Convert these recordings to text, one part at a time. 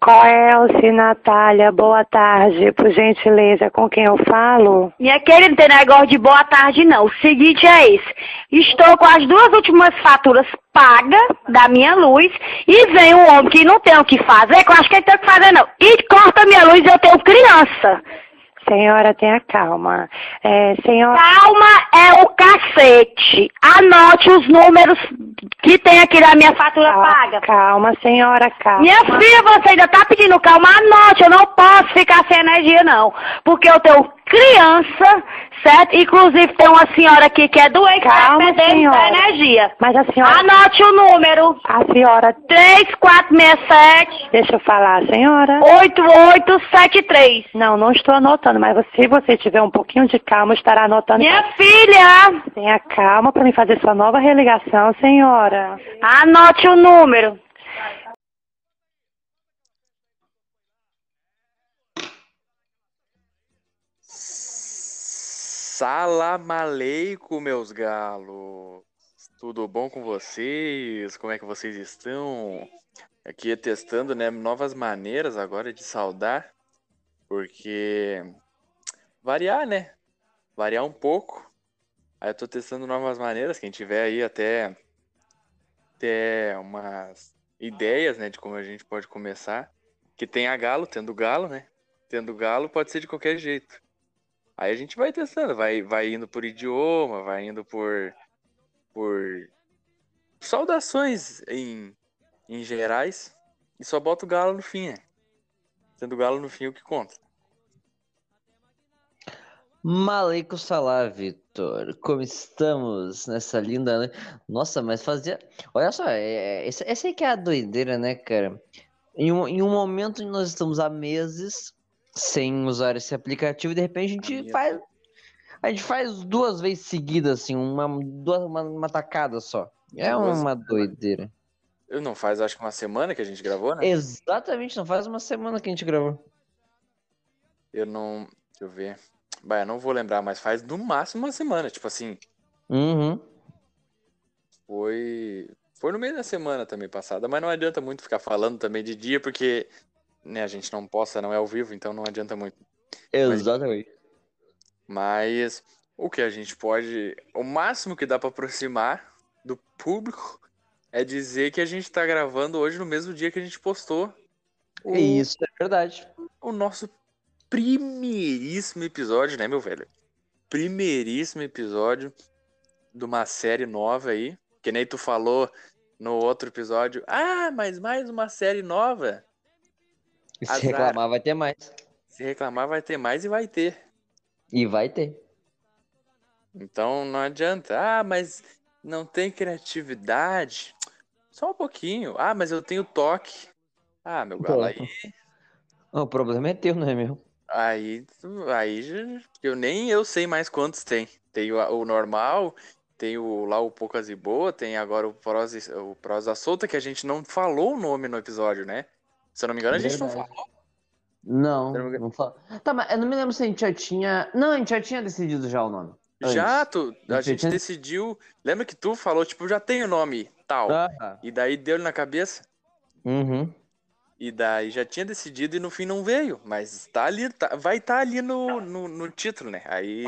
Coelce, Natália, boa tarde. Por gentileza, com quem eu falo? Minha querida, não tem negócio de boa tarde, não. O seguinte é esse. Estou com as duas últimas faturas pagas da minha luz e vem um homem que não tem o que fazer, que eu acho que ele tem o que fazer, não. E corta minha luz e eu tenho criança. Senhora, tenha calma. É, senhora... Calma é o cacete. Anote os números que tem aqui na minha fatura Calma, paga. Calma, senhora, calma. Minha filha, você ainda tá pedindo calma? Anote, eu não posso ficar sem energia, não. Porque eu tenho criança, certo? Inclusive tem uma senhora aqui que é doente, Calma, tá perdendo senhora. energia. Mas a senhora... Anote o número. A senhora... 3467 Deixa eu falar, senhora. 8873. Não, não estou anotando, mas se você tiver um pouquinho de calma, estará anotando. Minha filha, Tenha calma para me fazer sua nova religação, senhora. anote o número. Salam meus galos. Tudo bom com vocês? Como é que vocês estão? Aqui testando, né, novas maneiras agora de saudar, porque variar, né? Variar um pouco. Aí eu tô testando novas maneiras, quem tiver aí até até umas ideias, né, de como a gente pode começar, que tenha galo, tendo galo, né? Tendo galo pode ser de qualquer jeito. Aí a gente vai testando, vai, vai indo por idioma, vai indo por, por saudações em, em gerais e só bota o galo no fim, né? Tendo galo no fim é o que conta. Maleico Salá, Vitor. Como estamos nessa linda? Nossa, mas fazia. Olha só, é, é- essa, essa aí que é a doideira, né, cara? Em um, em um momento nós estamos há meses sem usar esse aplicativo, e de repente a gente minha faz. A gente faz duas vezes seguidas, assim, uma, duas, uma, uma tacada só. É uma doideira. Eu não faz, acho que uma semana que a gente gravou, né? Exatamente, não faz uma semana que a gente gravou. Eu não. Deixa eu ver. Bah, eu não vou lembrar, mas faz no máximo uma semana. Tipo assim, Uhum. foi. Foi no meio da semana também passada, mas não adianta muito ficar falando também de dia, porque né, a gente não possa, não é ao vivo, então não adianta muito. Exatamente. Mas o que a gente pode. O máximo que dá pra aproximar do público é dizer que a gente tá gravando hoje no mesmo dia que a gente postou o, Isso é verdade. o nosso primeiríssimo episódio, né, meu velho? Primeiríssimo episódio de uma série nova aí. Que nem tu falou no outro episódio. Ah, mas mais uma série nova. E se Azar. reclamar, vai ter mais. Se reclamar, vai ter mais e vai ter. E vai ter. Então não adianta. Ah, mas não tem criatividade. Só um pouquinho. Ah, mas eu tenho toque. Ah, meu galo, aí, O problema é teu, não é meu? aí, aí eu nem eu sei mais quantos tem. Tem o, o normal, tem o lá o poucas e boa, tem agora o prosa, o prosa solta que a gente não falou o nome no episódio, né? Se eu não me engano, a gente não Verdade. falou. Não, eu não me não fala. Tá, mas eu não me lembro se a gente já tinha. Não, a gente já tinha decidido já o nome. Já, Antes. tu, a Você gente tinha- decidiu. Lembra que tu falou, tipo, já tem o nome tal. Ah, E daí deu na cabeça. uhum. E daí já tinha decidido e no fim não veio. Mas tá ali, tá- vai estar ali no, no, no título, né? Aí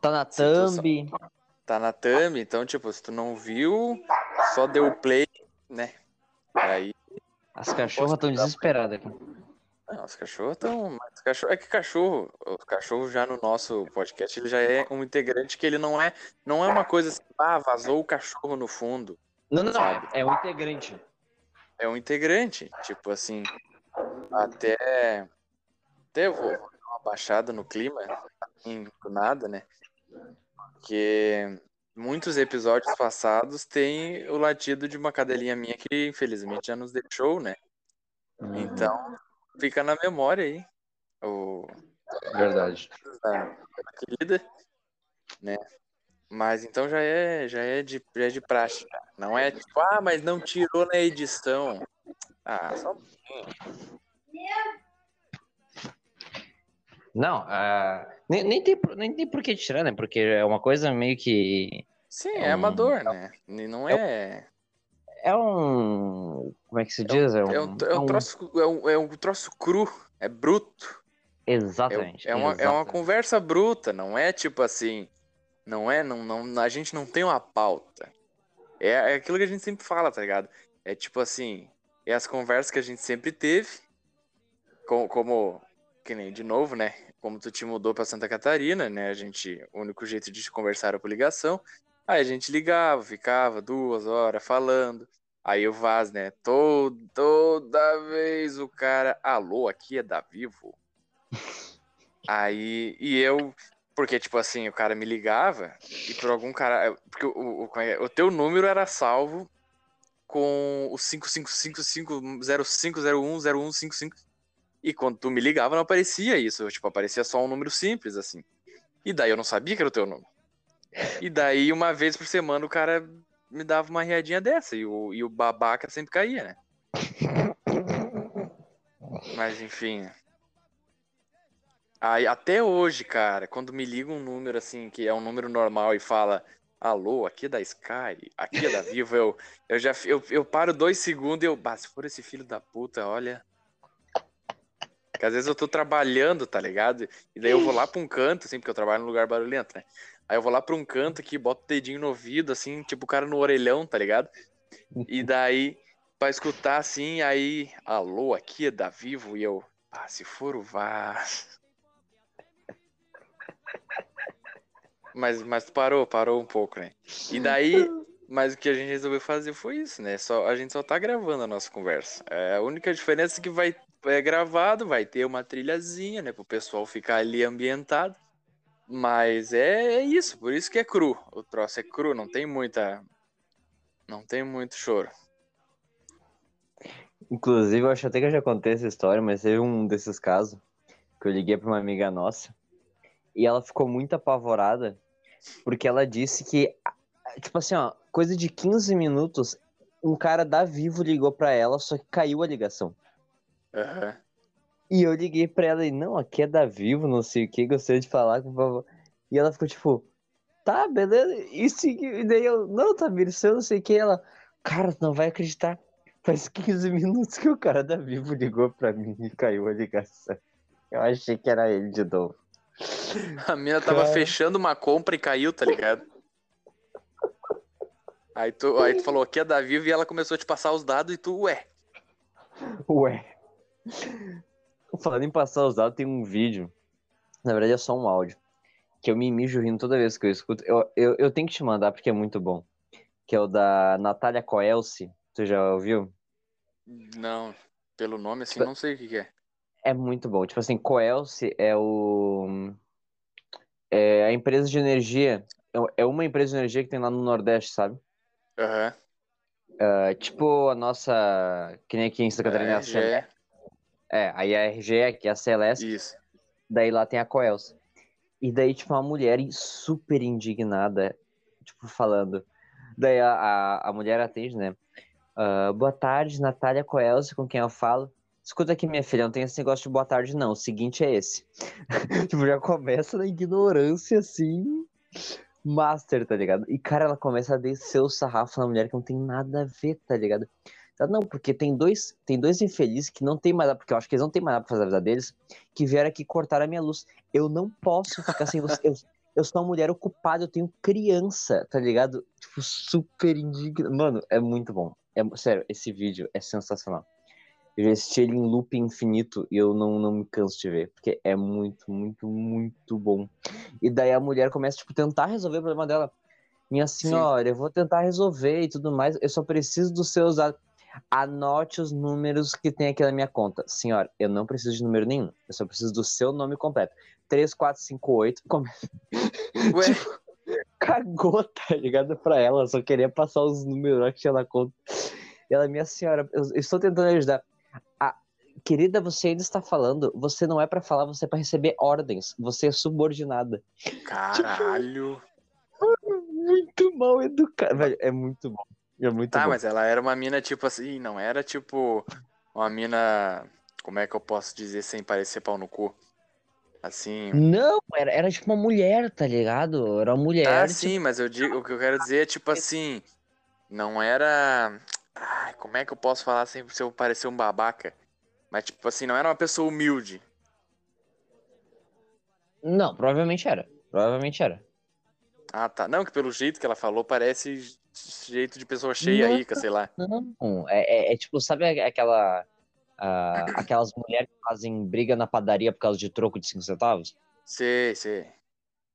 Tá na tu só- thumb. tá na thumb, então, tipo, se tu não viu, só deu play, né? Aí, As cachorras estão desesperadas aqui. não, os cachorros estão. Cachorro, é que cachorro, o cachorro já no nosso podcast, ele já é um integrante que ele não é. Não é uma coisa assim, ah, vazou o cachorro no fundo. Não, não, não. Sabe. É um integrante. É um integrante. Tipo assim, até. Até eu vou dar uma baixada no clima, assim, do nada, né? Porque muitos episódios passados tem o latido de uma cadelinha minha que infelizmente já nos deixou, né? Então, fica na memória aí. O Verdade. da, da querida, né? Mas então já é, já é de, já é de praxe. já. Não é tipo, ah, mas não tirou na edição. Ah, só um pouquinho. Não, ah, nem, nem, tem, por- nem tem por que tirar, né? Porque é uma coisa meio que. Sim, É é um- amador, né? E Não é. É um. Como é que se diz? É um, É um, é um troço, é um, é um troço cru, é bruto. É, Exatamente. é, uma, é uma exatamente. conversa bruta, não é tipo assim. Não é, não, não, a gente não tem uma pauta. É, é aquilo que a gente sempre fala, tá ligado? É tipo assim, é as conversas que a gente sempre teve, como, como que nem de novo, né? Como tu te mudou pra Santa Catarina, né? A gente, o único jeito de conversar era por ligação. Aí a gente ligava, ficava duas horas falando. Aí o Vaz, né? Todo, toda vez o cara, alô, aqui é da Vivo. Aí, e eu, porque, tipo assim, o cara me ligava e por algum cara. Porque o, o, é é? o teu número era salvo com o 55505010155. E quando tu me ligava, não aparecia isso. Tipo, aparecia só um número simples, assim. E daí eu não sabia que era o teu número. E daí, uma vez por semana, o cara me dava uma riadinha dessa. E o, e o babaca sempre caía, né? Mas enfim. Aí, até hoje, cara, quando me liga um número assim, que é um número normal e fala Alô, aqui é da Sky, aqui é da Vivo, eu, eu já eu, eu paro dois segundos e eu, bah, se for esse filho da puta, olha. Que às vezes eu tô trabalhando, tá ligado? E daí eu vou lá pra um canto, assim, porque eu trabalho num lugar barulhento, né? Aí eu vou lá pra um canto aqui, boto o dedinho no ouvido, assim, tipo o cara no orelhão, tá ligado? E daí, pra escutar assim, aí, alô, aqui é da Vivo, e eu, ah, se for o Vaz. Mas, mas parou, parou um pouco, né? E daí, mas o que a gente resolveu fazer foi isso, né? Só, a gente só tá gravando a nossa conversa. É, a única diferença é que vai é gravado, vai ter uma trilhazinha, né? Pro pessoal ficar ali ambientado. Mas é, é isso, por isso que é cru. O troço é cru, não tem muita. Não tem muito choro. Inclusive, eu acho até que eu já contei essa história, mas teve um desses casos que eu liguei pra uma amiga nossa e ela ficou muito apavorada porque ela disse que, tipo assim, ó, coisa de 15 minutos, um cara da Vivo ligou pra ela, só que caiu a ligação. Aham. E eu liguei pra ela e, não, aqui é da Vivo, não sei o que, gostaria de falar com o. E ela ficou tipo, tá, beleza. E, e daí eu, não, Tamir, isso eu não sei o que. Ela, cara, tu não vai acreditar. Faz 15 minutos que o cara da Vivo ligou pra mim e caiu a ligação. Eu achei que era ele de novo. A mina tava Cara. fechando uma compra e caiu, tá ligado? Aí tu, aí tu falou aqui é da Vivo e ela começou a te passar os dados e tu, ué. Ué. Falando em passar os dados, tem um vídeo. Na verdade é só um áudio. Que eu me mijo rindo toda vez que eu escuto. Eu, eu, eu tenho que te mandar porque é muito bom. Que é o da Natália Coelce. Tu já ouviu? Não, pelo nome assim, Tipo- não sei o que, que é. É muito bom. Tipo assim, Coelce é o. É a empresa de energia. é- É uma empresa de energia que tem lá no Nordeste, sabe? Aham. É tipo a nossa. Que nem aqui em Santa Catarina. É, é. É, aí a que é a Celeste. Isso. Daí lá tem a Coelce. E daí, tipo, uma mulher super indignada, tipo, falando. Daí a, a, a mulher atende, né? Ah, boa tarde, Natália Coelce, com quem eu falo. Escuta aqui, minha filha, não tem esse negócio de boa tarde, não. O seguinte é esse. tipo, já começa na ignorância, assim, master, tá ligado? E, cara, ela começa a descer o sarrafo na mulher que não tem nada a ver, tá ligado? Ela, Não, porque tem dois, tem dois infelizes que não tem mais nada, porque eu acho que eles não tem mais nada pra fazer a vida deles, que vieram aqui cortar a minha luz. Eu não posso ficar sem você. Eu, eu sou uma mulher ocupada, eu tenho criança, tá ligado? Tipo, super indigna. Mano, é muito bom. É, sério, esse vídeo é sensacional. Eu já assisti ele em loop infinito e eu não, não me canso de ver, porque é muito, muito, muito bom. E daí a mulher começa, tipo, tentar resolver o problema dela. Minha senhora, eu vou tentar resolver e tudo mais, eu só preciso dos seus dados. Anote os números que tem aqui na minha conta. Senhora, eu não preciso de número nenhum. Eu só preciso do seu nome completo. 3458. Come... Ué, Cagou, tá ligado? Pra ela. Só queria passar os números que tinha na conta. Ela, minha senhora, eu, eu estou tentando ajudar. Ah, querida, você ainda está falando. Você não é pra falar, você é pra receber ordens. Você é subordinada. caralho. Muito mal educado. Velho, é muito bom. É muito Tá, bom. mas ela era uma mina tipo assim, não era tipo uma mina. Como é que eu posso dizer sem parecer pau no cu? Assim. Não, era, era tipo uma mulher, tá ligado? Era uma mulher. Ah, tipo, sim, mas eu digo, o que eu quero dizer é tipo assim, não era Ai, como é que eu posso falar sem se eu parecer um babaca? Mas, tipo assim, não era uma pessoa humilde. Não, provavelmente era. Provavelmente era. Ah, tá. Não, que pelo jeito que ela falou, parece jeito de pessoa cheia, Não. rica, sei lá. Não, é, é- é tipo, sabe aquela. ah, aquelas mulheres que fazem briga na padaria por causa de troco de 5 centavos? Sei, sei.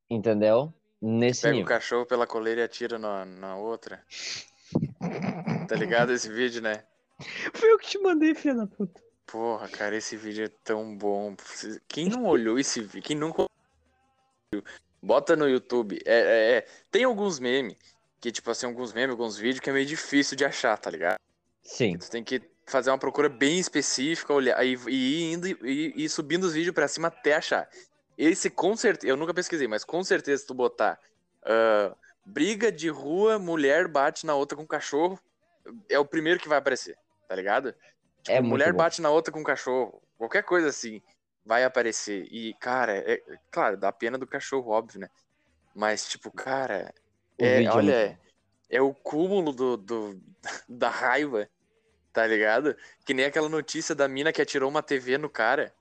Entendeu? Nesse Pega o nível. cachorro pela coleira e atira na, na outra. Tá ligado esse vídeo, né? Foi eu que te mandei, filha da puta. Porra, cara, esse vídeo é tão bom. Quem não olhou esse vídeo, quem nunca bota no YouTube. É, é, é. Tem alguns memes, que tipo assim, alguns memes, alguns vídeos que é meio difícil de achar, tá ligado? Sim. Tu tem que fazer uma procura bem específica, olhar e, e ir indo e, e subindo os vídeos pra cima até achar. Esse com certeza, eu nunca pesquisei, mas com certeza se tu botar ah, briga de rua, mulher bate na outra com cachorro, é o primeiro que vai aparecer, tá ligado? Tipo, É mulher bom. bate na outra com cachorro, qualquer coisa assim vai aparecer. E, cara, é, claro, dá pena do cachorro, óbvio, né? Mas, tipo, cara, é, é olha, muito é, o cúmulo do, do- da raiva, tá ligado? Que nem aquela notícia da mina que atirou uma TV no cara.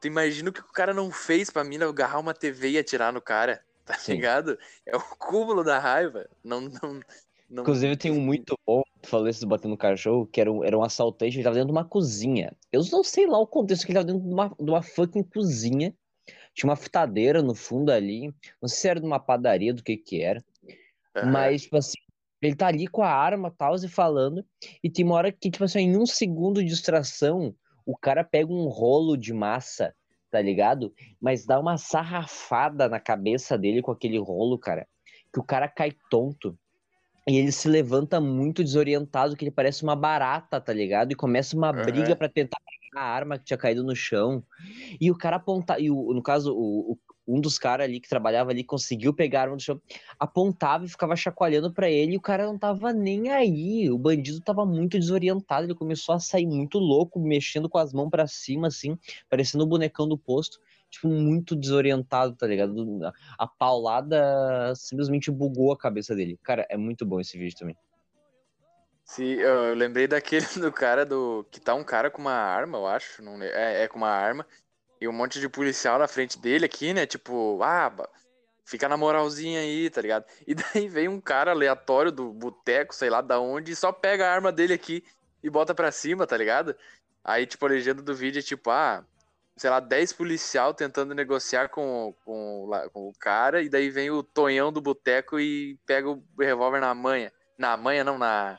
Tu imagina o que o cara não fez pra mina agarrar uma TV e atirar no cara, tá Sim. ligado? É o cúmulo da raiva. Não, não, não... Inclusive tem um muito bom, tu falou isso do batendo no cachorro, que era um, era um assaltante, ele tava dentro de uma cozinha. Eu não sei lá o contexto, que ele tava dentro de uma, de uma fucking cozinha. Tinha uma fritadeira no fundo ali. Não sei se era de uma padaria, do que que era. Mas, tipo assim, ele tá ali com a arma, tal, e falando. E tem uma hora que, tipo assim, em um segundo de distração, o cara pega um rolo de massa, tá ligado? Mas dá uma sarrafada na cabeça dele com aquele rolo, cara. Que o cara cai tonto. E ele se levanta muito desorientado, que ele parece uma barata, tá ligado? E começa uma Aham. briga pra tentar pegar a arma que tinha caído no chão. E o cara aponta. E o, no caso, o, o- um dos caras ali que trabalhava ali conseguiu pegar arma do chão apontava e ficava chacoalhando pra ele e o cara não tava nem aí. O bandido tava muito desorientado, ele começou a sair muito louco, mexendo com as mãos pra cima, assim, parecendo o bonecão do posto. Tipo, muito desorientado, tá ligado? A paulada simplesmente bugou a cabeça dele. Cara, é muito bom esse vídeo também. Sim, eu, lembrei daquele do cara do. Que tá um cara com uma arma, eu acho. Não, é, é com uma arma. E um monte de policial na frente dele aqui, né? Tipo, ah, fica na moralzinha aí, tá ligado? E daí vem um cara aleatório do boteco, sei lá da onde, e só pega a arma dele aqui e bota pra cima, tá ligado? Aí, tipo, a legenda do vídeo é tipo, ah, sei lá, 10 policial tentando negociar com, com, com o cara, e daí vem o Tonhão do boteco e pega o revólver na manha. Na manha, não, na.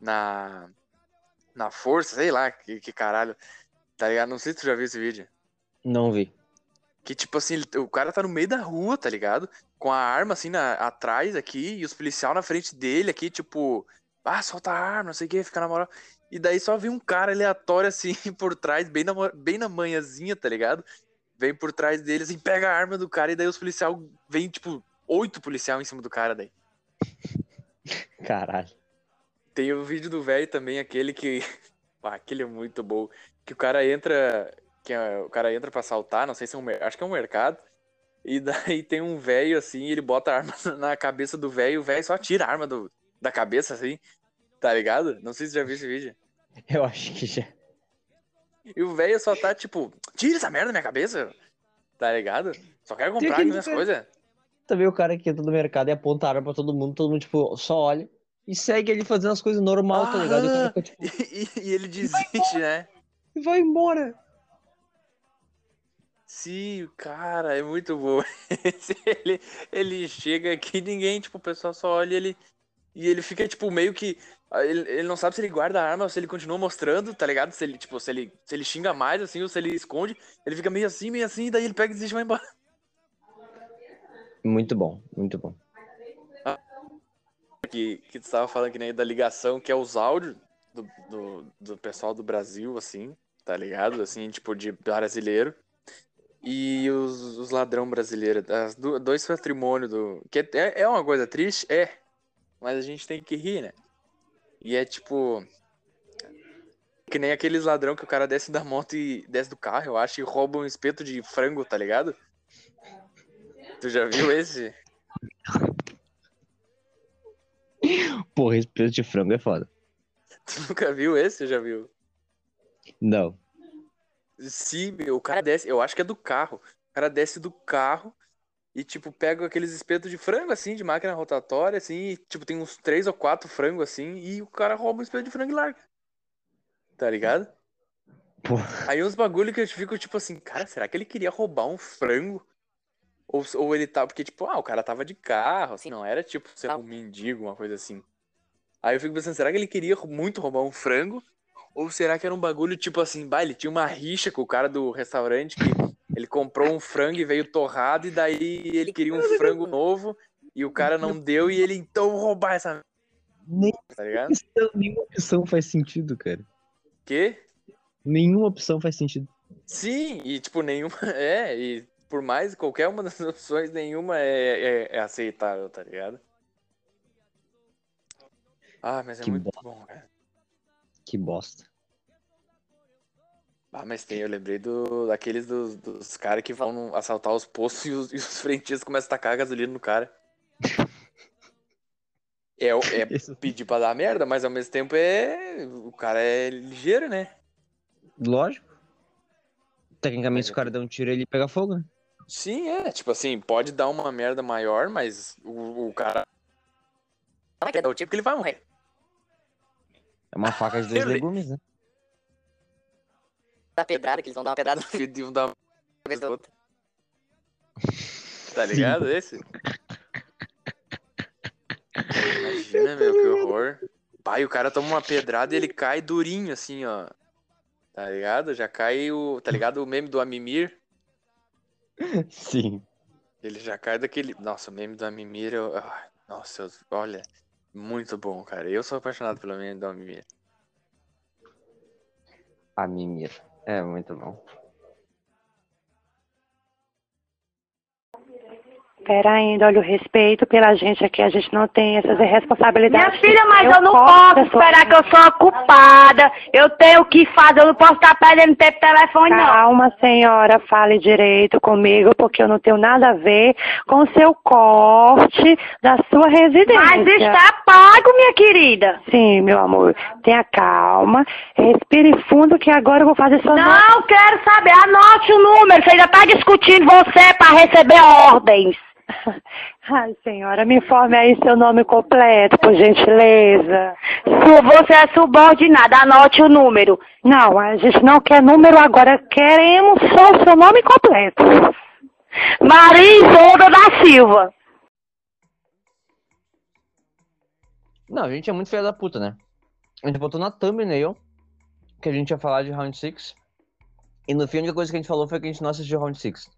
Na. Na força, sei lá, que, que caralho. Tá ligado? Não sei se tu já viu esse vídeo. Não vi. Que, tipo assim, ele- o cara tá no meio da rua, tá ligado? Com a arma, assim, na- atrás aqui, e os policiais na frente dele aqui, tipo, ah, solta a arma, não sei o que, fica na moral. E daí só vem um cara aleatório, assim, por trás, bem na, bem na manhãzinha, tá ligado? Vem por trás dele, assim, pega a arma do cara, e daí os policiais vem, tipo, oito policiais em cima do cara daí. Caralho. Tem o vídeo do velho também, aquele que. Pá, aquele é muito bom. Que o cara entra. Que é- o cara entra pra assaltar, não sei se é um. Acho que é um mercado. E daí tem um velho assim, ele bota a arma na cabeça do velho, e o velho só tira a arma do, da cabeça, assim. Tá ligado? Não sei se você já viu esse vídeo. Eu acho que já. E o velho só tá tipo, tira essa merda da minha cabeça. Tá ligado? Só quero comprar aquele minhas coisas. Também o cara que entra no mercado e aponta a arma pra todo mundo, todo mundo, tipo, só olha e segue ele fazendo as coisas normal, tá ligado? E fica, tipo, E, e- ele desiste, né? vai embora. Sim, cara, é muito bom. Ele, ele chega aqui, ninguém, tipo, o pessoal só olha e ele. E ele fica, tipo, meio que. Ele, ele não sabe se ele guarda a arma ou se ele continua mostrando, tá ligado? Se ele, tipo, se ele, se ele xinga mais, assim, ou se ele esconde. Ele fica meio assim, meio assim, daí ele pega e desiste e vai embora. Muito bom, muito bom. Que, que tu tava falando que nem da ligação, que é os áudios do, do, do pessoal do Brasil, assim, tá ligado? Assim, tipo, de brasileiro. E os, os ladrão brasileiros, as du- dois patrimônios do. Que é, é uma coisa triste? É. Mas a gente tem que rir, né? E é tipo. Que nem aqueles ladrão que o cara desce da moto e desce do carro, eu acho, e rouba um espeto de frango, tá ligado? Tu já viu esse? Porra, esse peso de frango é foda. Tu nunca viu esse? Já viu? Não. Sim, meu, o cara desce, eu acho que é do carro. O cara desce do carro e, tipo, pega aqueles espetos de frango, assim, de máquina rotatória, assim, e, tipo, tem uns três ou quatro frangos, assim, e o cara rouba um espeto de frango e larga. Tá ligado? Pô. Aí uns bagulho que eu fico, tipo assim, cara, será que ele queria roubar um frango? Ou, ou ele tá, porque, tipo, ah, o cara tava de carro, assim, não era, tipo, sei lá, um mendigo, uma coisa assim. Aí eu fico pensando, será que ele queria muito roubar um frango? Ou será que era um bagulho tipo assim, bah, ele tinha uma rixa com o cara do restaurante que ele comprou um frango e veio torrado, e daí ele queria um frango novo, e o cara não deu, e ele então roubar essa. Nem Tá ligado? opção, nenhuma opção faz sentido, cara. Que? Nenhuma opção faz sentido. Sim, e tipo, nenhuma. É, e por mais qualquer uma das opções, nenhuma é, é, é aceitável, tá ligado? Ah, mas é Que muito bom. bom, cara. Que bosta. Ah, mas tem, eu lembrei do, daqueles dos, dos caras que vão assaltar os postos e os, e os frentistas começam a tacar gasolina no cara. É, é pedir pra dar merda, mas ao mesmo tempo é. O cara é ligeiro, né? Lógico. Tecnicamente, se o cara der um tiro, ele pega fogo, né? Sim, é. Tipo assim, pode dar uma merda maior, mas o, o cara. Não é o tipo que ele vai morrer. É uma faca de dois legumes, né? da pedrada, que eles vão dar uma pedrada no Filho de um da vez da outra. Tá ligado esse? Imagina, meu, que horror. Pai, o cara toma uma pedrada e ele cai durinho, assim, ó. Tá ligado? Já cai o. Tá ligado o meme do Amimir? Sim. Ele já cai daquele. Nossa, o meme do Amimir, eu... ah, nossa, eu- olha. Muito bom, cara. Eu sou apaixonado pelo meme do Amimir. A mimir. É muito bom. Pera ainda, olha o respeito pela gente aqui, a gente não tem essas responsabilidades. Minha filha, mas eu, não corto posso esperar que eu sou a culpada. Eu tenho o que fazer, eu não posso estar perdendo tempo telefone, não. Calma, senhora, fale direito comigo, porque eu não tenho nada a ver com o seu corte da sua residência. Mas está pago, minha querida. Sim, meu amor, tenha calma, respire fundo que agora eu vou fazer sua nota. Não quero saber, anote o número. Você ainda está discutindo você para receber ordens. Ai, senhora, me informe aí seu nome completo, por gentileza. Su- Você é subordinada, anote o número. Não, a gente não quer número agora, queremos só o seu nome completo. Maria Isolda da Silva. Não, a gente é muito filha da puta, né? A gente botou na thumbnail que a gente ia falar de Round 6. E no fim, a única coisa que a gente falou foi que a gente não assistiu Round 6.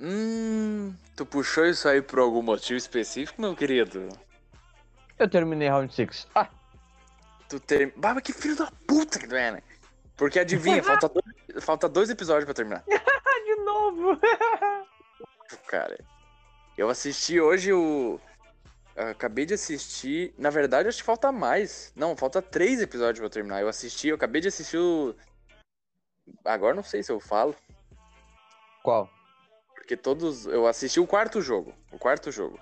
Hum. Tu puxou isso aí por algum motivo específico, meu querido? Eu terminei Round 6. Ah, Tu ter. Bah, mas que filho da puta que tu é, né? Porque adivinha, falta, dois, falta dois episódios pra terminar. de novo! cara. Eu assisti hoje o. eu acabei de assistir. Na verdade, acho que falta mais. Não, falta três episódios pra eu terminar. Eu assisti, eu acabei de assistir o. Agora não sei se eu falo. Qual? Porque todos. Eu assisti o quarto jogo. O quarto jogo.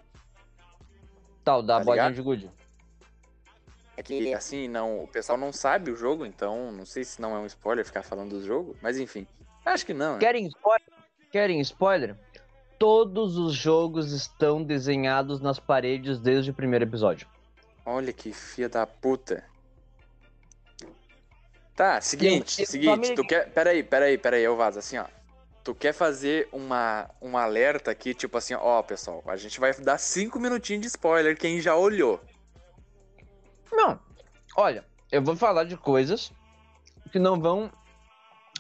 Tal, da Tá ligado? de Good. É que assim, não. O pessoal não sabe o jogo, então não sei se não é um spoiler ficar falando do jogo. Mas enfim. Acho que não. né? Querem spoiler? Querem spoiler? Todos os jogos estão desenhados nas paredes desde o primeiro episódio. Olha que filha da puta. Tá, seguinte, seguinte, tu quer. Peraí, peraí, peraí, eu vazo, assim, ó. Tu quer fazer uma, um alerta aqui, tipo assim, ó, pessoal, a gente vai dar cinco minutinhos de spoiler, quem já olhou. Não, olha, eu vou falar de coisas que não vão.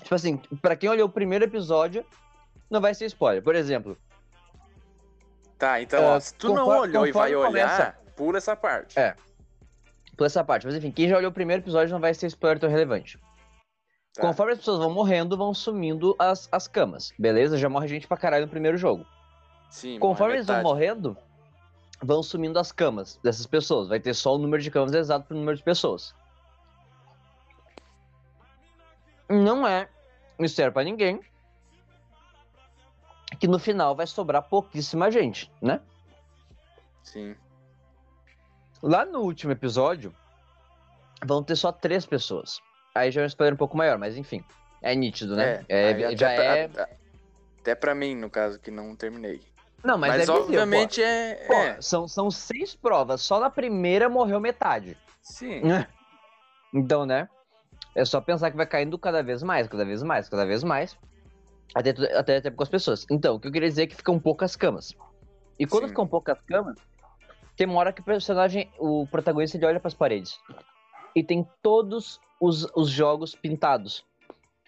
Tipo assim, pra quem olhou o primeiro episódio, não vai ser spoiler. Por exemplo, Tá, então, É, ó, se tu não conforme- olhou e vai conforme olhar, pula essa parte. É. por essa parte, mas enfim, quem já olhou o primeiro episódio não vai ser spoiler tão relevante. Tá. Conforme as pessoas vão morrendo, vão sumindo as, as camas, beleza? Já morre gente pra caralho no primeiro jogo. Sim, Conforme eles vão morrendo, vão sumindo as camas dessas pessoas. Vai ter só o número de camas exato pro número de pessoas. Não é mistério pra ninguém que no final vai sobrar pouquíssima gente, né? Sim. Lá no último episódio, vão ter só três pessoas. Aí já é um spoiler um pouco maior, mas enfim. É nítido, né? É, até já pra- é. Até pra mim, no caso, que não terminei. Não, mas, Mas, é obviamente é, Pô, é. são, são seis provas, só na primeira morreu metade. Sim. Então, né? É só pensar que vai caindo cada vez mais, cada vez mais, cada vez mais. Até, até, até com as pessoas. Então, o que eu queria dizer é que ficam poucas camas. E quando Sim. ficam poucas camas, tem uma hora que o personagem, o protagonista, ele olha pras paredes. E tem todos os, os jogos pintados.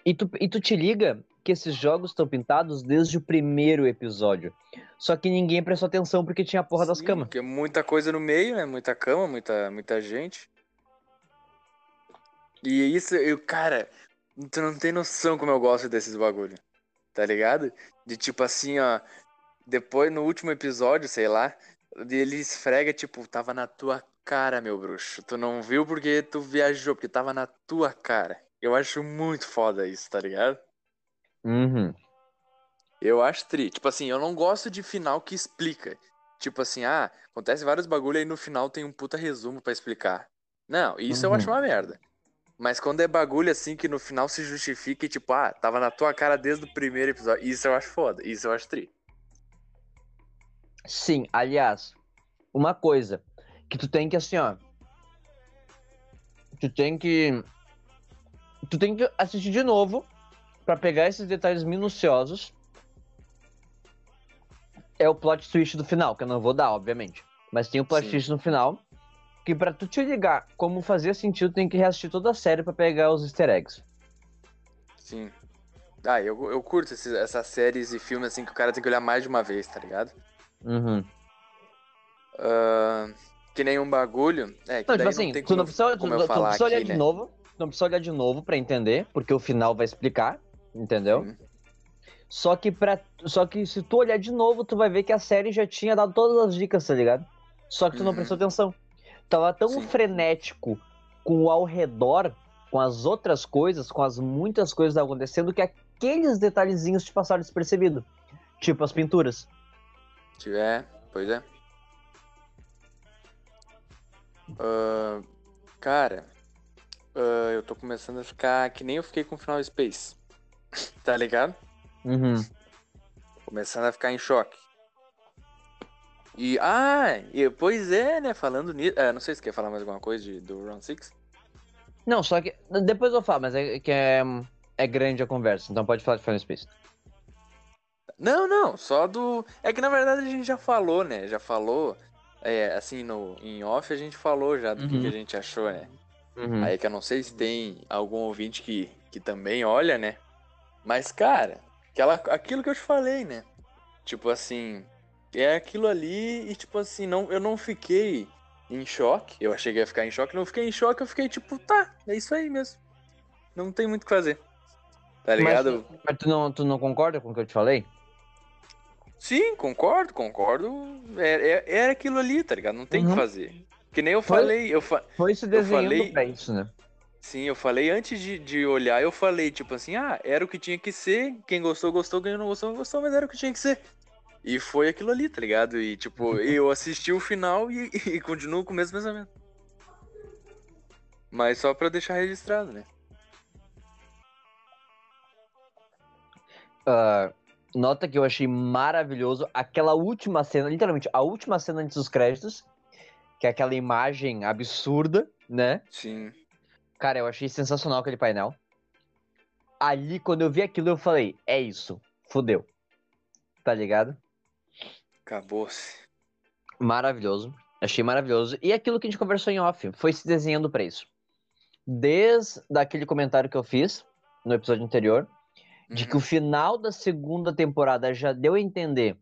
E tu, e tu te liga que esses jogos estão pintados desde o primeiro episódio. Só que ninguém prestou atenção porque tinha a porra das Sim, camas. Porque muita coisa no meio, né? Muita cama, muita, muita gente. E isso, eu, cara, tu não tem noção como eu gosto desses bagulho. Tá ligado? De tipo assim, ó. Depois, no último episódio, sei lá, ele esfrega, tipo, tava na tua cara, meu bruxo. Tu não viu porque tu viajou, porque tava na tua cara. Eu acho muito foda isso, tá ligado? Uhum. Eu acho tri. Tipo assim, eu não gosto de final que explica. Tipo assim, ah, acontece vários bagulho aí no final tem um puta resumo pra explicar. Não, isso eu Uhum. acho uma merda. Mas quando é bagulho assim que no final se justifica e tipo, ah, tava na tua cara desde o primeiro episódio. Isso eu acho foda. Isso eu acho tri. Sim, aliás, uma coisa que tu tem que assim, ó. Tu tem que tu tem que assistir de novo pra pegar esses detalhes minuciosos. É o plot twist do final, que eu não vou dar, obviamente. Mas tem o plot Sim. twist no final, que pra tu te ligar como fazia sentido, tem que reassistir toda a série pra pegar os easter eggs. Sim. Ah, eu, eu curto esses- essas séries e filmes assim que o cara tem que olhar mais de uma vez, tá ligado? Uhum. Ah, que nem um bagulho. É, que Não, tipo assim, não tem tu como, não precisa, tu, eu tu não falar precisa olhar aqui, de né? novo. Tu não precisa olhar de novo pra entender, porque o final vai explicar, entendeu? Sim. Só que para só que se tu olhar de novo, tu vai ver que a série já tinha dado todas as dicas, tá ligado? Só que tu não Uhum. prestou atenção. Tava tão Sim. frenético com o ao redor, com as outras coisas, com as muitas coisas acontecendo, que aqueles detalhezinhos te passaram despercebido. Tipo as pinturas. Tiver, pois é. Ah, cara, ah, eu tô começando a ficar que nem eu fiquei com o Final Space. tá ligado? Uhum. Começando a ficar em choque. E, ah, e, pois é, né? Falando nisso. ah, não sei se quer falar mais alguma coisa de, do Round 6. Não, só que. Depois eu falo, mas é que é, é grande a conversa, então pode falar de Final Space. Não, não, só do. É que na verdade a gente já falou, né? Já falou. É, assim, no, em off a gente falou já do que, Uhum. que a gente achou, né? Uhum. Aí que eu não sei se tem algum ouvinte que, que também olha, né? Mas, cara, aquela, aquilo que eu te falei, né? Tipo assim, é aquilo ali e tipo assim, não, eu não fiquei em choque. Eu achei que ia ficar em choque, não fiquei em choque, eu fiquei tipo, tá, é isso aí mesmo. Não tem muito o que fazer. Tá ligado? Mas, mas tu, não, tu não concorda com o que eu te falei? Sim, concordo, concordo. É, é, era aquilo ali, tá ligado? Não tem o Uhum. que fazer. Que nem eu Foi- falei, eu fa... Foi se desenhando falei- pra isso, né? Sim, eu falei antes de, de olhar, eu falei, tipo assim, ah, era o que tinha que ser, quem gostou, gostou, quem não gostou, não gostou, mas era o que tinha que ser. E foi aquilo ali, tá ligado? E tipo, eu assisti o final e, e continuo com o mesmo pensamento. Mas só pra deixar registrado, né? Ah, nota que eu achei maravilhoso aquela última cena, literalmente, a última cena antes dos créditos, que é aquela imagem absurda, né? Sim. Cara, eu achei sensacional aquele painel. Ali, quando eu vi aquilo, eu falei, é isso, fodeu. Tá ligado? Acabou-se. Maravilhoso. Achei maravilhoso. E aquilo que a gente conversou em off, foi se desenhando pra isso. Desde aquele comentário que eu fiz no episódio anterior, de que o final da segunda temporada já deu a entender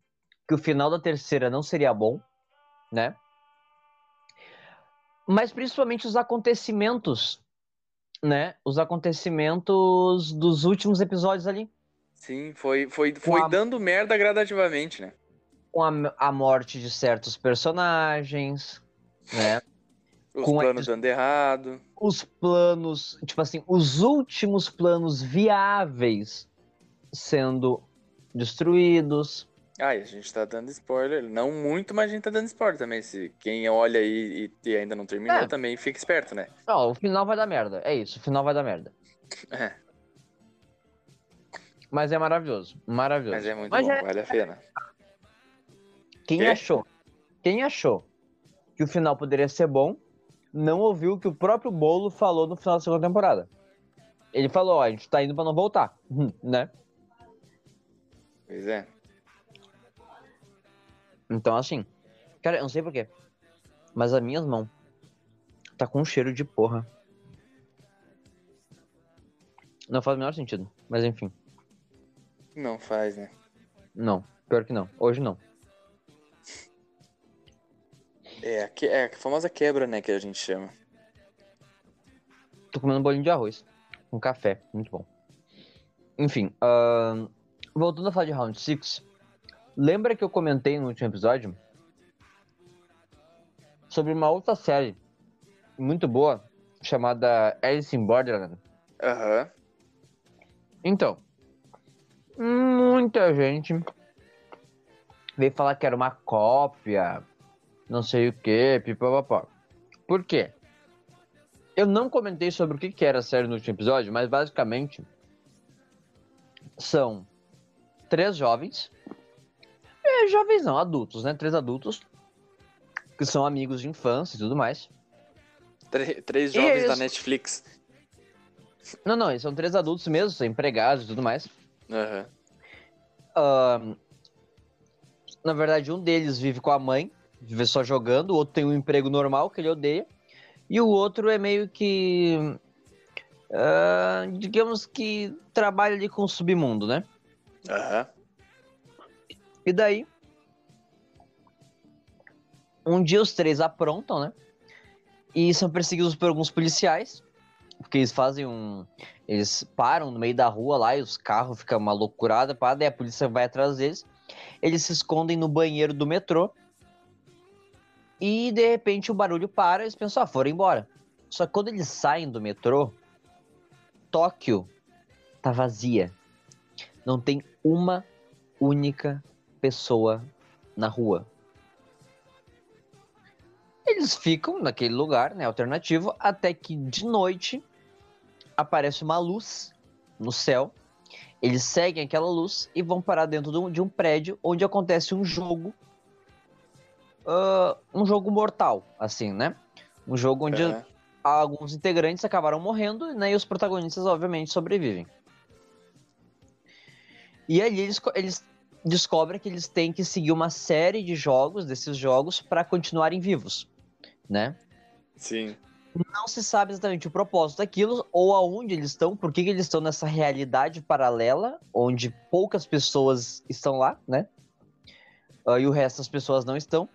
que o final da terceira não seria bom, né? Mas principalmente os acontecimentos, né? Os acontecimentos dos últimos episódios ali. Sim, foi, foi, foi a- dando merda gradativamente, né? Com a, a morte de certos personagens, né? Os Com a- planos dando errado. os planos, tipo assim, os últimos planos viáveis sendo destruídos, Ah, a gente tá dando spoiler. Não muito, mas a gente tá dando spoiler também. Se quem olha aí e, e ainda não terminou, É. também fica esperto, né? Ó, o final vai dar merda. É isso, o final vai dar merda. É, Mas é maravilhoso. Maravilhoso. mas é muito Mas bom, é- vale a pena. Quem Quê? achou? Quem achou que o final poderia ser bom, não ouviu o que o próprio Bolo falou no final da segunda temporada. Ele falou, ó, a gente tá indo pra não voltar, né? Pois é. Então, assim, cara, eu não sei porquê, mas as minhas mãos tá com um cheiro de porra. Não faz o menor sentido, mas enfim, Não faz, né? não, pior que não, hoje não. É, a que- é a famosa quebra, né, que a gente chama. Tô comendo um bolinho de arroz com café, muito bom. Enfim, ahn, voltando a falar de Round 6, lembra que eu comentei no último episódio sobre uma outra série muito boa chamada Alice in Borderland? Aham. Então, muita gente veio falar que era uma cópia, não sei o que. Por quê? Eu não comentei sobre o que que era a série no último episódio, mas basicamente são três jovens, é, jovens não, adultos, né? Três adultos que são amigos de infância e tudo mais. Três E jovens da isso? Netflix. Não, não, eles são três adultos mesmo, são empregados e tudo mais. Ahn, na verdade, um deles vive com a mãe, vive só jogando, o outro tem um emprego normal que ele odeia, e o outro é meio que. ah, digamos que trabalha ali com o submundo, né? Aham. E daí. Um dia os três aprontam, né? E são perseguidos por alguns policiais. Porque eles fazem um. Eles param no meio da rua lá e os carros ficam uma loucurada, pá, daí a polícia vai atrás deles. Eles se escondem no banheiro do metrô. E de repente o barulho para eles pensam, ah, foram embora. Só que quando eles saem do metrô, Tóquio tá vazia. Não tem uma única pessoa na rua. Eles ficam naquele lugar, né, alternativo, até que de noite aparece uma luz no céu. Eles seguem aquela luz e vão parar dentro de um, de um prédio onde acontece um jogo, ah, um jogo mortal, assim, né? Um jogo onde aham. alguns integrantes acabaram morrendo, né? E os protagonistas, obviamente, sobrevivem. E ali eles, eles descobrem que eles têm que seguir uma série de jogos, desses jogos, para continuarem vivos, né? Sim. Não se sabe exatamente o propósito daquilo, ou aonde eles estão, por que, que eles estão nessa realidade paralela, onde poucas pessoas estão lá, né? Ah, e o resto das pessoas não estão.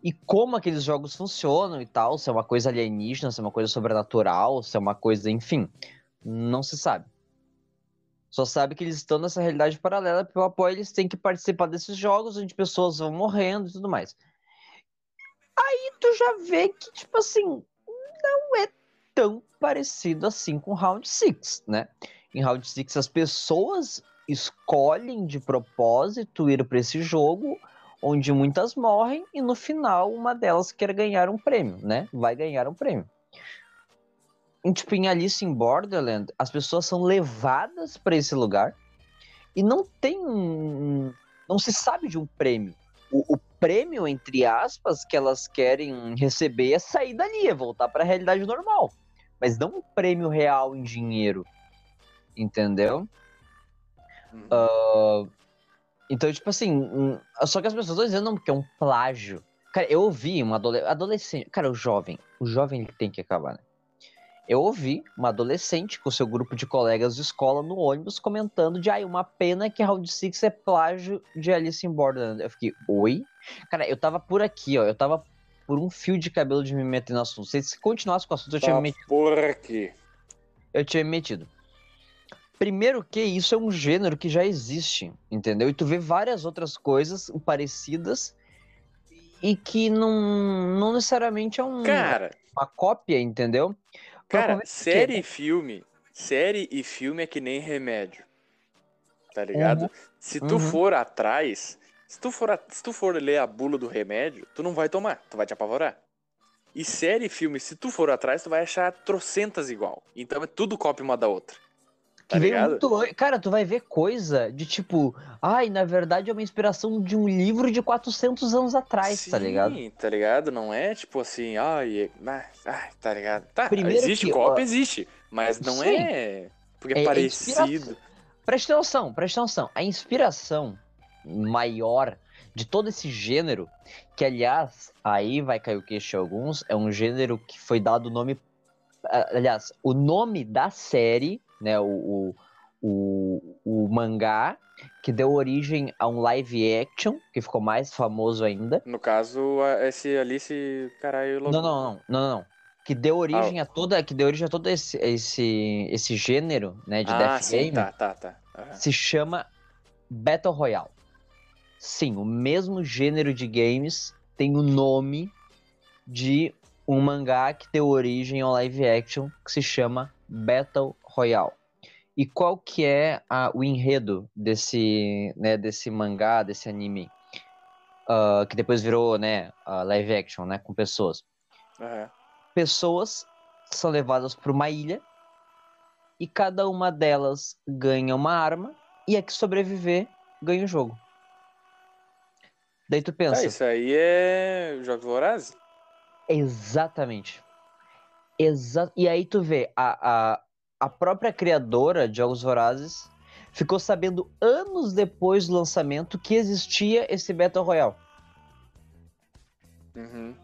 E como aqueles jogos funcionam e tal, se é uma coisa alienígena, se é uma coisa sobrenatural, se é uma coisa, enfim, não se sabe. Só sabe que eles estão nessa realidade paralela, pelo apoio eles têm que participar desses jogos onde pessoas vão morrendo e tudo mais. Aí tu já vê que, tipo assim, não é tão parecido assim com Round 6, né? Em Round 6 as pessoas escolhem de propósito ir para esse jogo onde muitas morrem e no final uma delas quer ganhar um prêmio, né? Vai ganhar um prêmio. Tipo, em Alice in Borderland, as pessoas são levadas para esse lugar e não tem um, não se sabe de um prêmio. O, o prêmio, entre aspas, que elas querem receber é sair dali, é voltar para a realidade normal. Mas não um prêmio real em dinheiro. Entendeu? Uhum. Ah, então, tipo assim, só que as pessoas estão dizendo não, que é um plágio. Cara, eu ouvi adole- adolescente. Cara, o jovem. O jovem ele tem que acabar, né? Eu ouvi uma adolescente com seu grupo de colegas de escola no ônibus comentando de ai, uma pena que Round 6 é plágio de Alice in Borderland. Eu fiquei, oi? Cara, eu tava por aqui, ó. Eu tava por um fio de cabelo de me meter no assunto. Se se continuasse com o assunto, eu tinha Tá me metido por aqui. eu tinha me metido. Primeiro que isso é um gênero que já existe, entendeu? E tu vê várias outras coisas parecidas e que não, não necessariamente é um, Cara, uma cópia, entendeu? Cara, série e filme. Série e filme é que nem remédio. Tá ligado? Se tu Uhum. for atrás, Se tu, for se tu for ler a bula do remédio, tu não vai tomar, tu vai te apavorar. E série e filme, se tu for atrás, tu vai achar trocentas igual. Então é tudo cópia uma da outra. Tá muito Cara, tu vai ver coisa de tipo, ai, na verdade é uma inspiração de um livro de 400 anos atrás, tá ligado? Sim, tá ligado? Não é tipo assim, ai, é- ah, ai, tá ligado? Tá, Primeiro existe que, cópia, ó, existe, mas não sim. é porque é, É- é parecido. inspiração. Presta atenção, presta atenção. A inspiração maior de todo esse gênero, que aliás, aí vai cair o queixo de alguns, é um gênero que foi dado o nome. Aliás, o nome da série, né? O, o, o, o mangá, que deu origem a um live action, que ficou mais famoso ainda. No caso, esse Alice, caralho, Não, não, não, não, não, não. Que deu origem a toda, que deu origem a todo esse, esse, esse gênero, né, de ah, Death sim, Game, tá, tá, tá. Aham. se chama Battle Royale. Sim, o mesmo gênero de games tem o nome de um mangá que deu origem ao live action que se chama Battle Royale. E qual que é a- o enredo desse, né, desse mangá, desse anime? Ah, que depois virou, né, a live action, né, com pessoas Aham. pessoas são levadas para uma ilha e cada uma delas ganha uma arma e a que sobreviver ganha o jogo. Daí tu Ah, pensa, isso aí é Jogos Vorazes? exatamente. Exa e aí tu vê, a, a, a própria criadora de Jogos Vorazes ficou sabendo anos depois do lançamento que existia esse Battle Royale. Uhum.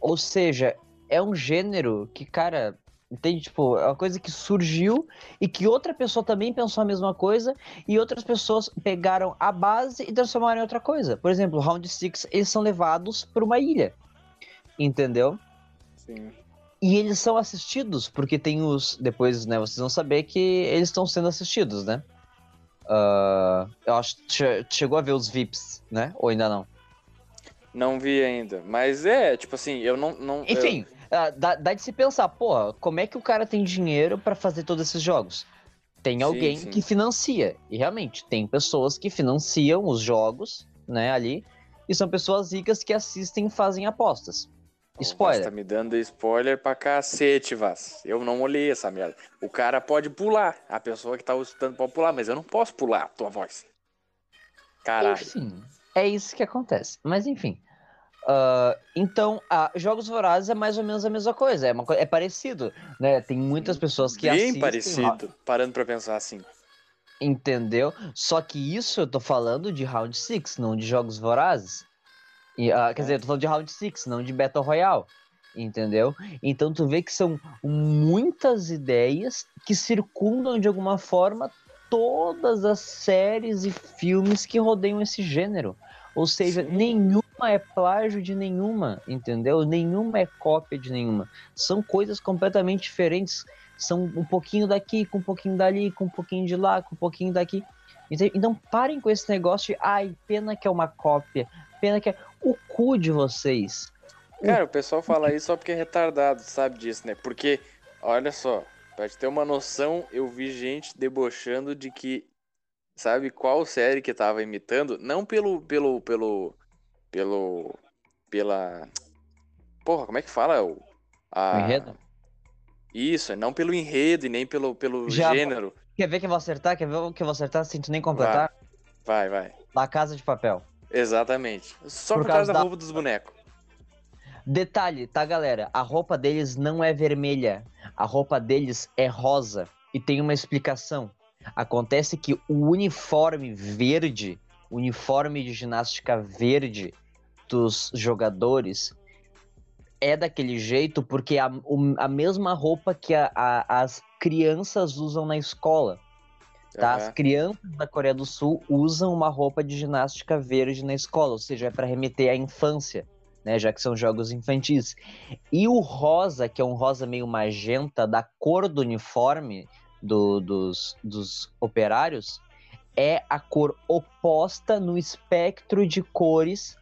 Ou seja, é um gênero que, cara, entende? Tipo, é uma coisa que surgiu e que outra pessoa também pensou a mesma coisa e outras pessoas pegaram a base e transformaram em outra coisa. Por exemplo, Round Six eles são levados para uma ilha, entendeu? Sim. E eles são assistidos, porque tem os. Depois, né, vocês vão saber que eles estão sendo assistidos, né? Ah, eu acho que che- chegou a ver os VIPs, né? Ou ainda não? Não vi ainda. Mas é, tipo assim, eu não. não Enfim, ah, dá, dá de se pensar, porra, como é que o cara tem dinheiro pra fazer todos esses jogos? Tem Sim, alguém sim. que financia. E realmente, tem pessoas que financiam os jogos, né, ali. E são pessoas ricas que assistem e fazem apostas. Spoiler. Você tá me dando spoiler pra cacete, Vaz. Eu não olhei essa merda. O cara pode pular. A pessoa que tá escutando pode pular, mas eu não posso pular a tua voz. Caralho. Enfim, é isso que acontece. Mas enfim. Ah, então, ah, Jogos Vorazes é mais ou menos a mesma coisa. É, uma é parecido, né? Tem muitas pessoas que Bem assistem... parecido, parando pra pensar assim. Entendeu? Só que isso eu tô falando de Round 6, não de Jogos Vorazes. E, ah, quer dizer, eu tô falando de Round 6, não de Battle Royale. Entendeu? Então tu vê que são muitas ideias que circundam de alguma forma todas as séries e filmes que rodeiam esse gênero. Ou seja, Sim. nenhuma é plágio de nenhuma, entendeu? Nenhuma é cópia de nenhuma. São coisas completamente diferentes. São um pouquinho daqui, com um pouquinho dali, com um pouquinho de lá, com um pouquinho daqui. Então, então parem com esse negócio de, ai, pena que é uma cópia, pena que é o cu de vocês. Cara, o pessoal fala isso só porque é retardado, sabe disso, né? Porque, olha só, pra te ter uma noção, eu vi gente debochando de que, sabe qual série que tava imitando? Não pelo, pelo, pelo, pelo, pela, porra, como é que fala? O, a... O enredo? Isso, não pelo enredo e nem pelo, pelo Já- gênero. Quer ver que eu vou acertar? Quer ver que eu vou acertar sem tu nem completar? Vai, vai. La Casa de Papel. Exatamente. Só Por por, causa causa da roupa dos bonecos. Detalhe, tá, galera? A roupa deles não é vermelha. A roupa deles é rosa. E tem uma explicação. Acontece que o uniforme verde, o uniforme de ginástica verde dos jogadores é daquele jeito porque é a, a mesma roupa que a- a- as crianças usam na escola. Tá? As Aham. crianças da Coreia do Sul usam uma roupa de ginástica verde na escola, ou seja, é para remeter à infância, né? Já que são jogos infantis. E o rosa, que é um rosa meio magenta, da cor do uniforme do- dos, dos operários, é a cor oposta no espectro de cores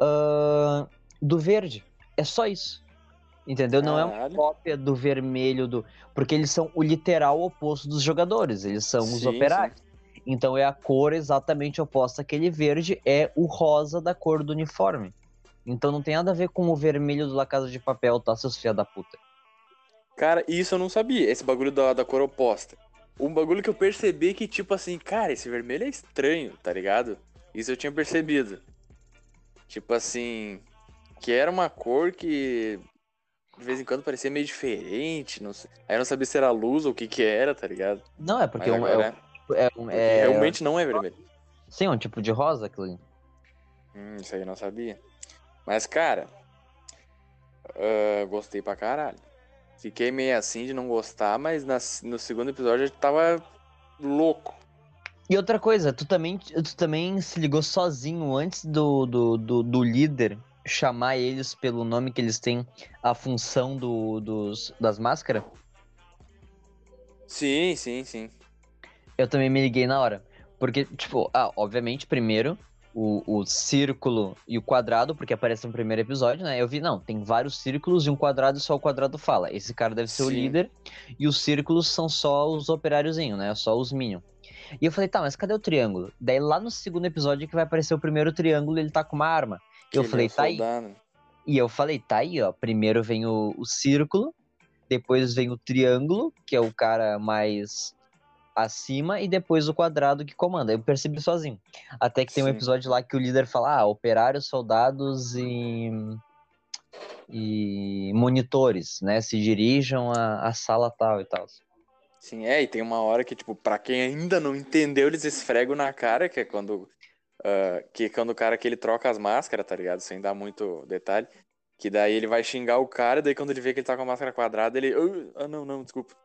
ah, do verde. É só isso. Entendeu? Não é uma Caralho. cópia do vermelho do. Porque eles são o literal oposto dos jogadores. Eles são os Sim, operários. Então é a cor exatamente oposta àquele verde, é o rosa da cor do uniforme. Então não tem nada a ver com o vermelho do La Casa de Papel, tá, seus filha da puta? Cara, isso eu não sabia, esse bagulho da, da cor oposta. Um bagulho que eu percebi que, tipo assim, cara, esse vermelho é estranho, tá ligado? Isso eu tinha percebido. Tipo assim, que era uma cor que de vez em quando parecia meio diferente, não sei. Aí eu não sabia se era luz ou o que que era, tá ligado? Não, é porque Mas um- agora é, é, um- Porque é- realmente não é vermelho. Sim, é um tipo de rosa aquilo ali. Hum, isso aí eu não sabia. Mas, cara, ah, gostei pra caralho. Fiquei meio assim de não gostar, mas na- no segundo episódio eu tava louco. E outra coisa, tu também, tu também se ligou sozinho antes do, do, do, do líder chamar eles pelo nome que eles têm, a função do, dos, das máscaras? Sim, sim, sim. Eu também me liguei na hora. Porque, tipo, ah, obviamente, primeiro, o, o círculo e o quadrado, porque aparece no primeiro episódio, né? Eu vi, não, tem vários círculos e um quadrado e só o quadrado fala. Esse cara deve ser o Sim. líder. E os círculos são só os operáriozinhos, né? Só os Minion. E eu falei, tá, mas cadê o triângulo? Daí lá no segundo episódio que vai aparecer o primeiro triângulo, ele tá com uma arma. Eu Ele falei, é um tá aí. soldado. E eu falei, tá aí, ó. Primeiro vem o, o círculo, depois vem o triângulo, que é o cara mais acima, e depois o quadrado que comanda. Eu percebi sozinho. Até que tem um Sim. episódio lá que o líder fala, ah, operários, soldados e. e monitores, né? Se dirijam à, à sala tal e tal. Sim, é, e tem uma hora que, tipo, pra quem ainda não entendeu, eles esfregam na cara, que é quando. ah, que é quando o cara que ele troca as máscaras, tá ligado? Sem dar muito detalhe. Que daí ele vai xingar o cara, daí quando ele vê que ele tá com a máscara quadrada, ele. "Ah, não, não, desculpa.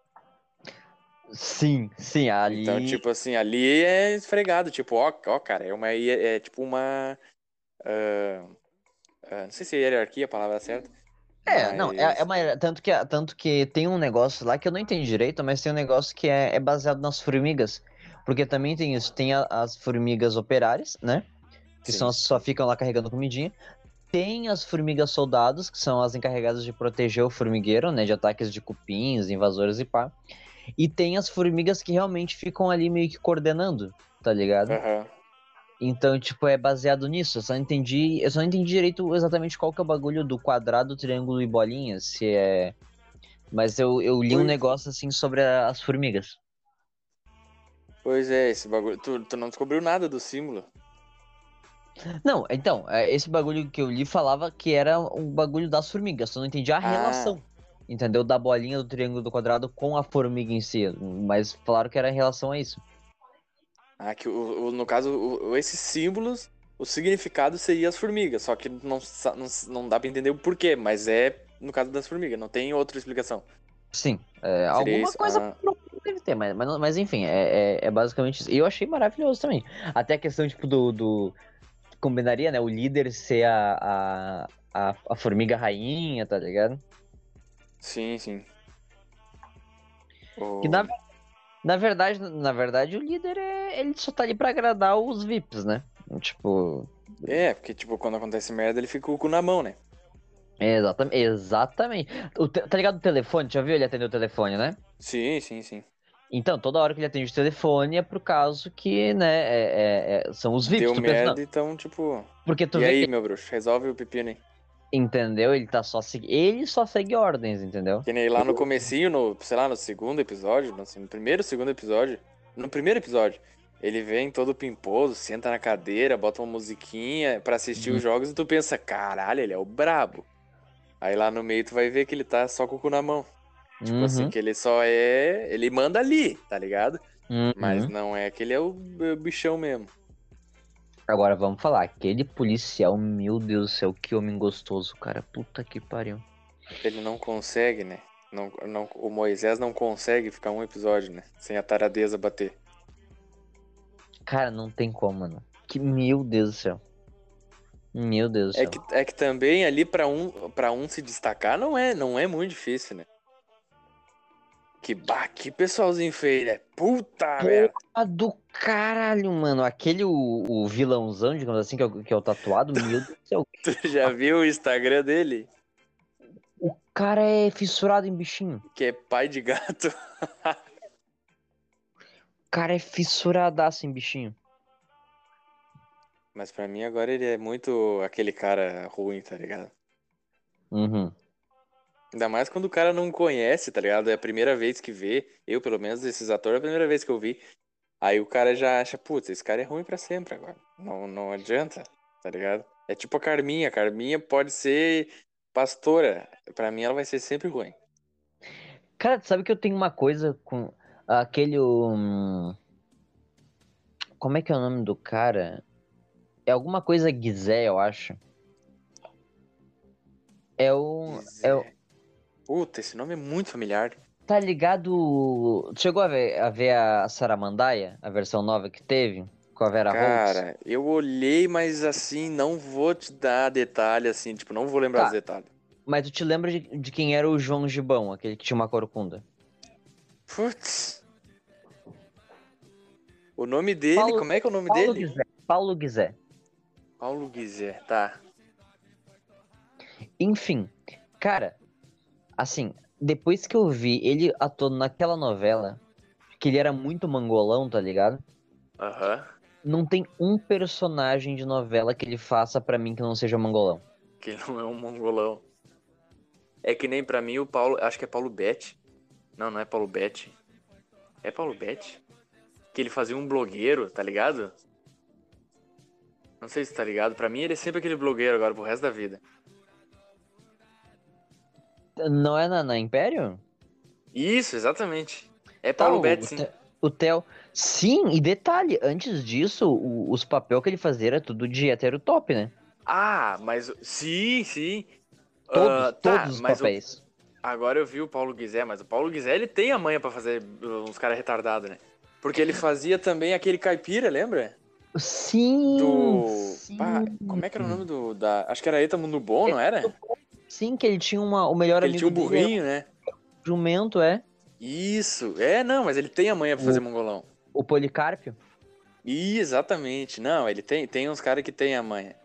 Sim, sim, ali. Então, tipo assim, ali é esfregado, tipo, ó, ó, cara, é uma. É, é tipo uma. ah, ah, não sei se é hierarquia a palavra certa. É, não, é, mas- é uma, tanto, que, tanto que tem um negócio lá que eu não entendi direito, mas tem um negócio que é, é baseado nas formigas. Porque também tem isso, tem a- as formigas operárias, né? Que Sim. são as que só ficam lá carregando comidinha. Tem as formigas soldados, que são as encarregadas de proteger o formigueiro, né? De ataques de cupins, invasores e pá. E tem as formigas que realmente ficam ali meio que coordenando, tá ligado? Aham. Então, tipo, é baseado nisso. Eu só entendi. Eu só não entendi direito exatamente qual que é o bagulho do quadrado, triângulo e bolinha. Se é. Mas eu, eu li um negócio assim sobre a- as formigas. Pois é, esse bagulho. Tu, tu não descobriu nada do símbolo. Não, então, é, esse bagulho que eu li falava que era um bagulho das formigas, só não entendi a Ah. relação. Entendeu? Da bolinha, do triângulo, do quadrado com a formiga em si. Mas falaram que era em relação a isso. Ah, que o, o- no caso, o- esses símbolos, o significado seria as formigas, só que não, não, não dá pra entender o porquê, mas é no caso das formigas, não tem outra explicação. Sim, é, alguma isso, coisa ah. profunda deve ter, mas, mas, não- mas enfim, é, é, é basicamente isso. E eu achei maravilhoso também. Até a questão, tipo, do. do combinaria, né? O líder ser a, a, a, a formiga rainha, tá ligado? Sim, sim. Que na, na verdade, na verdade, o líder é. Ele só tá ali pra agradar os VIPs, né? Tipo. É, porque, tipo, quando acontece merda, ele fica com o cu na mão, né? Exatamente. Exatamente. O tá ligado o telefone? Já viu ele atender o telefone, né? Sim, sim, sim. Então, toda hora que ele atende o telefone é por caso que, né, é- é- é- são os VIPs. Deu pensa, merda, não, então, tipo. porque tu E aí, que, meu bruxo, resolve o pepino aí. Entendeu? Ele tá só. Ele só segue ordens, entendeu? Que nem lá no comecinho, no, sei lá, no segundo episódio, no, assim, no primeiro, segundo episódio, no primeiro episódio, ele vem todo pimposo, senta na cadeira, bota uma musiquinha pra assistir Uhum. os jogos e tu pensa, caralho, ele é o brabo. Aí lá no meio tu vai ver que ele tá só com o cu na mão. Tipo Uhum, assim, que ele só é. Ele manda ali, tá ligado? uhum. Mas não é que ele é o b- bichão mesmo. Agora vamos falar. Aquele policial, meu Deus do céu, que homem gostoso, cara. Puta que pariu. Ele não consegue, né? Não, não, o Moisés não consegue ficar um episódio, né? Sem a taradeza bater. Cara, não tem como, mano. Que meu Deus do céu. Meu Deus do É céu. que, é que também ali pra um, pra um se destacar não é, não é muito difícil, né? Que bah, que pessoalzinho feio, né? Puta merda. Ah, do caralho, mano. Aquele, o, o vilãozão, digamos assim, que é, o- que é o tatuado, meu Deus do céu. Tu já viu o Instagram dele? O cara é fissurado em bichinho. Que é pai de gato. cara é fissuradaço em bichinho. Mas pra mim agora ele é muito aquele cara ruim, tá ligado? Uhum. Ainda mais quando o cara não conhece, tá ligado? É a primeira vez que vê. Eu, pelo menos, esses atores, é a primeira vez que eu vi. Aí o cara já acha, putz, esse cara é ruim pra sempre agora. Não, não adianta, tá ligado? É tipo a Carminha. A Carminha pode ser pastora. Pra mim ela vai ser sempre ruim. Cara, sabe que eu tenho uma coisa com aquele. hum, Como é que é o nome do cara? É alguma coisa Guizé, eu acho. É o. É o Puta, esse nome é muito familiar. Tá ligado. Chegou a ver, a ver a Saramandaia, a versão nova que teve? Com a Vera Holtz? Cara, eu olhei, mas assim, não vou te dar detalhe, assim, tipo, não vou lembrar Tá. os detalhes. Mas tu te lembra de, de quem era o João Gibão, aquele que tinha uma corcunda? Putz. O nome dele, Paulo- como é que é o nome Paulo dele? Guizé. Paulo Guizé. Paulo Guizé, tá. Enfim, cara, assim, depois que eu vi ele atuando naquela novela, que ele era muito mangolão, tá ligado? Aham. Não tem um personagem de novela que ele faça pra mim que não seja mangolão. Que não é um mongolão. É que nem pra mim o Paulo, acho que é Paulo Betti. Não, não é Paulo Betti. É Paulo Betti? Que ele fazia um blogueiro, tá ligado? Não sei se tá ligado. Pra mim ele é sempre aquele blogueiro agora pro resto da vida. Não é na, na Império? Isso, exatamente. É Tá, Paulo o, Betti, o Theo. Sim, e detalhe, antes disso, o- os papéis que ele fazia era tudo de hétero top, né? Ah, mas. Sim, sim. Todos, Ah, tá, todos os mas o- papéis. Agora eu vi o Paulo Guizé, mas o Paulo Guizé ele tem a manha pra fazer uh, uns caras retardados, né? Porque ele fazia também aquele caipira, lembra? Sim! Do. sim. Pá, como é que era o nome do. Da... Acho que era Eta Mundo Bom, não era? Sim, que ele tinha uma, o melhor Ele amigo tinha um burrinho, né? o jumento, é. Isso. É, não, mas ele tem a manha pra fazer mongolão. O Policarpio. Ih, exatamente. Não, ele tem, tem uns caras que tem a manha.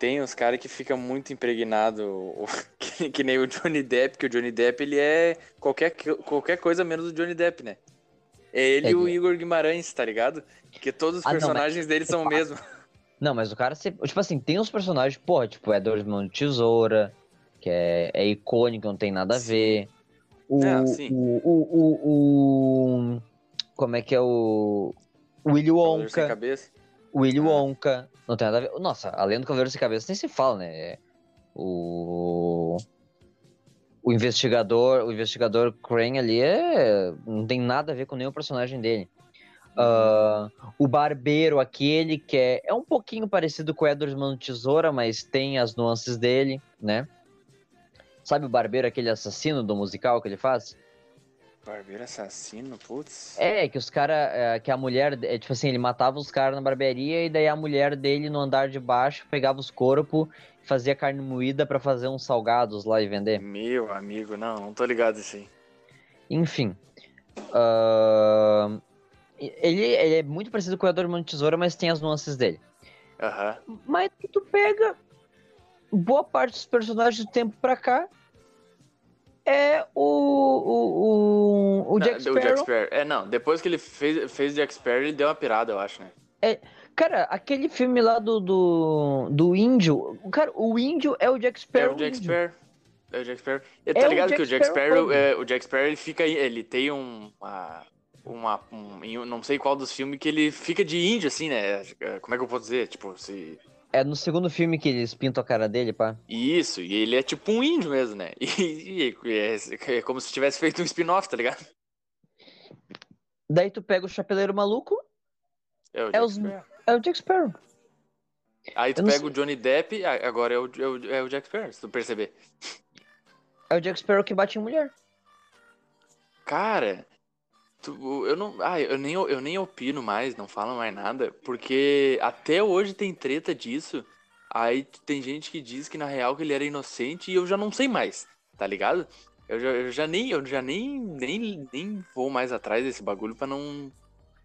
Tem uns caras que fica muito impregnado, que, que nem o Johnny Depp, que o Johnny Depp ele é qualquer, que- qualquer coisa menos o Johnny Depp, né? É ele e o É. Igor Guimarães, tá ligado? Que todos os Ah, não, mas- personagens dele são o mesmo. Não, mas o cara, se- tipo assim, tem uns personagens, porra, tipo, Edward Mão de Tesoura, que é, é icônico, não tem nada a ver. O, Não, sim. o, o, o, o- Como é que é o. Willy sem Wonka. cabeça. O Willy Ah. Wonka. Não tem nada a ver. Nossa, além do Cavaleiro Sem Cabeça, nem se fala, né? É O. O investigador, o investigador Crane ali é. Não tem nada a ver com nenhum personagem dele. Ah, o barbeiro, aquele que é, é um pouquinho parecido com o Edward de Tesoura, mas tem as nuances dele, né? Sabe o barbeiro, aquele assassino do musical que ele faz? Barbeiro assassino, putz. É, que os caras. que a mulher. É, tipo assim, ele matava os caras na barbearia e daí a mulher dele no andar de baixo pegava os corpos e fazia carne moída pra fazer uns salgados lá e vender. Meu amigo, não, não tô ligado isso aí. Enfim. ahn, ele, ele é muito parecido com o Edward Mão Tesoura, mas tem as nuances dele. Aham. Mas tu pega boa parte dos personagens do tempo pra cá. É o. O, o, o Jack o Jack Sparrow. Sparrow. É, não, depois que ele fez, fez Jack Sparrow, ele deu uma pirada, eu acho, né? Cara, aquele filme lá do, do, do índio. Cara, o índio é o Jack É Sparrow. o Jack. Sparrow. É o Jack Sparrow. É tá o ligado Jack que o Jack Sparrow Sparrow, é, o Jack Sparrow, ele fica, ele tem um, uma, uma, um, não sei qual dos filmes que ele fica de índio, assim, né? Como é que eu posso dizer? Tipo, se... É no segundo filme que eles pintam a cara dele, pá. Isso, e ele é tipo um índio mesmo, né? E, e é, é como se tivesse feito um spin-off, tá ligado? Daí tu pega o Chapeleiro Maluco, É o É Jack os- Sparrow. é o Jack Sparrow. Aí tu pega sei- o Johnny Depp, agora é o, é o, é o Jack Sparrow, se tu perceber. É o Jack Sparrow que bate em mulher. Cara, tu- eu não. Ah, eu nem, eu nem opino mais, não falo mais nada, porque até hoje tem treta disso. Aí tem gente que diz que na real que ele era inocente e eu já não sei mais, tá ligado? Eu já, eu já nem, eu já nem, nem, nem vou mais atrás desse bagulho pra não,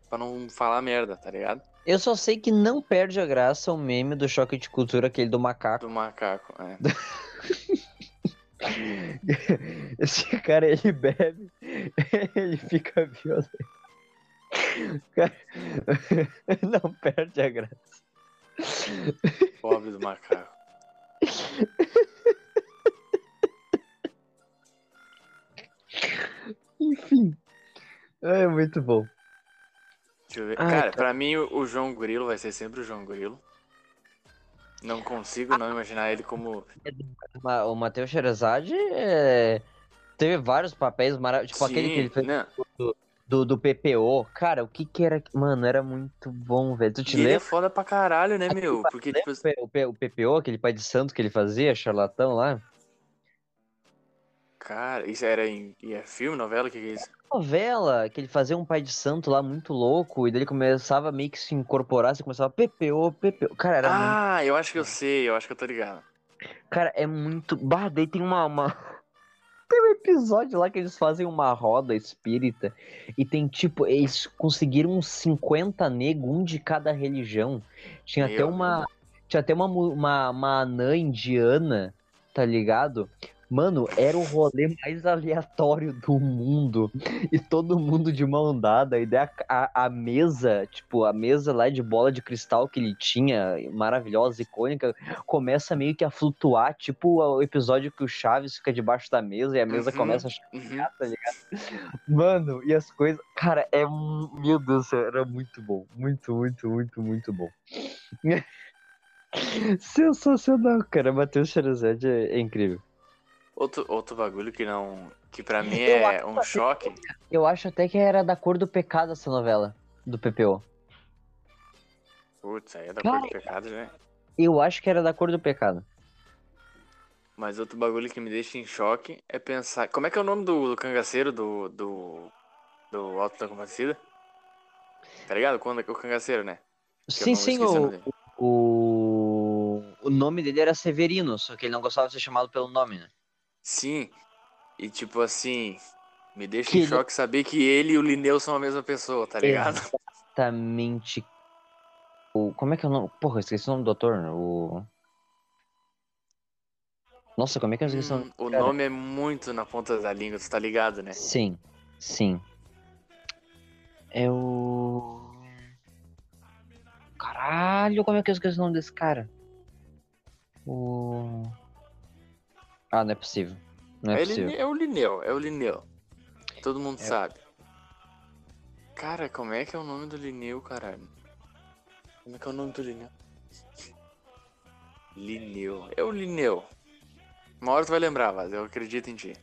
pra não falar merda, tá ligado? Eu só sei que não perde a graça o meme do choque de cultura, aquele do macaco. Do macaco, é. Esse cara, ele bebe, ele fica violento. Não perde a graça. Pobre do macaco. Enfim. É muito bom. Deixa eu ver. Ai, cara, cara. pra mim o o João Grilo vai ser sempre o João Grilo. Não consigo não imaginar ele como. O Matheus Sherazade é, teve vários papéis maravilhosos. Tipo aquele que ele fez não. do, do PPO. Cara, o que que era. Mano, era muito bom, velho. Tu te E ele é lembra? foda pra caralho, né, meu? Porque, tipo, o P- o PPO, aquele pai de santo que ele fazia, charlatão lá? Cara, isso era em. e é filme, novela? O que, que é isso? Novela, que ele fazia um pai de santo lá muito louco, e daí ele começava meio que se incorporar, você começava PPO, PPO. Cara, era muito. Ah, eu acho que eu sei, eu acho que eu tô ligado. Cara, é muito. Bah, daí tem uma, uma- Tem um episódio lá que eles fazem uma roda espírita e tem tipo, eles conseguiram uns 50 negros, um de cada religião. Tinha até Meu uma. Tinha até uma, uma, uma anã indiana, tá ligado? Mano, era o rolê mais aleatório do mundo. E todo mundo de mão dada. E daí a, a, a mesa, tipo, a mesa lá de bola de cristal que ele tinha, maravilhosa, icônica, começa meio que a flutuar, tipo o episódio que o Chaves fica debaixo da mesa e a mesa Uhum. começa a Uhum. chacoalhar, tá ligado? Mano, e as coisas. Cara, é. Meu Deus do céu, era muito bom. Muito, muito, muito, muito bom. Sensacional, cara. Matheus Charizard é, é incrível. Outro, outro bagulho que não. Que pra mim Eu é um choque. Eu acho até que era da cor do pecado essa novela, do PPO. Putz, aí é da Cara. cor do pecado, né? Eu acho que era da cor do pecado. Mas outro bagulho que me deixa em choque é pensar. Como é que é o nome do, do cangaceiro do. do. do Alto da Compadecida? Tá ligado? Quando é o cangaceiro, né? Que Sim, sim, o. O nome dele era Severino, só que ele não gostava de ser chamado pelo nome, né? Sim. E tipo assim. Me deixa Que em choque saber que ele e o Lineu são a mesma pessoa, tá ligado? Exatamente. O, como é que é o nome? Porra, eu esqueci o nome do ator. O. Nossa, como é que eu esqueci o nome? Hum, o cara. nome é muito na ponta da língua, tu tá ligado, né? Sim, sim. É o. Caralho, como é que eu esqueci o nome desse cara? O. Ah, não é possível. Não é, É, possível. É o Lineu, é o Lineu. Todo mundo É. sabe. Cara, como é que é o nome do Lineu, caralho? Como é que é o nome do Lineu? Lineu. É o Lineu. Uma hora tu vai lembrar, Vaz. Eu acredito em ti.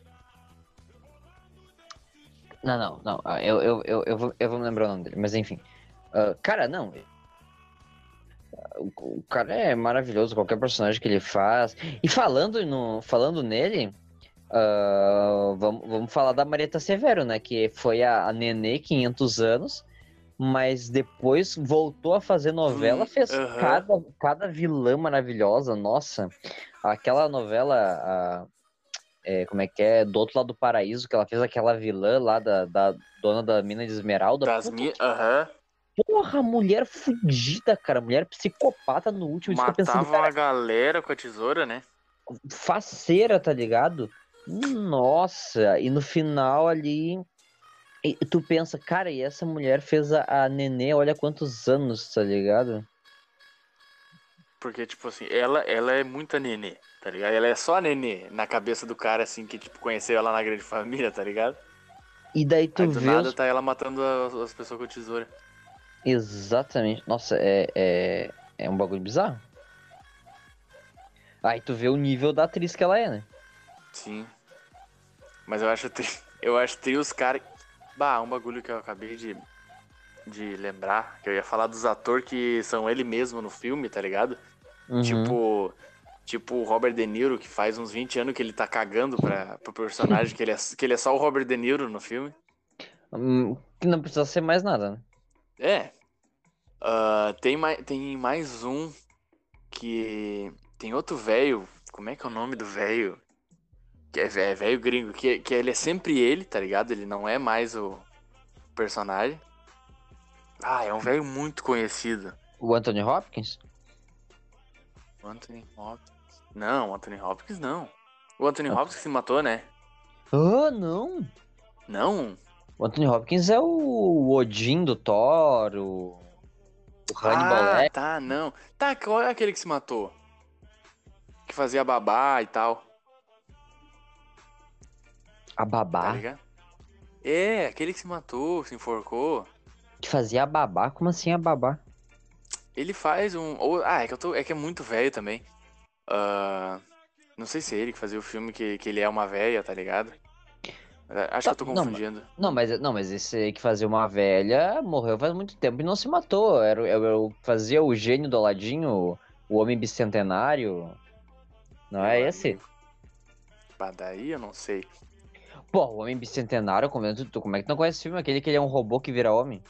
Não, não, não. ah, Eu, eu, eu, eu, vou, eu vou me lembrar o nome dele, mas enfim. Ah, cara, não. O, cara é maravilhoso, qualquer personagem que ele faz. E falando, no, falando nele, ah, vamos, vamos falar da Marieta Severo, né? Que foi a, a Nenê 500 anos, mas depois voltou a fazer novela, Hum, fez aham. cada, cada vilã maravilhosa. Nossa, aquela novela. é, como é que é? Do outro lado do paraíso, que ela fez aquela vilã lá da, da dona da mina de Esmeralda. Das Puta minhas. Porra, mulher fugida, cara. Mulher psicopata no último. Fica pensando, a galera com a tesoura, né? faceira, tá ligado? Nossa, e no final ali. tu pensa, cara, e essa mulher fez a, a nenê, olha quantos anos, tá ligado? Porque, tipo assim, ela, ela é muita nenê, tá ligado? Ela é só a nenê na cabeça do cara, assim, que, tipo, conheceu ela na grande família, tá ligado? E daí tu Aí do vê. nada os- tá ela matando as, as pessoas com tesoura. Exatamente. Nossa, é, é, é um bagulho bizarro. Aí tu vê o nível da atriz que ela é, né? Sim. Mas eu acho tri... eu acho tri os caras. Bah, um bagulho que eu acabei de, de lembrar, que eu ia falar dos atores que são ele mesmo no filme, tá ligado? Uhum. Tipo. Tipo o Robert De Niro, que faz uns 20 anos que ele tá cagando pra, pro personagem, que ele, é, que ele é só o Robert De Niro no filme. Hum, que não precisa ser mais nada, né? É. Ah, tem, mais, tem mais um que. Tem outro velho. Como é que é o nome do velho? Que é vé- velho gringo. Que, que ele é sempre ele, tá ligado? Ele não é mais o personagem. Ah, é um velho muito conhecido. O Anthony Hopkins? O Anthony Hopkins. Não, o Anthony Hopkins não. O Anthony Ah. Hopkins se matou, né? Ah, não! Não? O Anthony Hopkins é o Odin do Thor, o, o Hannibal ah, tá, não. Tá, qual é aquele que se matou? Que fazia babá e tal, a tá babá. ligado? É, aquele que se matou, se enforcou. Que fazia a babá? Como assim a babá? Ele faz um. ah, é que eu tô. É que é muito velho também. Ah, não sei se é ele que fazia o filme que, que ele é uma véia, tá ligado? Ah, Acho Tá, que eu tô não, confundindo. Não, mas, não, mas esse aí que fazia uma velha morreu faz muito tempo e não se matou. Era, o que fazia o gênio do Aladinho, o homem bicentenário. Não é esse? Pá, daí eu não sei. Pô, o homem bicentenário, como é, tu- como é que tu não conhece esse filme? Aquele que ele é um robô que vira homem?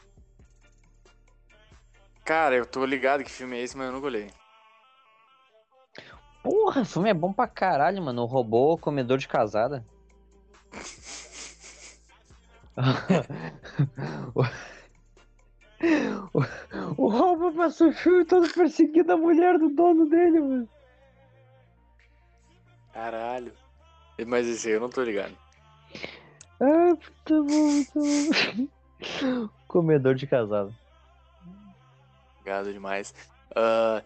Cara, eu tô ligado que filme é esse, mas eu nunca olhei. Porra, o filme é bom pra caralho, mano. O robô comedor de casada. o, o, o robô passou o filme todo perseguindo a mulher do dono dele, mano. Caralho. Mas esse aí eu não tô ligado. Ah, tá bom, tá bom. Comedor de casada. Obrigado demais. Ah,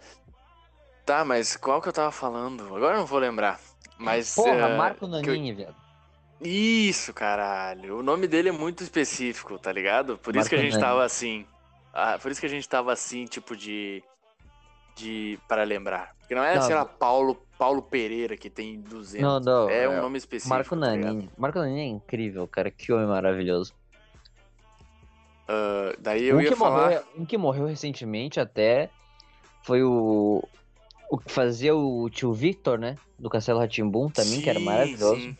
tá, mas qual que eu tava falando? Agora eu não vou lembrar. Mas. Porra, ah, Marco que eu- Nanini, viado. Isso, caralho. O nome dele é muito específico, tá ligado? Por isso Marco que a gente Nani. tava assim. Ah, por isso que a gente tava assim, tipo de. De. Para lembrar. Porque não é, Não, sei lá, Paulo, Paulo Pereira, que tem 200. Não, não, é um é nome específico. Marco tá? Nanini. Marco Nanini é incrível, cara. Que homem maravilhoso. Ah, daí eu um, ia falar. morreu, um que morreu recentemente até foi o. O que fazia o tio Victor, né? Do Castelo Ratimbum também, que era Sim, maravilhoso. sim.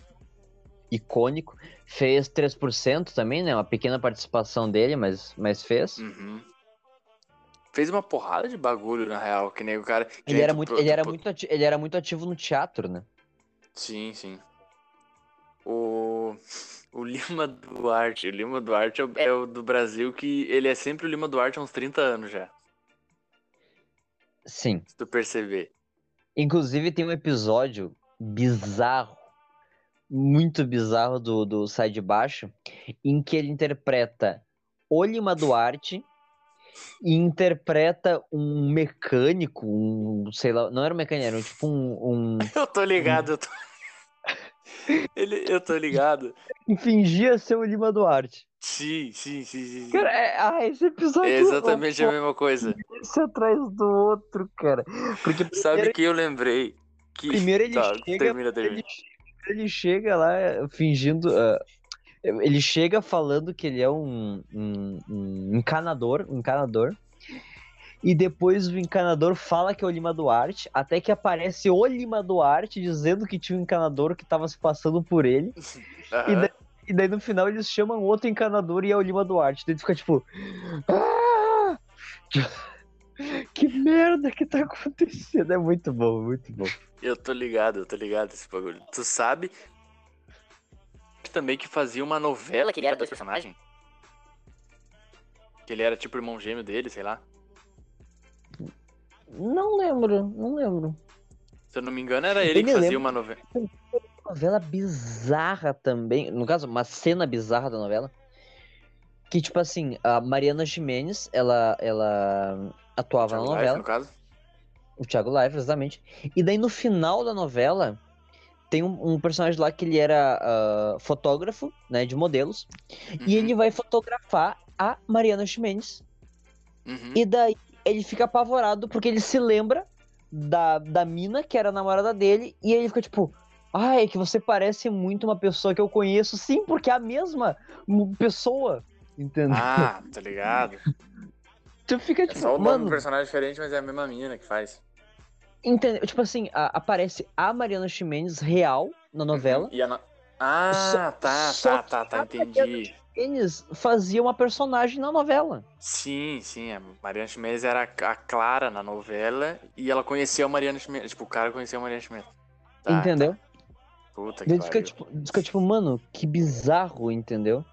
Icônico. Fez 3% também, né? Uma pequena participação dele, mas, mas fez. Uhum. Fez uma porrada de bagulho, na real, que nem o cara. que Ele era, muito, pro- ele, era tu- muito ati- ele era muito ativo no teatro, né? Sim, sim. O, o Lima Duarte. O Lima Duarte é o, é o do Brasil que ele é sempre o Lima Duarte há uns 30 anos já. Sim. Se tu perceber. Inclusive tem um episódio bizarro, muito bizarro do, do Sai de Baixo, em que ele interpreta o Lima Duarte e interpreta um mecânico, um, sei lá, não era um mecânico, era um, tipo um, um Eu tô ligado, eu tô. Ele, eu tô ligado. que fingia ser o Lima Duarte. Sim, sim, sim, sim. Cara, é, ah, esse episódio É exatamente a mesma coisa. esse atrás do outro, cara. Porque Sabe que eu lembrei? Que... primeiro ele Tá, chega termina, termina. ele, ele chega lá fingindo. ah, ele chega falando que ele é um, um, um encanador, um encanador. E depois o encanador fala que é o Lima Duarte, até que aparece o Lima Duarte dizendo que tinha um encanador que tava se passando por ele. Aham. E, daí, e daí no final eles chamam outro encanador e é o Lima Duarte. Daí tu fica tipo. "Ah!" Que merda que tá acontecendo? É muito bom, muito bom. Eu tô ligado, eu tô ligado esse bagulho. Tu sabe também que fazia uma novela que ele era dois personagens? Que ele era tipo o irmão gêmeo dele, sei lá. Não lembro, não lembro. Se eu não me engano, era ele Eu que fazia lembro. uma novela. novela bizarra também. No caso, uma cena bizarra da novela. Que, tipo assim, a Mariana Ximenes, ela, ela atuava na Life, novela. no caso. O Thiago Life, exatamente. E daí no final da novela, tem um, um personagem lá que ele era ah, fotógrafo, né, de modelos. E Uhum, ele vai fotografar a Mariana Ximenes. uhum. E daí ele fica apavorado porque ele se lembra da, da mina que era a namorada dele. E ele fica tipo, ai, é que você parece muito uma pessoa que eu conheço. Sim, porque é a mesma pessoa. Entendeu? Ah, tá ligado. tu fica É tipo, só o nome do mano, personagem diferente, mas é a mesma mina que faz. entendeu? Tipo assim, a- aparece a Mariana Ximenes real na novela. Uhum. E a no- Ah, Só- tá, só tá, tá, tá, a entendi. Eles faziam uma personagem na novela. Sim, sim, a Mariana Chimenez era a Clara na novela e ela conheceu a Mariana Chimenez. Tipo, o cara conheceu a Mariana Chimenez. Tá, entendeu? tá. Puta que tu fica, pariu. tipo, fica tipo, mano, que bizarro, entendeu?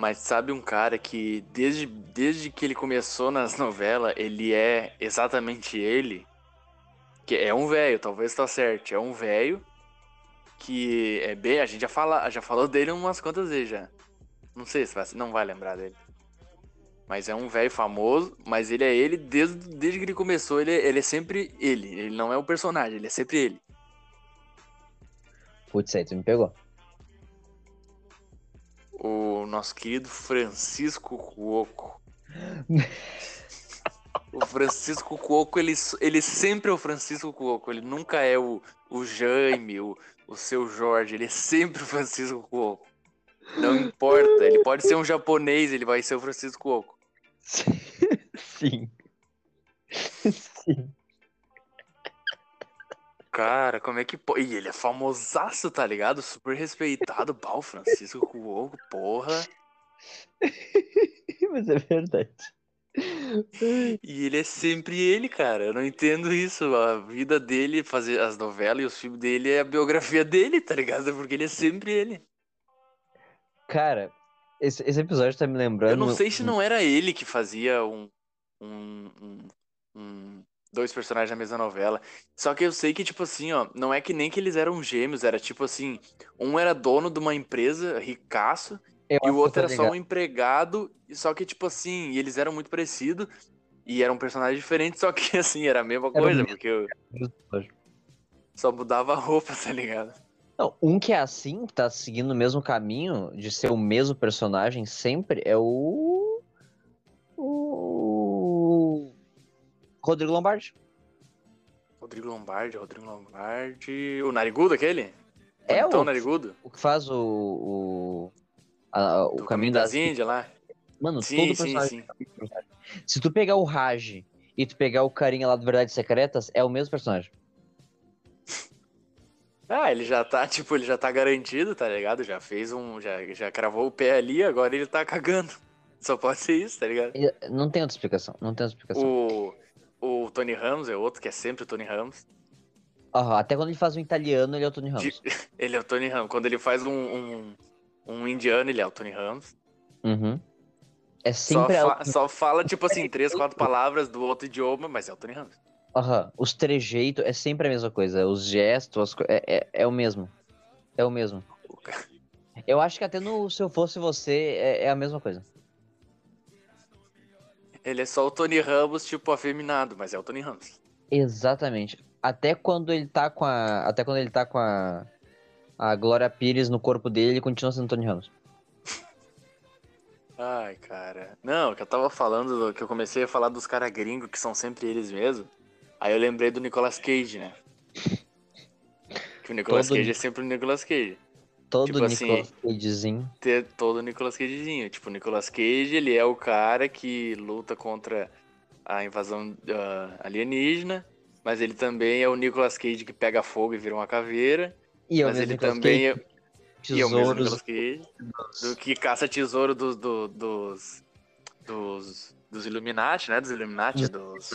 Mas sabe um cara que desde, desde que ele começou nas novelas, ele é exatamente ele? Que é um velho, talvez tá certo. É um velho que é bem. A gente já, fala, já falou dele umas quantas vezes já. Não sei se você não vai lembrar dele. Mas é um velho famoso, mas ele é ele desde, desde que ele começou, ele, ele é sempre ele. Ele não é o personagem, ele é sempre ele. Putz, aí tu me pegou. O nosso querido Francisco Cuoco. o Francisco Cuoco, ele, ele sempre é o Francisco Cuoco. Ele nunca é o, o Jaime, o, o seu Jorge. Ele é sempre o Francisco Cuoco. Não importa. Ele pode ser um japonês, ele vai ser o Francisco Cuoco. Sim. Sim. Cara, como é que pode? E ele é famosaço, tá ligado? Super respeitado. Pau, Francisco Cuoco, porra. Mas é verdade. E ele é sempre ele, cara. Eu não entendo isso. A vida dele, fazer as novelas e os filmes dele é a biografia dele, tá ligado? Porque ele é sempre ele. Cara, esse, esse episódio tá me lembrando. Eu não sei se não era ele que fazia um, um, um, um dois personagens na mesma novela. Só que eu sei que, tipo assim, ó, não é que nem que eles eram gêmeos, era tipo assim, um era dono de uma empresa, ricaço, Eu e o outro era tô só ligado. um empregado, e só que, tipo assim, eles eram muito parecidos, e eram personagens diferentes, só que, assim, era a mesma Era coisa, mesmo. porque eu só mudava a roupa, tá ligado? Não, um que é assim, que tá seguindo o mesmo caminho de ser o mesmo personagem sempre, é o. O. Rodrigo Lombardi. Rodrigo Lombardi, Rodrigo Lombardi. O Narigudo, aquele? É então, o- Narigudo? O que faz o. O, a- o caminho das. Índias lá. Mano, Sim, todo sim, personagem. sim. Se tu pegar o Raj e tu pegar o carinha lá do Verdades Secretas, é o mesmo personagem. Ah, ele já tá, tipo, ele já tá garantido, tá ligado? Já fez um. Já, já cravou o pé ali, agora ele tá cagando. Só pode ser isso, tá ligado? Não tem outra explicação. Não tem outra explicação. O, o Tony Ramos é outro, que é sempre o Tony Ramos. Aham, até quando ele faz um italiano, ele é o Tony Ramos. De- ele é o Tony Ramos. Quando ele faz um, um, um indiano, ele é o Tony Ramos. Uhum. É Só, sempre. fa- a- só fala, tipo assim, três, quatro palavras do outro idioma, mas é o Tony Ramos. Aham, os trejeitos é sempre a mesma coisa. Os gestos, as é, é, é o mesmo. É o mesmo. Eu acho que até no Se Eu Fosse Você é, é a mesma coisa. Ele é só o Tony Ramos, tipo, afeminado, mas é o Tony Ramos. Exatamente. Até quando ele tá com a. Até quando ele tá com a. A Glória Pires no corpo dele, ele continua sendo Tony Ramos. Ai, cara. Não, que eu tava falando, do- que eu comecei a falar dos caras gringos, que são sempre eles mesmos. Aí eu lembrei do Nicolas Cage, né? Que o Nicolas Todo Cage é sempre o Nicolas Cage. Todo Tipo assim- Nicolas Cagezinho. Ter todo Nicolas Cagezinho. Tipo, o Nicolas Cage, ele é o cara que luta contra a invasão ah, alienígena, mas ele também é o Nicolas Cage que pega fogo e vira uma caveira. E é mas ele Nicolas também Cage, é, e é o mesmo. Nicolas Cage. Do que caça tesouro dos, do- dos, dos, dos Illuminati, né? Dos Illuminati, dos,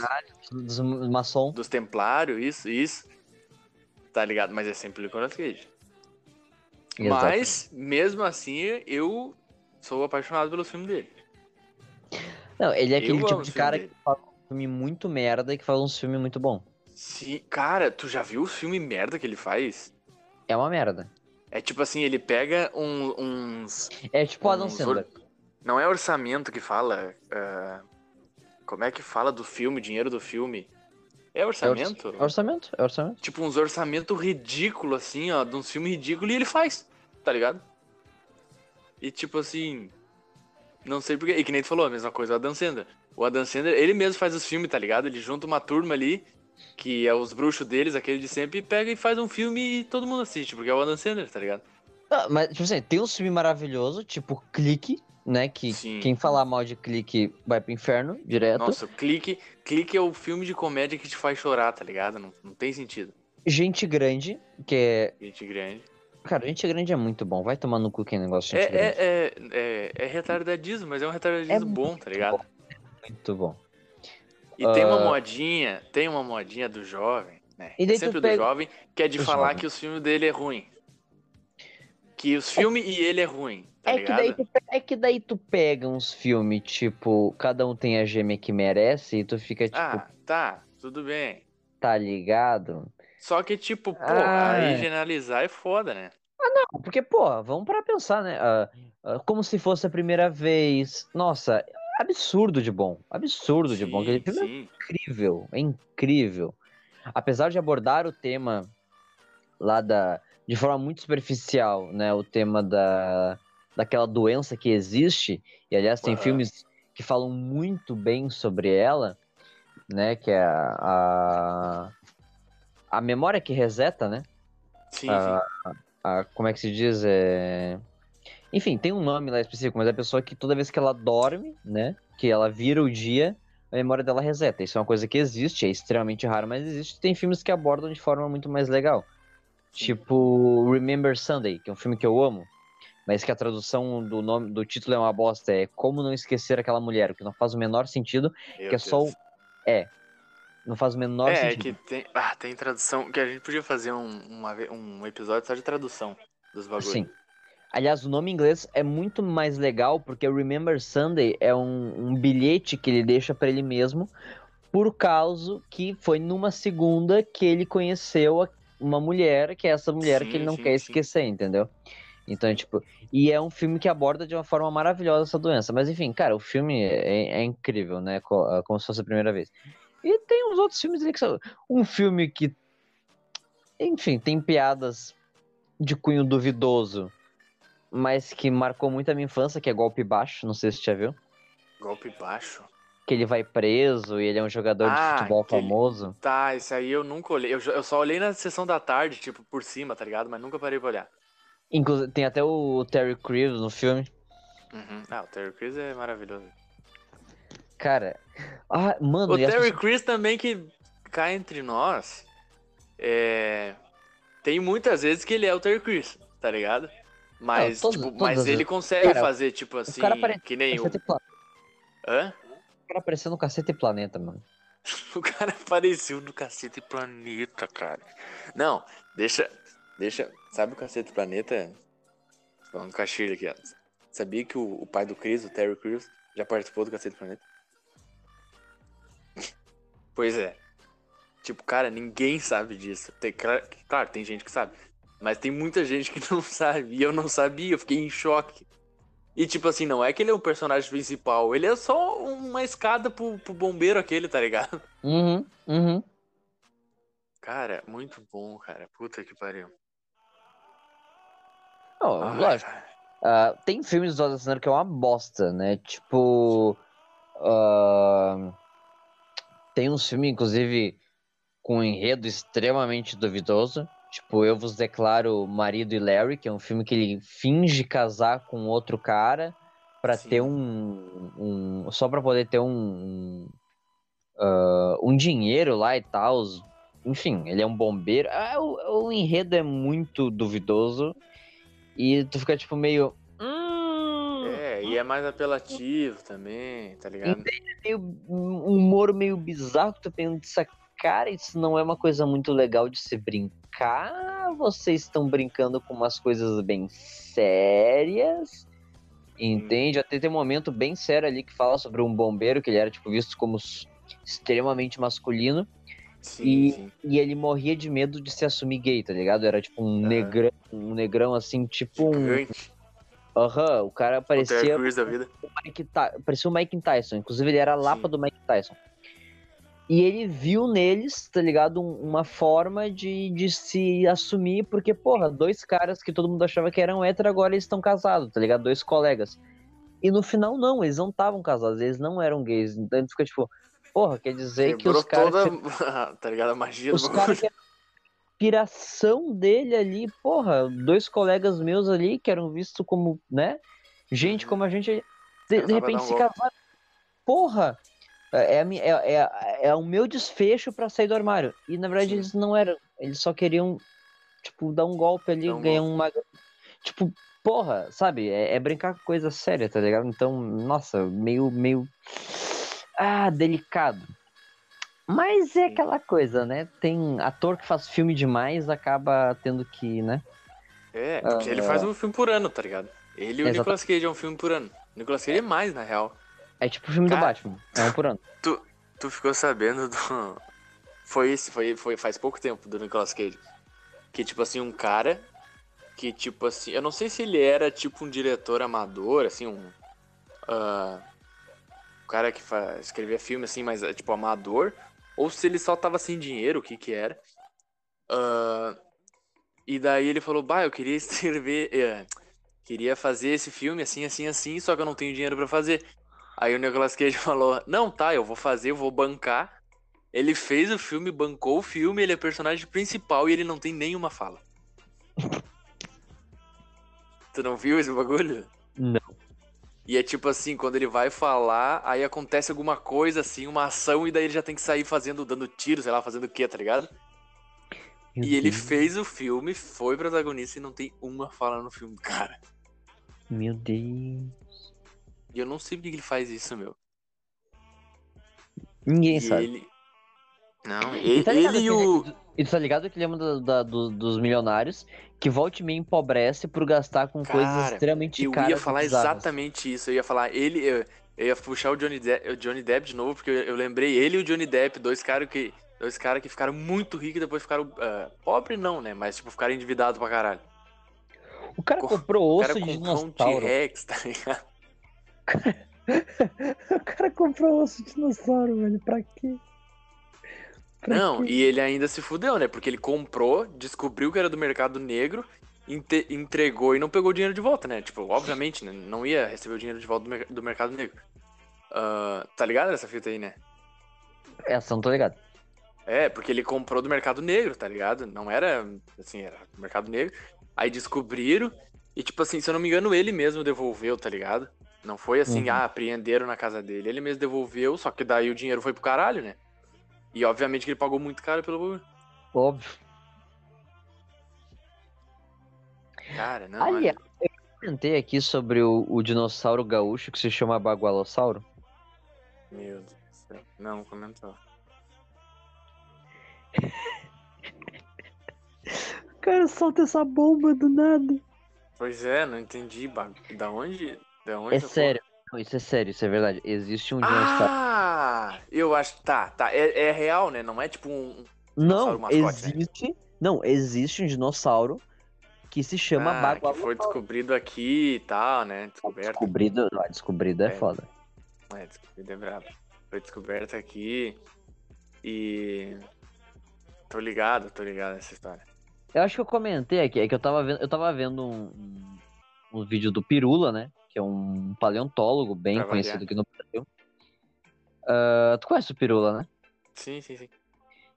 dos maçom. dos Templários, isso, isso. Tá ligado? Mas é sempre o Nicolas Cage. Exatamente. Mas, mesmo assim, eu sou apaixonado pelo filme dele. Não, ele é Eu aquele amo tipo de cara dele. que faz um filme muito merda e que faz um filme muito bom. Sim, cara, tu já viu o filme merda que ele faz? É uma merda. É tipo assim, ele pega um- uns. É tipo Adam Sandler. or- Não é orçamento que fala. ah, Como é que fala do filme, dinheiro do filme? É É orça- orçamento? É orçamento, é orçamento. Tipo, uns orçamentos ridículos, assim, ó, de uns filmes ridículos e ele faz, tá ligado? E tipo assim. Não sei porquê. E que nem tu falou, a mesma coisa, o Adam Sandler. O Adam Sandler, ele mesmo faz os filmes, tá ligado? Ele junta uma turma ali, que é os bruxos deles, aquele de sempre, e pega e faz um filme e todo mundo assiste, porque é o Adam Sandler, tá ligado? Ah, mas, tipo assim, tem um filme maravilhoso, tipo Clique, né? Que Sim. quem falar mal de Clique vai pro inferno direto. Nossa, o clique, clique é o filme de comédia que te faz chorar, tá ligado? Não, não tem sentido. Gente Grande, que é. Gente grande. Cara, Gente Grande é muito bom. Vai tomar no cu que negócio de É, Gente Grande. é, é, é, é retardadismo, mas é um retardadismo É bom, tá ligado? Muito bom. E tem uma Ah. modinha, tem uma modinha do jovem, né? E tu Sempre pega- do jovem, que é de Do falar jovem. que os filmes dele é ruim. Que os filmes e ele é ruim, tá É que, ligado? daí tu, é que daí tu pega uns filmes, tipo, cada um tem a gêmea que merece, e tu fica, tipo, Ah, tá, tudo bem. tá ligado? Só que, tipo, pô, Ah. aí generalizar é foda, né? Porque, pô, vamos para pensar, né? Ah, ah, como se fosse a primeira vez. Nossa, absurdo de bom. Absurdo de bom. Aquele filme é sim. incrível. É incrível. Apesar de abordar o tema lá da. de forma muito superficial, né? O tema da. Daquela doença que existe. E aliás, tem Aham. filmes que falam muito bem sobre ela, né? Que é a. a, a memória que reseta, né? Sim, sim. a- como é que se diz? É... Enfim, tem um nome lá específico, mas é a pessoa que toda vez que ela dorme, né? Que ela vira o dia, a memória dela reseta. Isso é uma coisa que existe, é extremamente raro, mas existe. Tem filmes que abordam de forma muito mais legal. Tipo Remember Sunday, que é um filme que eu amo, mas que a tradução do nome do título é uma bosta. É Como Não Esquecer Aquela Mulher, o que não faz o menor sentido, Meu que é só o- Deus. É. Não faz o menor É, é sentido. que tem. Ah, tem tradução. Que a gente podia fazer um, uma um episódio só de tradução dos bagulhos. Sim. Aliás, o nome em inglês é muito mais legal porque Remember Sunday é um, um bilhete que ele deixa pra ele mesmo por causa que foi numa segunda que ele conheceu uma mulher, que é essa mulher Sim, que ele não sim, quer sim. esquecer, entendeu? Então, tipo, e é um filme que aborda de uma forma maravilhosa essa doença. Mas enfim, cara, o filme é, é incrível, né? Ah, Como se fosse a primeira vez. E tem uns outros filmes ali que são. Um filme que. Enfim, tem piadas de cunho duvidoso, mas que marcou muito a minha infância, que é Golpe Baixo, não sei se você já viu. Golpe baixo. Que ele vai preso e ele é um jogador Ah, de futebol famoso. Tá, esse aí eu nunca olhei. Eu, eu só olhei na sessão da tarde, tipo, por cima, tá ligado? Mas nunca parei pra olhar. Inclusive, tem até o Terry Crews no filme. Uhum. Ah, o Terry Crews é maravilhoso. Cara, ah, mano, O Terry pessoas- Crews também que cá entre nós, é... tem muitas vezes que ele é o Terry Crews, tá ligado? Mas, Não, todas- tipo, todas mas as ele vezes. consegue Cara, fazer, tipo assim, que nem o... Hã? O cara apareceu no Cacete e Planeta, mano. O cara apareceu no Cacete Planeta, cara. Não, deixa. Deixa. Sabe o Cacete Planeta? Falando com a Shirley aqui, ó. Sabia que o, o pai do Chris, o Terry Crews, já participou do Cacete Planeta? Pois é. Tipo, cara, ninguém sabe disso. Tem, claro, claro, tem gente que sabe. Mas tem muita gente que não sabe. E eu não sabia, eu fiquei em choque. E tipo assim, não é que ele é o personagem principal, ele é só uma escada pro, pro bombeiro aquele, tá ligado? Uhum, uhum. Cara, muito bom, cara. Puta que pariu. Não, Ai, lógico. Ah, tem filmes do Adam Sandler que é uma bosta, né? Tipo. ah, tem uns filmes, inclusive, com um enredo extremamente duvidoso. Tipo, Eu Vos Declaro Marido e Larry, que é um filme que ele finge casar com outro cara Sim. ter um, um. Só pra poder ter um. um, ah, um dinheiro lá e tal. Enfim, ele é um bombeiro. Ah, o, o enredo é muito duvidoso. E tu fica tipo meio. Hum, É, e é mais apelativo também, tá ligado? meio um humor meio bizarro que tu pensa, cara, isso não é uma coisa muito legal de se brincar. Vocês estão brincando com umas coisas bem sérias. Entende? Até tem um momento bem sério ali que fala sobre um bombeiro que ele era tipo visto como extremamente masculino Sim, e- sim. e ele morria de medo de se assumir gay, tá ligado? Era tipo um Aham. negrão, um negrão assim, tipo um, Gigante. aham, o cara O Terry parecia Crews da vida. o Mike parecia o Mike Tyson. Inclusive, ele era a lapa Sim. do Mike Tyson. E ele viu neles, tá ligado? um- Uma forma de, de se assumir, porque, porra, dois caras que todo mundo achava que eram hétero, agora eles estão casados, tá ligado? Dois colegas. E no final, não, eles não estavam casados, eles não eram gays. Então ele fica tipo, porra, quer dizer que Quebrou os caras. toda, tá ligado? A magia Os do caras bagulho. que a inspiração dele ali, porra, dois colegas meus ali que eram vistos como, né? Gente Uhum. como a gente. De, Cara, de repente um se golpe. casaram. Porra! É, a mi- é, é, é o meu desfecho pra sair do armário. E na verdade Sim. eles não eram. Eles só queriam, tipo, dar um golpe ali, um ganhar uma. Tipo, porra, sabe? É, é brincar com coisa séria, tá ligado? Então, nossa, meio. meio. Ah, delicado. Mas é aquela coisa, né? Tem ator que faz filme demais, acaba tendo que, né? É, porque ele faz um filme por ano, tá ligado? Ele e o. Nicolas Cage é um filme por ano. O Nicolas Cage é mais, na real. É tipo o filme do Cara. Batman, é um por ano. Tu ficou sabendo do. Foi esse, foi, foi faz pouco tempo do Nicolas Cage. Que, tipo assim, um cara que, tipo assim, eu não sei se ele era tipo um diretor amador, assim, um. ah, um cara que fa- escrevia filme, assim, mas é, tipo amador, ou se ele só tava sem dinheiro, o que que era. Ah, e daí ele falou, bah, eu queria escrever. eh, queria fazer esse filme assim, assim, assim, só que eu não tenho dinheiro pra fazer. Aí o Nicolas Cage falou, não, tá, eu vou fazer, eu vou bancar. Ele fez o filme, bancou o filme, ele é personagem principal e ele não tem nenhuma fala. Tu não viu esse bagulho? Não. E é tipo assim, quando ele vai falar, aí acontece alguma coisa assim, uma ação, e daí ele já tem que sair fazendo, dando tiro, sei lá, fazendo o quê, tá ligado? Meu E ele Deus, fez o filme, foi protagonista e não tem uma fala no filme, cara. Meu Deus. E eu não sei por que ele faz isso, meu. Ninguém e sabe. ele. Não, ele, tá ele e o. E tu tá ligado que ele é um da- da- do- dos milionários que volta e meia empobrece por gastar com coisas Cara, extremamente Eu caras. ia e falar exatamente isso. Eu ia falar, ele. Eu, eu ia puxar o Johnny, Depp, o Johnny Depp de novo, porque eu, eu lembrei ele e o Johnny Depp, dois caras que. Dois caras que ficaram muito ricos e depois ficaram. ah, pobre não, né? Mas tipo, ficaram endividados pra caralho. O cara Co- comprou O osso cara de comprou um dinossauro. T-Rex, tá ligado? o cara comprou osso de dinossauro, velho. Pra quê? Não, e ele ainda se fudeu, né? Porque ele comprou, descobriu que era do mercado negro, entregou e não pegou o dinheiro de volta, né? Tipo, obviamente, né? Não ia receber o dinheiro de volta do, mer- do mercado negro. Ah, tá ligado essa fita aí, né? Essa não tô ligado. É, porque ele comprou do mercado negro, tá ligado? Não era, assim, era do mercado negro. Aí descobriram e, tipo assim, se eu não me engano, ele mesmo devolveu, tá ligado? Não foi assim, Uhum. ah, apreenderam na casa dele. Ele mesmo devolveu, só que daí o dinheiro foi pro caralho, né? E obviamente que ele pagou muito caro pelo bagulho. Óbvio. Cara, não. Aliás, olha. eu comentei aqui sobre o, o dinossauro gaúcho que se chama bagualossauro. Meu Deus do céu. Não, comentou. O cara solta essa bomba do nada. Pois é, não entendi. Da onde? Da onde É sério. Não, isso é sério, isso é verdade. Existe um dinossauro. Ah! Eu acho. Tá, tá. É, é real, né? Não é tipo um. não, mascote, né? existe. Não, existe um dinossauro que se chama ah, que bagualossauro. foi descobrido aqui e tal, né? Descoberto. Descobrido, ah, descobrido é, É. foda. É, descobrido é brabo. Foi descoberto aqui. E. Tô ligado, tô ligado nessa história. Eu acho que eu comentei aqui, é que eu tava vendo, eu tava vendo um, um, um vídeo do Pirula, né? Que é um paleontólogo bem Pra conhecido variar. aqui no Brasil. Ah, tu conhece o Pirula, né? Sim, sim, sim.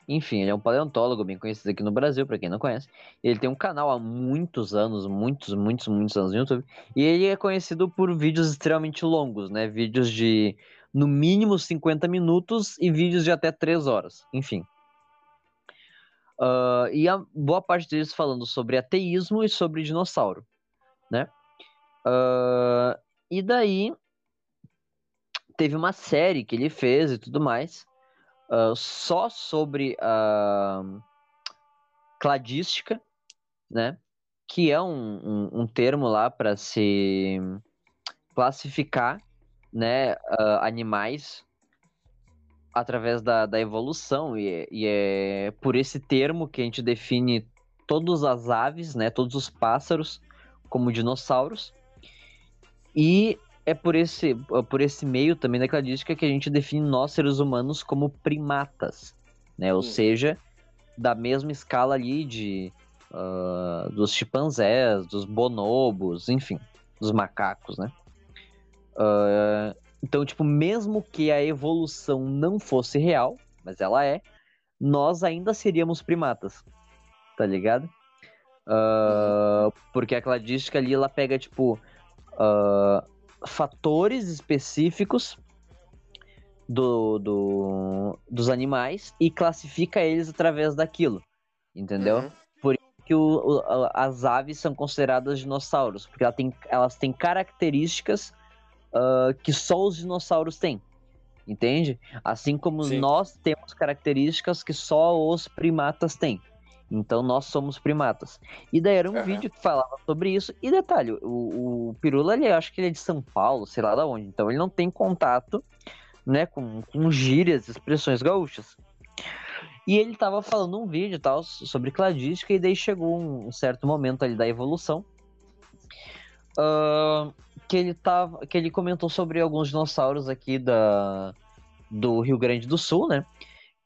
Enfim, ele é um paleontólogo bem conhecido aqui no Brasil, pra quem não conhece. Ele tem um canal há muitos anos, muitos, muitos, muitos anos no YouTube. E ele é conhecido por vídeos extremamente longos, né? Vídeos de no mínimo 50 minutos e vídeos de até 3 horas. Enfim. Ah, e a boa parte deles falando sobre ateísmo e sobre dinossauro, né? Ah, e daí teve uma série que ele fez e tudo mais ah, só sobre a cladística, né? Que é um, um, um termo lá para se classificar, né? animais através da, da evolução e, e é por esse termo que a gente define todas as aves, né? Todos os pássaros como dinossauros e é por esse, por esse meio também da cladística que a gente define nós, seres humanos, como primatas, né? Ou Sim. seja, da mesma escala ali de ah, dos chimpanzés, dos bonobos, enfim, dos macacos, né? Ah, então, tipo, mesmo que a evolução não fosse real, mas ela é, nós ainda seríamos primatas, tá ligado? Ah, Porque a cladística ali, ela pega, tipo, ah, fatores específicos do, do- dos animais e classifica eles através daquilo, entendeu? Uhum. que o- o- as aves são consideradas dinossauros, porque ela tem- elas têm características ah, que só os dinossauros têm, entende? Assim como Sim. nós temos características que só os primatas têm. Então nós somos primatas. E daí era um Aham. vídeo que falava sobre isso. E detalhe, o, o Pirula, ele, acho que ele é de São Paulo, sei lá da onde. Então ele não tem contato né, com, com gírias, expressões gaúchas. E ele tava falando um vídeo tal sobre cladística, e daí chegou um certo momento ali da evolução. ah, que ele tava. Que ele comentou sobre alguns dinossauros aqui da, do Rio Grande do Sul, né?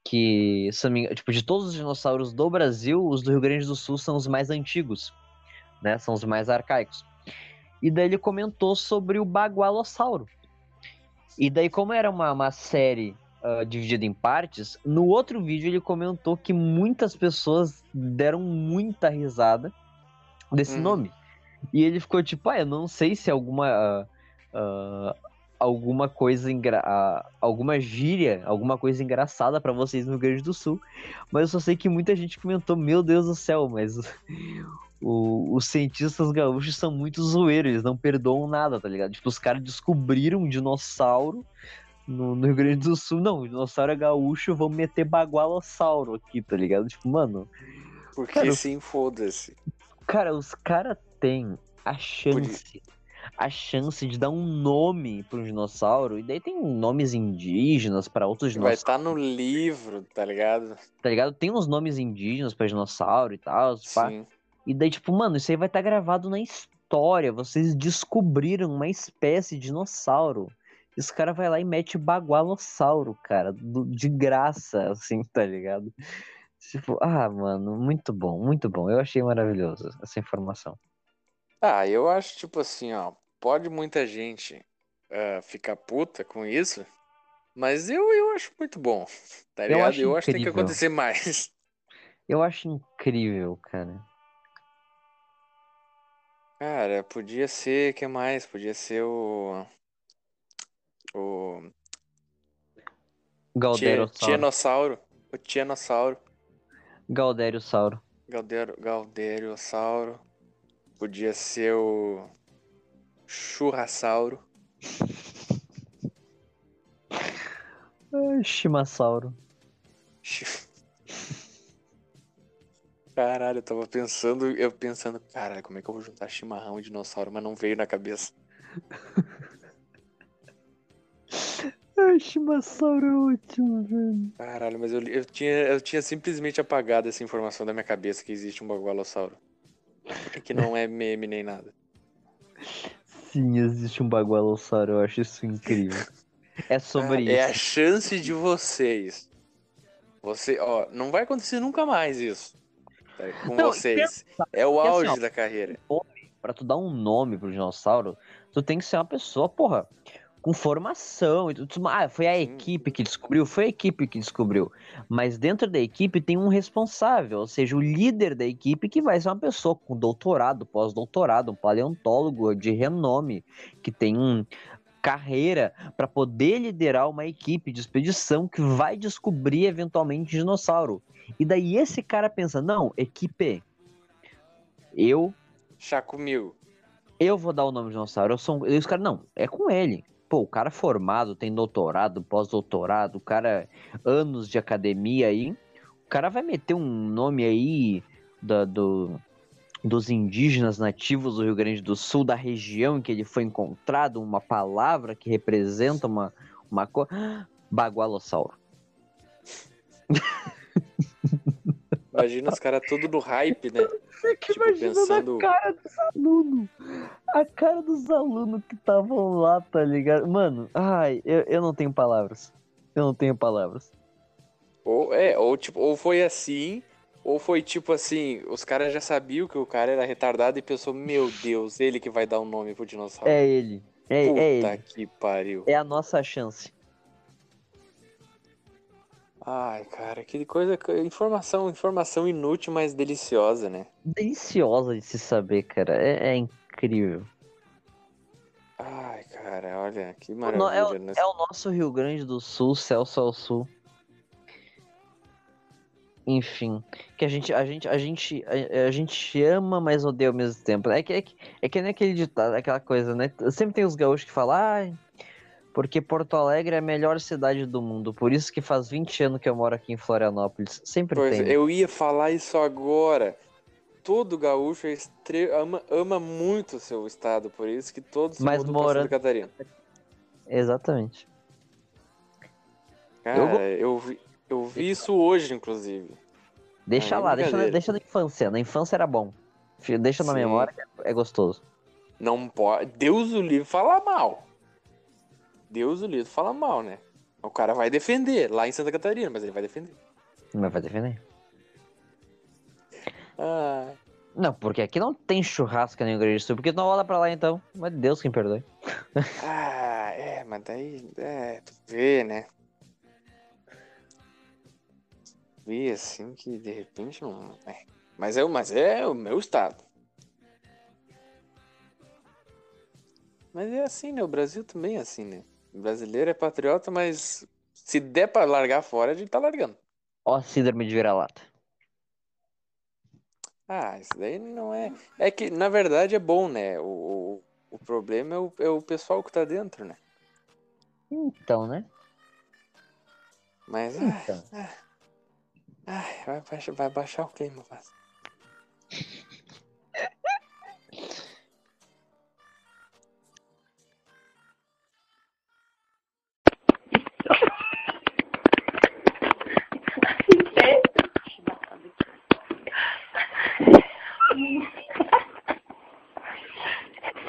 Que, se não me engano, tipo, de todos os dinossauros do Brasil, os do Rio Grande do Sul são os mais antigos, né? São os mais arcaicos. E daí ele comentou sobre o bagualossauro. E daí, como era uma, uma série ah, dividida em partes, no outro vídeo ele comentou que muitas pessoas deram muita risada desse Uhum. nome. E ele ficou tipo, ah, eu não sei se alguma. ah, ah, alguma coisa engra... alguma gíria, alguma coisa engraçada pra vocês no Rio Grande do Sul. Mas eu só sei que muita gente comentou, meu Deus do céu, mas o- os cientistas gaúchos são muito zoeiros, eles não perdoam nada, tá ligado? Tipo, os caras descobriram um dinossauro no, no Rio Grande do Sul. Não, o dinossauro é gaúcho, vamos meter bagualossauro aqui, tá ligado? Tipo, mano, Porque Cara, sim, foda-se. cara, os caras têm a chance. A chance de dar um nome para um dinossauro, e daí tem nomes indígenas para outros Vai dinossauros, estar no livro, tá ligado? tá ligado? Tem uns nomes indígenas para dinossauro e tal, pá. Sim. E daí, tipo, mano, isso aí vai estar gravado na história. Vocês descobriram uma espécie de dinossauro. E os caras vai lá e mete bagualossauro, cara, do- de graça, assim, tá ligado? Tipo, ah, mano, muito bom, muito bom. Eu achei maravilhoso essa informação. Ah, eu acho, tipo assim, ó, pode muita gente ah, ficar puta com isso, mas eu, eu acho muito bom, tá Eu ligado? acho Eu acho que tem que acontecer mais. Eu acho incrível, cara. Cara, podia ser, que mais? Podia ser o... O... Galdériosauro. Tienossauro. O Tienossauro. Galdériosauro. Galdero, Galderiossauro. Podia ser o... Churrassauro. Ai, Chimassauro. Caralho, eu tava pensando, eu pensando, caralho, como é que eu vou juntar chimarrão e dinossauro, mas não veio na cabeça. Ai, Chimassauro é ótimo, velho. Caralho, mas eu, eu, tinha, eu tinha simplesmente apagado essa informação da minha cabeça que existe um bagualossauro. Que não é meme nem nada. Sim, existe um bagualossauro, eu acho isso incrível. É sobre Ah, É a isso. chance de vocês. Você, ó, não vai acontecer nunca mais isso. tá? Com Não, vocês. É o assim, auge ó, da carreira. Pra tu dar um nome pro dinossauro, tu tem que ser uma pessoa, porra, com formação. e tudo. Ah, foi a equipe que descobriu? Foi a equipe que descobriu. Mas dentro da equipe tem um responsável, ou seja, o líder da equipe que vai ser uma pessoa com doutorado, pós-doutorado, um paleontólogo de renome, que tem um carreira para poder liderar uma equipe de expedição que vai descobrir eventualmente dinossauro. E daí esse cara pensa, não, equipe, eu Chá comigo. eu vou dar o nome de dinossauro. Eu sou. E os caras, não, é com ele. Pô, o cara formado, tem doutorado, pós-doutorado, o cara, anos de academia aí. O cara vai meter um nome aí da- do, dos indígenas nativos do Rio Grande do Sul, da região em que ele foi encontrado, uma palavra que representa uma, uma coisa. Bagualossauro. Imagina os caras tudo no hype, né? Fica Tipo, imaginando a pensando- cara dos alunos. A cara dos alunos que estavam lá, tá ligado? Mano, ai, eu, eu não tenho palavras. Eu não tenho palavras. Ou, é, ou, tipo, ou foi assim, ou foi tipo assim, os caras já sabiam que o cara era retardado e pensou, meu Deus, ele que vai dar o nome pro dinossauro. É ele. É, Puta é ele. que pariu. É a nossa chance. Ai, cara, que coisa. Informação, informação inútil, mas deliciosa, né? Deliciosa de se saber, cara. É, é incrível. Ai, cara, olha, que maravilha. é, né? o, é o nosso Rio Grande do Sul, Celso ao Sul. Enfim, que a gente, a gente, a gente, a, a gente ama, mas odeia ao mesmo tempo. É que, é que, é que nem aquele ditado, aquela coisa, né? Sempre tem os gaúchos que falam, ah, porque Porto Alegre é a melhor cidade do mundo, por isso que faz 20 anos que eu moro aqui em Florianópolis. Sempre Pois, tem. eu ia falar isso agora. Todo gaúcho é estre- ama, ama muito o seu estado, por isso que todos Mas mudam pra mora- Santa Catarina. Exatamente. Cara, eu, vi, Eu vi isso hoje, inclusive. Deixa Aí, lá, deixa, na- deixa na infância. Na infância era bom. Deixa na Sim. memória, é gostoso. Não pode. Deus o livre falar mal. Deus o livre fala mal, né? O cara vai defender lá em Santa Catarina, mas ele vai defender. Mas vai defender. Ah, Não, porque aqui não tem churrasco nem Grande do Sul. Por que tu não olha pra lá então? Mas Deus quem perdoe. ah, é, mas daí. É, tu vê, né? Vê assim que de repente não. É. Mas, é, o- mas é o meu estado. Mas é assim, né? O Brasil também é assim, né? Brasileiro é patriota, mas se der pra largar fora, a gente tá largando. Ó, síndrome de vira-lata. Ah, isso daí não é. É que, na verdade, é bom, né? O, o, o problema é o, é o pessoal que tá dentro, né? Então, né? Mas, ai, Então. ai, vai, baixar, vai baixar o clima, faz.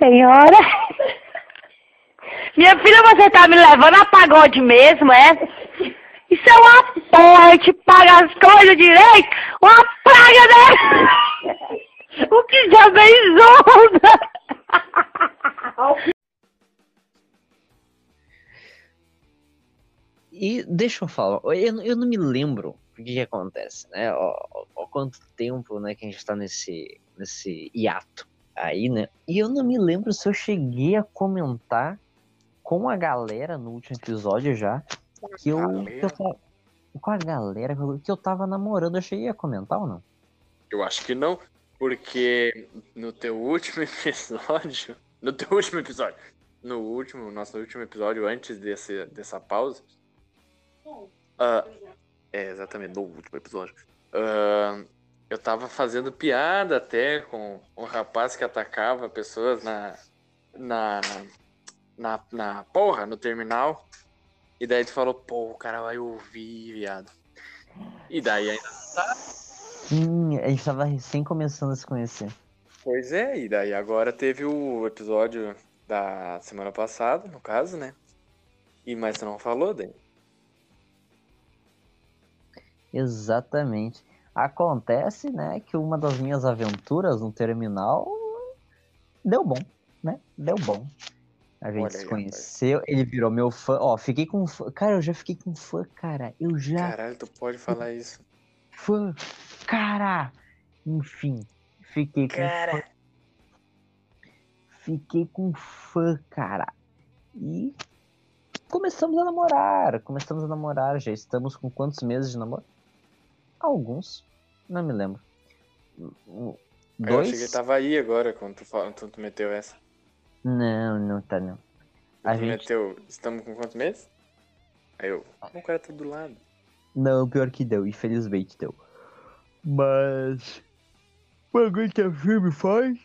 Senhora, Minha filha, você tá me levando a pagode mesmo, é? Isso é uma gente paga as coisas direito, uma praga, né? O que já vem? E deixa eu falar, eu, eu não me lembro o que, que acontece, né? Ó quanto tempo né, que a gente tá nesse, nesse hiato aí, né? E eu não me lembro se eu cheguei a comentar com a galera no último episódio já que eu, que eu tava. Com a galera que eu tava namorando, eu cheguei a comentar ou não? Eu acho que não, porque no teu último episódio. No teu último episódio. No último, nosso último episódio, antes desse, dessa pausa. ah, é, exatamente, no último episódio. ah, eu tava fazendo piada até com um rapaz que atacava pessoas na. Na. Na, na porra, no terminal. E daí tu falou, pô, o cara vai ouvir, viado. E daí ainda Sim, a gente tava recém começando a se conhecer. Pois é, e daí agora teve o episódio da semana passada, no caso, né? E mas você não falou daí? Exatamente. Acontece, né, que uma das minhas aventuras no terminal deu bom, né? Deu bom. A gente Olha se aí, conheceu, ele virou meu fã. Ó, fiquei com fã. Cara, eu já fiquei com fã, cara. Eu já Caralho, tu pode falar isso. fã. Cara! Enfim, fiquei com Cara. Fiquei com fã, cara. E começamos a namorar. Começamos a namorar. Já estamos com quantos meses de namoro? Alguns. Não me lembro. Um, Eu achei que Dois? tava aí agora quando tu, fala- tu meteu essa. Não, não tá não. A tu gente... meteu, estamos com quantos meses? Aí eu, o cara tá do lado. Não, pior que deu, infelizmente deu. Mas. O bagulho que a firme faz.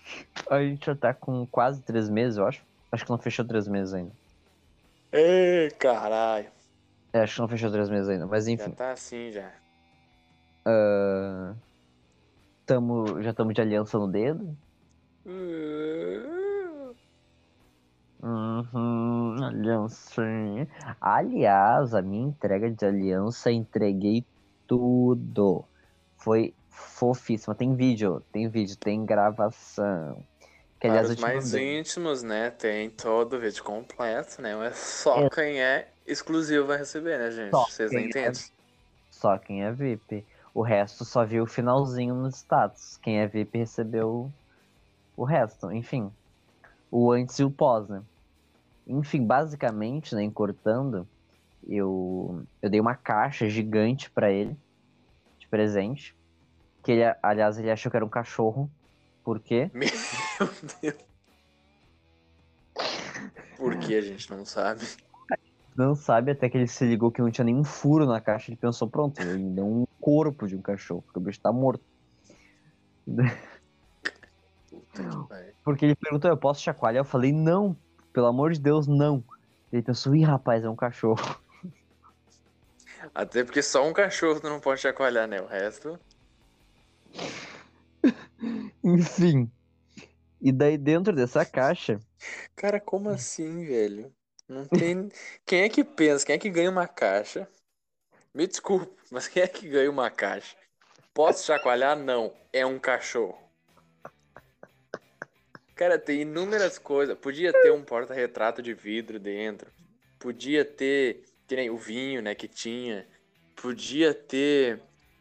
A gente já tá com quase três meses, eu acho. Acho que não fechou três meses ainda. Ê, caralho. É, acho que não fechou três meses ainda. Mas Já enfim. tá assim já. Ah, tamo, já estamos de aliança no dedo. Uhum, aliancinha. Aliás, a minha entrega de aliança, entreguei tudo. Foi fofíssima. Tem vídeo, tem vídeo, tem gravação. Que Para aliás eu os mais mandei. íntimos, né? Tem todo o vídeo completo, né? Mas só quem é exclusivo vai receber, né, gente? Só Vocês é entendem? Só quem é VIP. O resto só viu o finalzinho nos status. Quem é VIP recebeu o resto. Enfim, o antes e o pós, né? Enfim, basicamente, né, encurtando, eu, eu dei uma caixa gigante pra ele de presente. Que ele, aliás, ele achou que era um cachorro. Por quê? Meu Deus. Por que a gente não sabe? Não sabe até que ele se ligou que não tinha nenhum furo na caixa. Ele pensou, pronto, ele deu um corpo de um cachorro, porque o bicho tá morto. Porque ele perguntou, eu posso chacoalhar? Eu falei, não, pelo amor de Deus, não. Ele pensou, ih, rapaz, é um cachorro. Até porque só um cachorro tu não pode chacoalhar, né? O resto. Enfim. E daí dentro dessa caixa, Cara, como assim, velho? Não tem. Quem é que pensa? Quem é que ganha uma caixa? Me desculpe, mas quem é que ganha uma caixa? Posso chacoalhar? Não. É um cachorro. Cara, tem inúmeras coisas. Podia ter um porta-retrato de vidro dentro. Podia ter. Que nem o vinho, né? Que tinha. Podia ter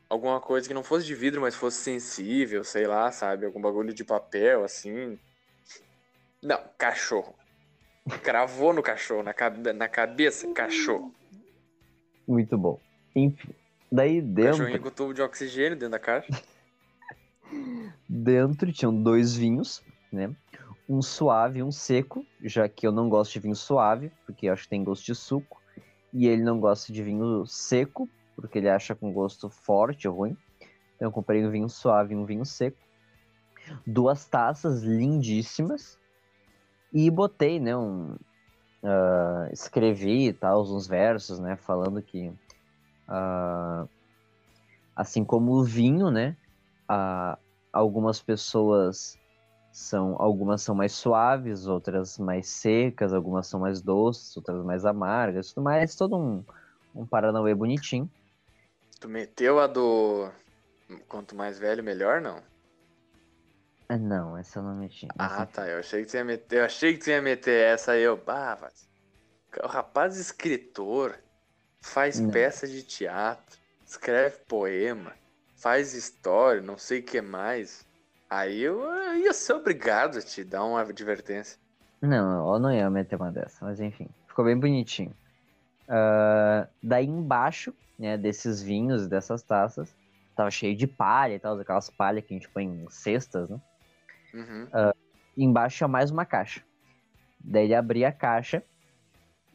alguma coisa que não fosse de vidro, mas fosse sensível, sei lá, sabe? Algum bagulho de papel, assim. Não, cachorro. Cravou no cachorro, na, cabe- na cabeça, cachorro. muito bom. Enfim. Daí dentro, Cachorrinho com tubo de oxigênio dentro da caixa. dentro tinham dois vinhos, né? Um suave e um seco, já que eu não gosto de vinho suave, porque eu acho que tem gosto de suco. E ele não gosta de vinho seco, porque ele acha com gosto forte ou ruim. Então eu comprei um vinho suave e um vinho seco. Duas taças lindíssimas. E botei, né, um... ah, escrevi tal, uns versos, né, falando que... ah, assim como o vinho, né, ah, algumas pessoas são algumas são mais suaves, outras mais secas, algumas são mais doces, outras mais amargas, tudo mais, todo um, um Paranauê bonitinho. Tu meteu a do. Quanto mais velho, melhor, não? Ah, não, essa eu não meti. Ah, tá. Eu achei que tu ia meter. Eu achei que tu ia meter essa aí, eu. Ah, mas... O rapaz escritor faz Não. peça de teatro, escreve poema, faz história, não sei o que mais. Aí eu, eu ia ser obrigado a te dar uma advertência. Não, eu não ia meter uma dessa, mas enfim, ficou bem bonitinho. Ah, daí embaixo, né, desses vinhos e dessas taças, tava cheio de palha e tal, aquelas palhas que a gente põe em cestas, né? Uhum. E embaixo tinha mais uma caixa. Daí ele abria a caixa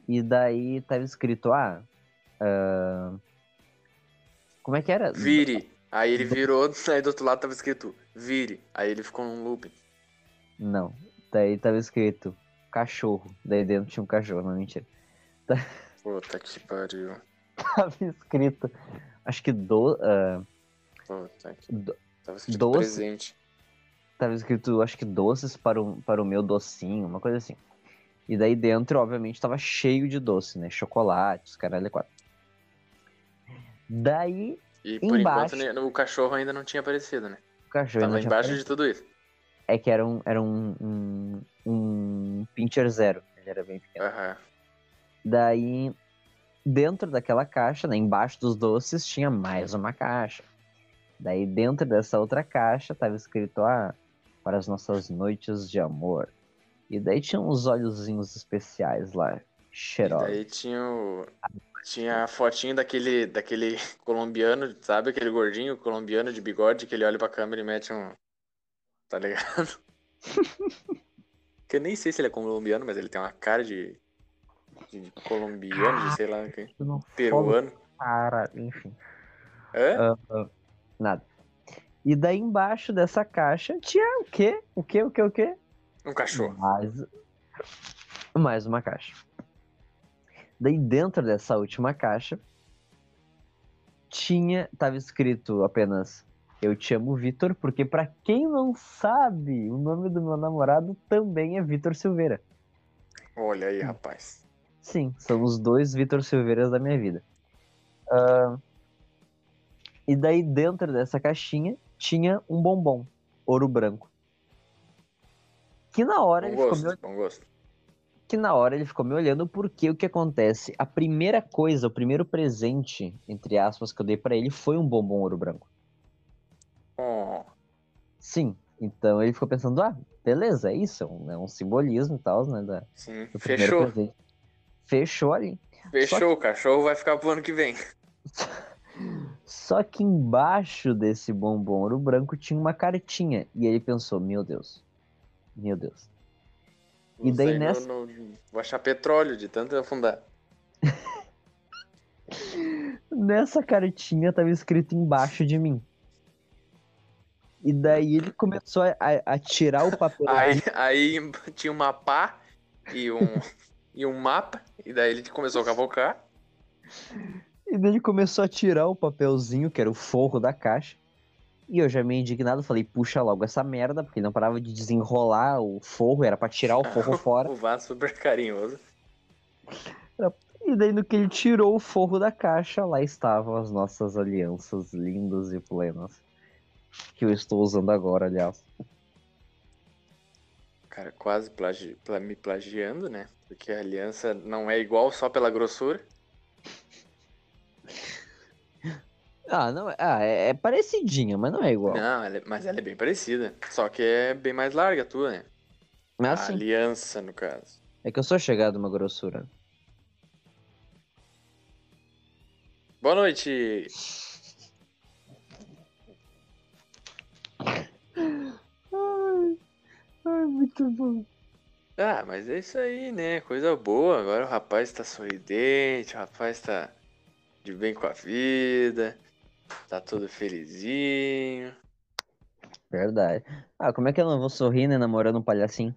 e daí tava escrito, ah, ah, como é que era? Vire. Aí ele virou, aí do outro lado tava escrito vire. Aí ele ficou num looping. Não, daí tava escrito cachorro. Daí dentro tinha um cachorro, não mentira. Puta que pariu. Tava escrito, acho que do, ah, Puta que. Do- Tava escrito doce. presente. Tava escrito, acho que doces para o, para o meu docinho, uma coisa assim. E daí dentro, obviamente, tava cheio de doce, né? Chocolates, caralho, quatro. Daí E por Embaixo. enquanto o cachorro ainda não tinha aparecido, né? o cachorro Tava embaixo aparecido. de tudo isso. É que era um, era um, um, um Pincher Zero. Ele era bem pequeno. Aham. Daí, dentro daquela caixa, né, embaixo dos doces, tinha mais uma caixa. Daí, dentro dessa outra caixa, tava escrito, ah, para as nossas noites de amor. E daí tinha uns olhozinhos especiais lá, E cheirosos. daí tinha o. Tinha a fotinho daquele, daquele colombiano, sabe? Aquele gordinho colombiano de bigode que ele olha pra câmera e mete um. Tá ligado? que eu nem sei se ele é colombiano, mas ele tem uma cara de. de colombiano, de sei lá, que- peruano. Cara, enfim, Hã? nada. E daí embaixo dessa caixa tinha o quê? O quê? O quê? O quê? Um cachorro. Mais, mais uma caixa. Daí dentro dessa última caixa tinha, tava escrito apenas eu te amo Vitor, porque pra quem não sabe, o nome do meu namorado também é Vitor Silveira. Olha aí, rapaz. Sim, são os dois Vitor Silveiras da minha vida. Ah, e daí dentro dessa caixinha tinha um bombom, ouro branco. Que na hora Bom ele ficou me gosto, gosto. que na hora ele ficou me olhando porque o que acontece? A primeira coisa, o primeiro presente, entre aspas, que eu dei pra ele foi um bombom ouro branco. Oh, Sim. Então ele ficou pensando, ah, beleza, é isso, é um, é um simbolismo e tal, né? Da, sim. Fechou. presente. Fechou ali. Fechou. O cachorro vai ficar pro ano que vem. Só que embaixo desse bombom ouro branco tinha uma cartinha. E ele pensou, meu Deus. Meu Deus. E daí nessa- Vou achar petróleo de tanto afundar. Nessa cartinha tava escrito embaixo de mim. E daí ele começou a, a- a tirar o papel. Aí, aí tinha uma pá e um, e um mapa, e daí ele começou a cavocar. E daí ele começou a tirar o papelzinho, que era o forro da caixa. E eu já meio indignado, falei, puxa logo essa merda, porque ele não parava de desenrolar o forro, era pra tirar o forro fora. O Vá super carinhoso. E daí no que ele tirou o forro da caixa, lá estavam as nossas alianças lindas e plenas. Que eu estou usando agora, aliás. Cara, quase plagi- pla- me plagiando, né? Porque a aliança não é igual só pela grossura. Ah, não, é- ah, é, é parecidinha, mas não é igual. Não, ela é- mas ela é bem parecida. Só que é bem mais larga a tua, né? Mas A assim, aliança, no caso. é que eu sou chegado uma grossura. Boa noite! Ai, ai, muito bom. Ah, mas é isso aí, né? Coisa boa. Agora o rapaz tá sorridente, o rapaz tá de bem com a vida, tá todo felizinho. Verdade. Ah, como é que eu não vou sorrir, né, namorando um palhacinho?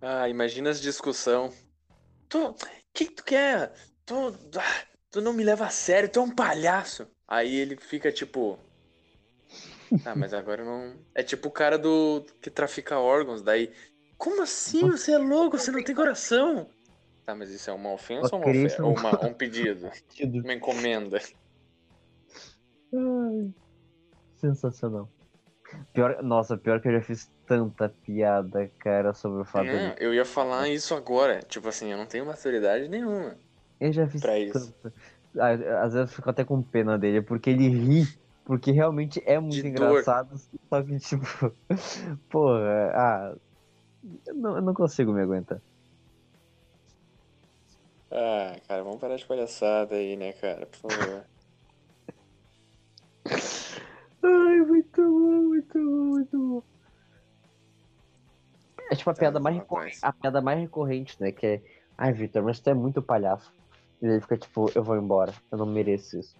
Ah, imagina as discussão. Tu, o que, que tu quer? Tu, ah, tu não me leva a sério, tu é um palhaço. Aí ele fica tipo. Ah, mas agora não. É tipo o cara do que trafica órgãos, daí. Como assim? Você é louco, você não tem coração. Tá, mas isso é uma ofensa ou, uma Ok, ofe- isso é ou um- uma- um pedido? Uma encomenda. Ai, sensacional. Pior, nossa, pior que eu já fiz tanta piada, cara, sobre o fato Não, de. eu ia falar isso agora. Tipo assim, eu não tenho maturidade nenhuma. Eu já fiz pra isso. tanta. Ah, Às vezes eu fico até com pena dele, porque ele ri, porque realmente é muito De dor. engraçado. Só que, tipo, porra, ah. Eu não, eu não consigo me aguentar. Ah, cara, vamos parar de palhaçada aí, né, cara? Por favor. Ai, muito bom, muito bom, muito bom. É tipo a piada mais recorrente, a piada mais recorrente, né? Que é, ai, Vitor, mas tu é muito palhaço. E ele fica tipo, eu vou embora, eu não mereço isso.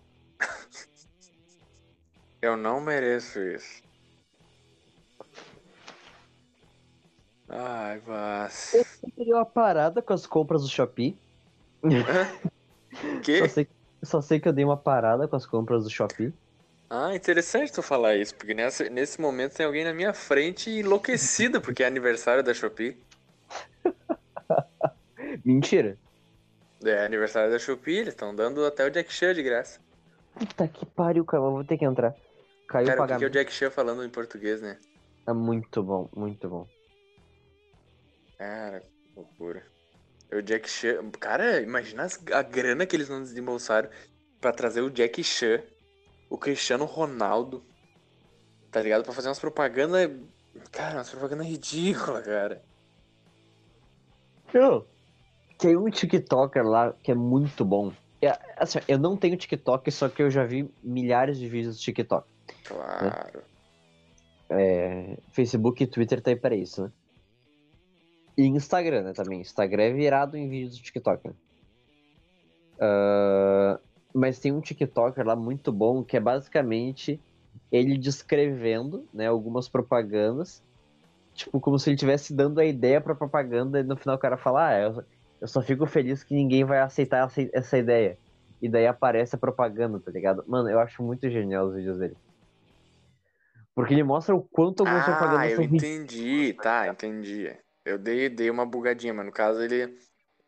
Eu não mereço isso. Ai. Eu teria uma parada com as compras do Shopee. O Só sei, só sei que eu dei uma parada com as compras do Shopee. Ah, interessante tu falar isso, porque nessa, nesse momento tem alguém na minha frente enlouquecida porque é aniversário da Shopee. Mentira. É aniversário da Shopee, eles estão dando até o Jack Chan de graça. Puta que pariu, cara, vou ter que entrar. Caiu Cara, o que, que é o pagamento. Jack Chan falando em português, né? É muito bom, muito bom. Cara, que loucura. O Jack Chan. Cara, imagina a grana que eles não desembolsaram pra trazer o Jack Chan, o Cristiano Ronaldo, tá ligado? Pra fazer umas propagandas. Cara, umas propagandas ridículas, cara. Tem um TikToker lá que é muito bom. É, assim, eu não tenho TikTok, só que eu já vi milhares de vídeos do TikTok. Claro. É, Facebook e Twitter tá aí pra isso, né? E Instagram, né, também. Instagram é virado em vídeos do TikTok, né? Ah, mas tem um TikToker lá muito bom que é basicamente ele descrevendo, né, algumas propagandas, tipo, como se ele estivesse dando a ideia pra propaganda e no final o cara fala, ah, eu, eu só fico feliz que ninguém vai aceitar essa, essa ideia. E daí aparece a propaganda, tá ligado? Mano, eu acho muito genial os vídeos dele. Porque ele mostra o quanto algumas Ah, propagandas eu são entendi, tá, entendi. Eu dei, dei uma bugadinha, mas no caso ele.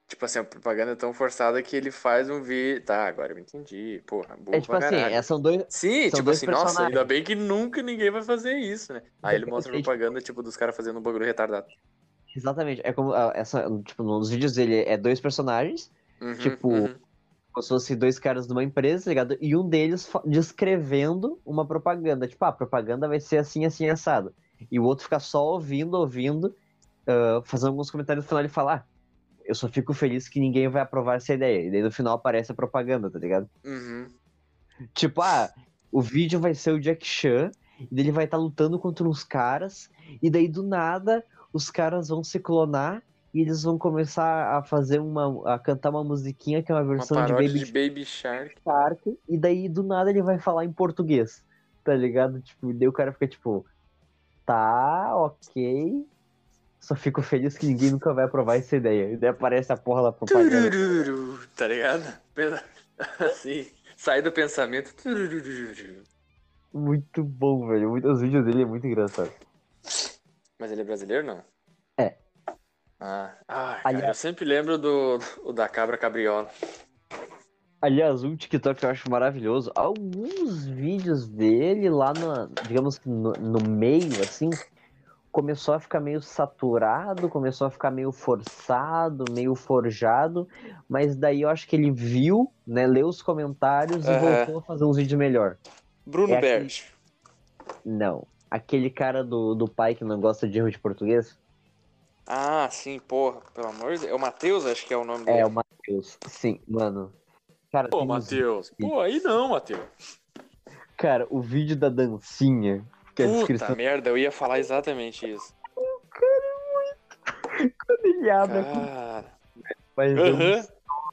Tipo assim, a propaganda é tão forçada que ele faz um vídeo. Tá, agora eu entendi. Porra, burro É tipo pra assim, é, são dois. Sim, São tipo dois assim, nossa, ainda bem que nunca ninguém vai fazer isso, né? Aí ele mostra Exatamente. propaganda, tipo, dos caras fazendo um bagulho retardado. Exatamente. É como. ah, Essa, tipo, nos vídeos dele é dois personagens, Uhum, Tipo, uhum. como se fossem dois caras de uma empresa, tá ligado? E um deles descrevendo uma propaganda. Tipo, ah, a propaganda vai ser assim, assim, assado. E o outro fica só ouvindo, ouvindo, ah, fazendo alguns comentários no final ele fala, ah, eu só fico feliz que ninguém vai aprovar essa ideia. E daí no final aparece a propaganda, tá ligado? Uhum. Tipo, ah, o vídeo vai ser o Jack Chan, e ele vai estar lutando contra uns caras, e daí do nada os caras vão se clonar e eles vão começar a fazer uma. a cantar uma musiquinha que é uma Uma versão de paródia Baby de Baby Shark. Shark, e daí do nada ele vai falar em português, tá ligado? Tipo, daí o cara fica tipo, tá, ok. Só fico feliz que ninguém nunca vai aprovar essa ideia. E daí aparece a porra da propaganda. Turururu, tá ligado? Assim, sai do pensamento. Turururu. Muito bom, velho. Os vídeos dele é muito engraçado. Mas ele é brasileiro, não? É. Ah, ah cara, Aliás- eu sempre lembro do, da cabra cabriola. Aliás, um TikTok eu acho maravilhoso. Alguns vídeos dele lá no, digamos que no, no meio, assim, começou a ficar meio saturado, começou a ficar meio forçado, meio forjado, mas daí eu acho que ele viu, né, leu os comentários e voltou a fazer uns vídeos melhor. Bruno É aquele-. Não. Aquele cara do, do pai que não gosta de erro de português? Ah, sim, porra, pelo amor de Deus. É o Matheus, acho que é o nome dele. É, o Matheus. Sim, mano. Cara, Pô, uns- Matheus. Pô, aí não, Matheus. cara, o vídeo da dancinha, que é a Puta descrição merda, eu ia falar exatamente isso. quando ele abre, Cara. mas eu Aham.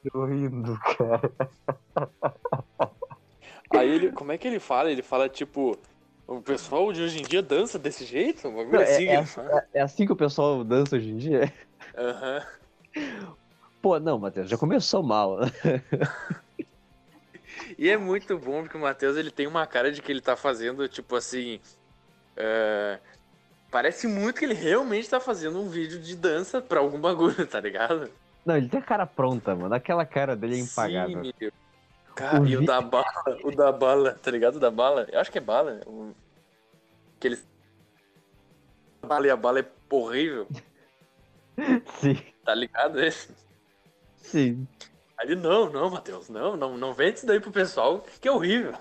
estou rindo, cara. Aí ele, como é que ele fala? Ele fala tipo, o pessoal de hoje em dia dança desse jeito? Não, assim é, que é, fala. é assim que o pessoal dança hoje em dia? Aham. Pô, não, Matheus, já começou mal. E é muito bom porque o Matheus ele tem uma cara de que ele tá fazendo, tipo assim. É, Parece muito que ele realmente tá fazendo um vídeo de dança pra algum bagulho, tá ligado? Não, ele tem a cara pronta, mano. Aquela cara dele é impagável. Sim, meu. Cara, O e o vi- da bala, o da bala, tá ligado? O da bala, eu acho que é bala, né? O... Que eles. A bala e a bala é horrível, Sim, tá ligado? esse? sim. Ele, não, não, Matheus, não, não, não vende isso daí pro pessoal, que é horrível.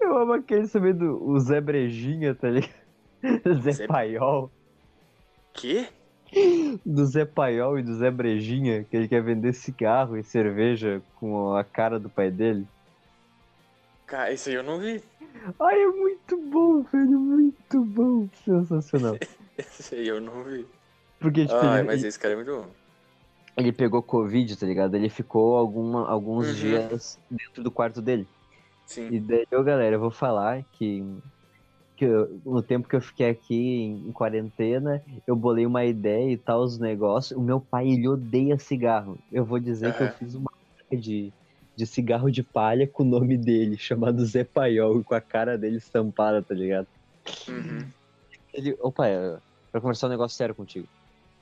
Eu amo aquele também do o Zé Brejinha, tá ligado? Zé Zé- Paiol. Que? Do Zé Paiol e do Zé Brejinha, que ele quer vender cigarro e cerveja com a cara do pai dele. Cara, isso aí eu não vi. Ai, é muito bom, velho, muito bom. Sensacional. Isso aí eu não vi. Porque, tipo, Ai, ele, mas esse cara é muito bom. ele pegou Covid, tá ligado? Ele ficou alguma, alguns Uhum. dias dentro do quarto dele. Sim. E daí, eu, galera, eu vou falar que, que eu- no tempo que eu fiquei aqui em, em quarentena, eu bolei uma ideia e tal, os negócios. O meu pai, ele odeia cigarro. Eu vou dizer que eu Aham. fiz uma de, de cigarro de palha com o nome dele, chamado Zé Paiol, com a cara dele estampada, tá ligado? Uhum. Ele, opa, é, pra conversar um negócio sério contigo.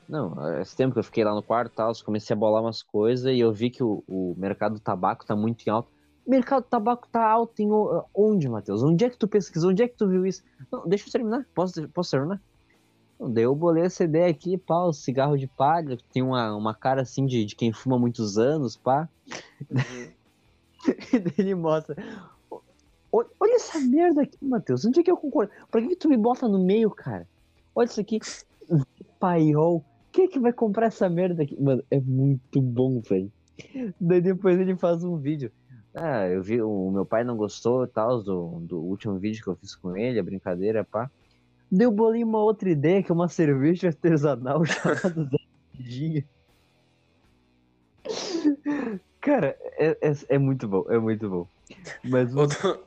Não, esse tempo que eu fiquei lá no quarto e tal, eu comecei a bolar umas coisas e eu vi que o, o mercado do tabaco tá muito em alta. Mercado do tabaco tá alto em onde, Matheus? Onde é que tu pesquisou? Onde é que tu viu isso? Não, deixa eu terminar. Posso, posso terminar? Não, daí eu bolei essa ideia aqui, pá, o cigarro de palha, que tem uma, uma cara assim de, de quem fuma muitos anos, pá. Uhum. E daí ele mostra. "Ô, Olha, olha essa merda aqui, Matheus. Onde é que eu concordo? Por que, que tu me bota no meio, cara? Olha isso aqui. Paiol. Quem é que vai comprar essa merda aqui? Mano, é muito bom, velho. Daí depois ele faz um vídeo. Ah, eu vi, o meu pai não gostou e tal do, do último vídeo que eu fiz com ele, a brincadeira, pá. Daí eu bolei uma outra ideia, que é uma cerveja artesanal chamada Zé Cidinha. Cara, é, é, é muito bom, é muito bom. Mas o Outro...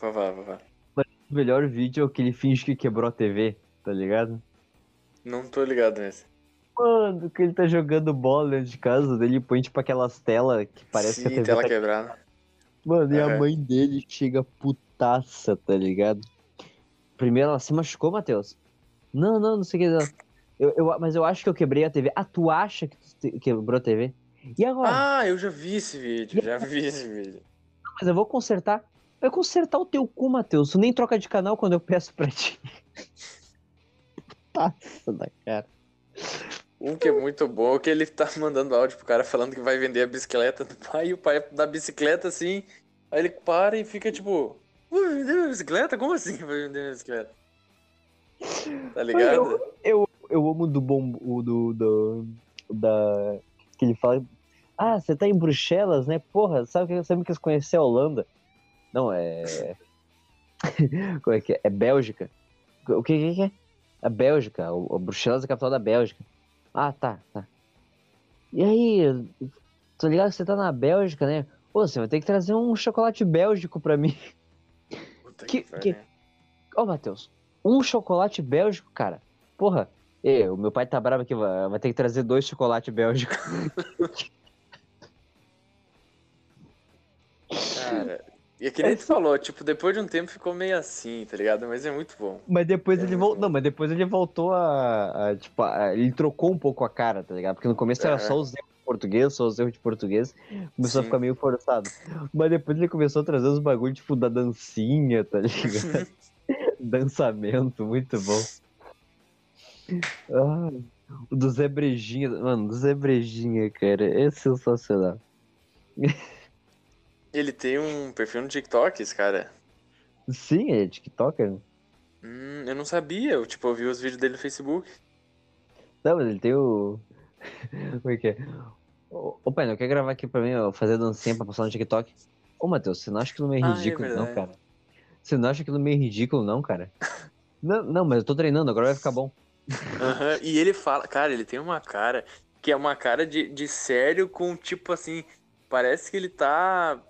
Vá, vá, vá, vá. melhor vídeo é o que ele finge que quebrou a TV, tá ligado? Não tô ligado nesse. Mano, que ele tá jogando bola dentro de casa, daí ele põe tipo aquelas telas que parece que a Sim, TV tela tá... quebrada. Mano, e a mãe dele chega putaça, tá ligado? Primeiro ela se machucou, Matheus? Não, não, não sei o que. Eu, eu, mas eu acho que eu quebrei a TV. Ah, tu acha que tu quebrou a TV? E agora? Ah, eu já vi esse vídeo, já vi esse vídeo. Mas eu vou consertar. Vai consertar o teu cu, Matheus. Tu nem troca de canal quando eu peço pra ti. Passa da cara. Um que é muito bom é que ele tá mandando áudio pro cara falando que vai vender a bicicleta do pai e o pai da bicicleta assim. Aí ele para e fica tipo: Vai vender uma bicicleta? Como assim vai vender uma bicicleta? Tá ligado? Eu, eu amo do bom. O do, do. Da. Que ele fala. Ah, você tá em Bruxelas, né? Porra, sabe que sabe que você conheceu a Holanda? Não, é. Como é que é? É Bélgica. O que, que, que é? A Bélgica. O, o Bruxelas é a capital da Bélgica. Ah, tá, tá. E aí, tô ligado que você tá na Bélgica, né? Pô, você vai ter que trazer um chocolate bélgico pra mim. Puta que- pariu. Ô, Matheus, um chocolate bélgico, cara, porra, o meu pai tá bravo aqui, vai, vai ter que trazer dois chocolates bélgicos. e é que nem tu falou, tipo, depois de um tempo ficou meio assim, tá ligado? Mas é muito bom. Mas depois É ele voltou. Não, mas depois ele voltou a. a, tipo, a- ele trocou um pouco a cara, tá ligado? Porque no começo era Aham. só os erros de português, só os erros de português. Começou a Sim. ficar meio forçado. Mas depois ele começou a trazer os bagulhos, tipo, da dancinha, tá ligado? Dançamento, muito bom. Ah, o do Zé Brejinha, mano, do Zé Brejinha, cara, é sensacional. Ele tem um perfil no TikTok, esse cara. Sim, ele é TikToker. Hum, eu não sabia, eu, tipo, eu vi os vídeos dele no Facebook. Não, mas ele tem o. Como é que é? Ô, ô pai, não quer gravar aqui pra mim, ó, fazer dancinha pra postar no TikTok? Ô, Matheus, você não acha aquilo meio Ah, é ridículo, não, verdade. cara? Você não acha aquilo meio ridículo, não, cara? Não, não, mas eu tô treinando, agora vai ficar bom. Aham, E ele fala, cara, ele tem uma cara que é uma cara de, de sério com tipo assim, parece que ele tá.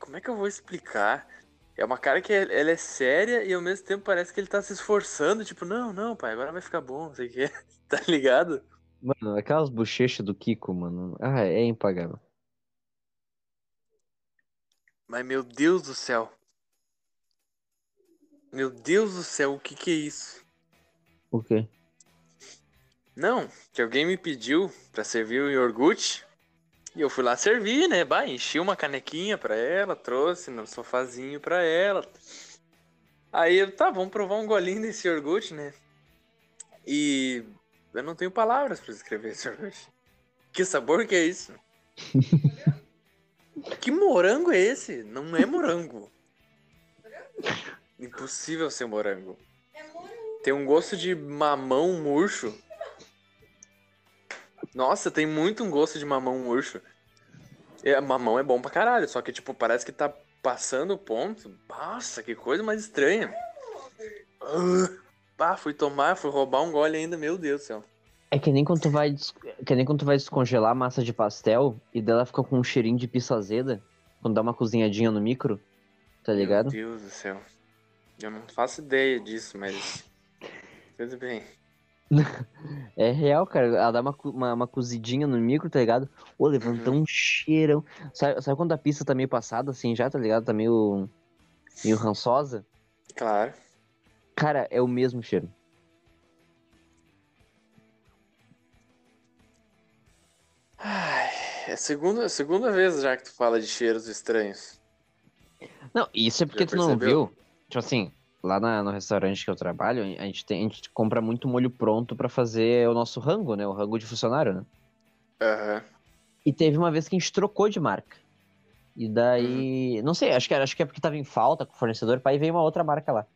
Como é que eu vou explicar? É uma cara que é- ela é séria e ao mesmo tempo parece que ele tá se esforçando, tipo, não, não, pai, agora vai ficar bom, não sei o quê. Tá ligado? Mano, aquelas bochechas do Kiko, mano. Ah, é impagável. Mas meu Deus do céu. Meu Deus do céu, o que que é isso? O quê? Não, que alguém me pediu pra servir o iogurte. E eu fui lá servir, né? Bah, enchi uma canequinha pra ela, trouxe no sofazinho pra ela. Aí eu, tá, vamos provar um golinho desse iogurte, né? E eu não tenho palavras pra descrever esse iogurte. Que sabor que é isso? que morango é esse? Não é morango. Impossível ser morango. Tem um gosto de mamão murcho. Nossa, tem muito um gosto de mamão murcho. É, mamão é bom pra caralho, só que, tipo, parece que tá passando o ponto. Nossa, que coisa mais estranha. Ah, pá, fui tomar, fui roubar um gole ainda, meu Deus do céu. É que nem quando tu vai, que nem quando tu vai descongelar a massa de pastel e dela fica com um cheirinho de pizza azeda, quando dá uma cozinhadinha no micro, tá ligado? Meu Deus do céu. Eu não faço ideia disso, mas. Tudo bem. É real, cara. Ela dá uma, uma, uma cozidinha no micro, tá ligado? Ô, levantou um cheirão. Sabe, sabe quando a pizza tá meio passada assim já, tá ligado? Tá meio. meio rançosa? Claro. Cara, é o mesmo cheiro. Ai, é a segunda, segunda vez já que tu fala de cheiros estranhos. Não, isso é porque Já tu não percebeu? viu. Tipo assim, lá na- no restaurante que eu trabalho, a gente, tem, a gente compra muito molho pronto pra fazer o nosso rango, né? O rango de funcionário, né? Aham. E teve uma vez que a gente trocou de marca. E daí. Não sei, acho que, acho que é porque tava em falta com o fornecedor, pai veio uma outra marca lá.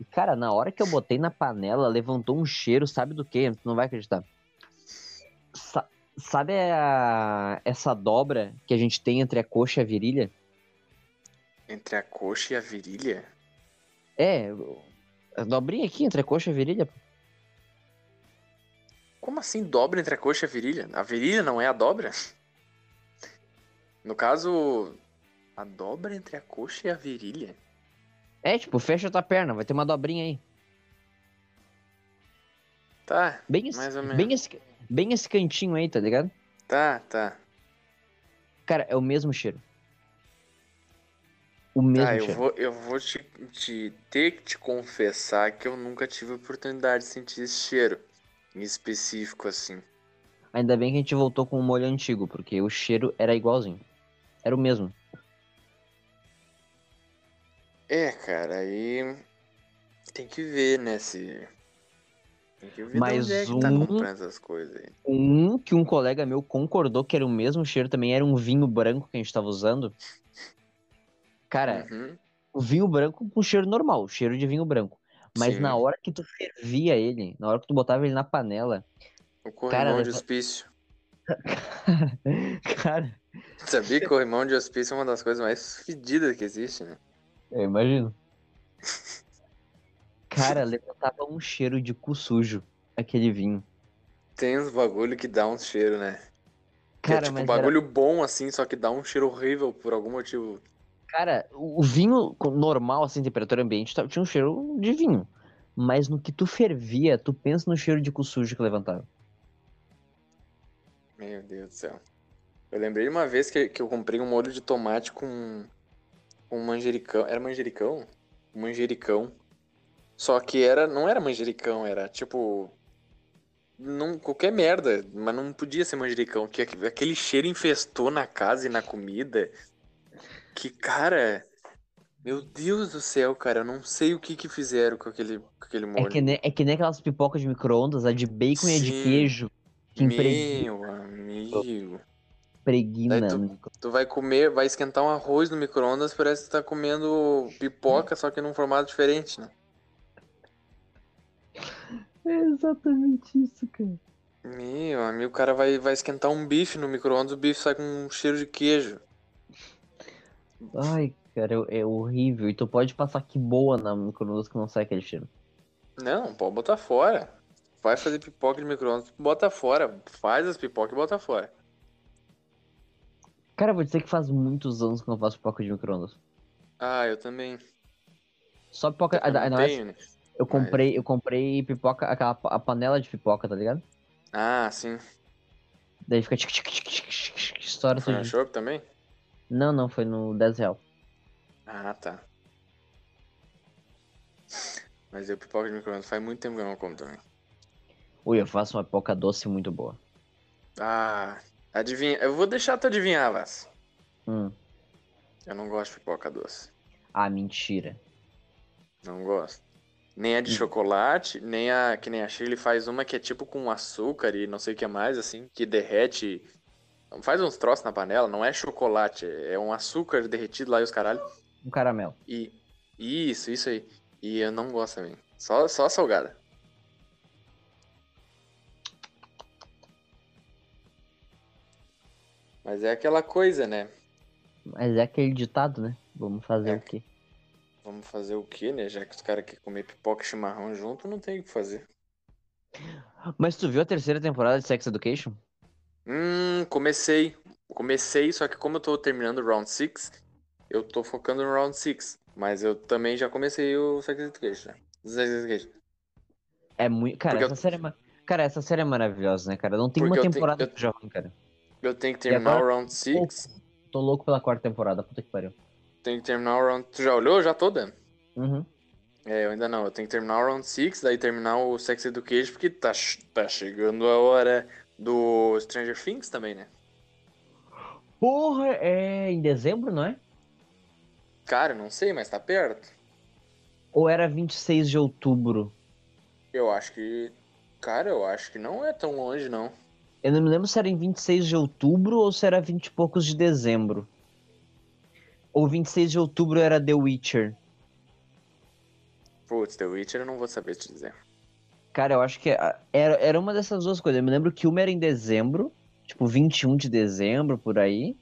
E, cara, na hora que eu botei na panela, levantou um cheiro, sabe do quê? Tu não vai acreditar. Sa- sabe a- essa dobra que a gente tem entre a coxa e a virilha? Entre a coxa e a virilha? É, a dobrinha aqui entre a coxa e a virilha. Como assim dobra entre a coxa e a virilha? A virilha não é a dobra? No caso, a dobra entre a coxa e a virilha? É, tipo, fecha tua perna, vai ter uma dobrinha aí. Tá, Bem esse, Mais ou menos. bem esse, bem esse cantinho aí, tá ligado? tá, tá. Cara, é o mesmo cheiro. O mesmo Tá, eu vou, eu vou te, te- ter que te confessar que eu nunca tive oportunidade de sentir esse cheiro. Em específico, assim. Ainda bem que a gente voltou com o molho antigo, porque o cheiro era igualzinho. Era o mesmo. É, cara, aí tem que ver, né, se... Tem que ver é que tá um- comprando essas coisas aí. Um que um colega meu concordou que era o mesmo cheiro também era um vinho branco que a gente tava usando. Cara, Uhum. o vinho branco com cheiro normal, cheiro de vinho branco. Mas Sim. na hora que tu fervia ele, na hora que tu botava ele na panela, O corrimão Cara, de hospício. cara, Sabia que o corrimão de hospício é uma das coisas mais fedidas que existe, né? eu imagino. Cara, levantava um cheiro de cu sujo, aquele vinho. Tem uns bagulho que dá um cheiro, né? Que é Cara, tipo um era- bagulho bom assim, só que dá um cheiro horrível por algum motivo. Cara, o vinho normal, assim, temperatura ambiente, tá- tinha um cheiro de vinho. Mas no que tu fervia, tu pensa no cheiro de cu sujo que levantava. Meu Deus do céu. Eu lembrei uma vez que, que eu comprei um molho de tomate com, com manjericão. Era manjericão? Manjericão. Só que era, não era manjericão, era tipo. Não, qualquer merda, mas não podia ser manjericão, que aqu- aquele cheiro infestou na casa e na comida. Que, cara. Meu Deus do céu, cara, eu não sei o que que fizeram com aquele, com aquele É molho. que, nem, é que nem aquelas pipocas de micro-ondas, a de bacon e a de Sim. queijo. Que impregna, Meu amigo. impregna Daí tu- no micro- Tu vai comer, vai esquentar um arroz no micro-ondas, parece que tu tá comendo pipoca, só que num formato diferente, né? É exatamente isso, cara. Meu amigo, o cara vai, vai esquentar um bife no micro-ondas, o bife sai com um cheiro de queijo. Ai, cara, é, horrível. E tu pode passar que boa na micro-ondas que não sai aquele cheiro. Não, pode botar fora. Vai fazer pipoca de micro-ondas, bota fora. Faz as pipocas e bota fora. Cara, vou dizer que faz muitos anos que eu não faço pipoca de micro-ondas. Ah, eu também. Só pipoca. Eu ainda- não tenho, né? eu comprei, eu comprei pipoca, aquela a panela de pipoca, tá ligado? Ah, sim. Daí fica estoura shopping também? Não, não, foi no 10 real. Ah, tá. Mas eu pipoca de micro-ondas faz muito tempo que eu não como também. Ui, eu faço uma pipoca doce muito boa. Ah, adivinha. Eu vou deixar tu adivinhar, Vaz. Hum. Eu não gosto de pipoca doce. Ah, mentira. Não gosto. Nem a de chocolate, nem a que nem a Shirley faz uma que é tipo com açúcar e não sei o que mais, assim, que derrete. Faz uns troços na panela, não é chocolate, é um açúcar derretido lá e os caralho. Um caramelo. E. Isso, isso aí. E eu não gosto também. Só, só a salgada. Mas é aquela coisa, né? Mas é aquele ditado, né? Vamos fazer É. o quê? Vamos fazer o quê, né? Já que os caras querem comer pipoca e chimarrão junto, não tem o que fazer. Mas tu viu a terceira temporada de Sex Education? Hum, comecei. Comecei, só que como eu tô terminando o round 6, eu tô focando no round 6. Mas eu também já comecei o Sex Education. né? Sex Education. É muito. Cara, Porque essa série é. ma- Cara, essa série é maravilhosa, né, cara? Não tem Porque uma eu temporada eu- que já ruim, cara. Eu tenho que terminar agora- o round 6. Tô louco pela quarta temporada, puta que pariu. Tenho que terminar o round. Tu já olhou? Já toda? Uhum. É, eu ainda não. Eu tenho que terminar o round 6, daí terminar o Sex Education, porque tá, tá chegando a hora do Stranger Things também, né? Porra, é em dezembro, não é? Cara, não sei, mas tá perto. Ou era 26 de outubro? Eu acho que. Cara, eu acho que não é tão longe, não. Eu não me lembro se era em 26 de outubro ou se era 20 e poucos de dezembro. Ou 26 de outubro era The Witcher. Putz, The Witcher eu não vou saber te dizer. Cara, eu acho que a- era, era uma dessas duas coisas. Eu me lembro que uma era em dezembro, tipo 21 de dezembro, por aí.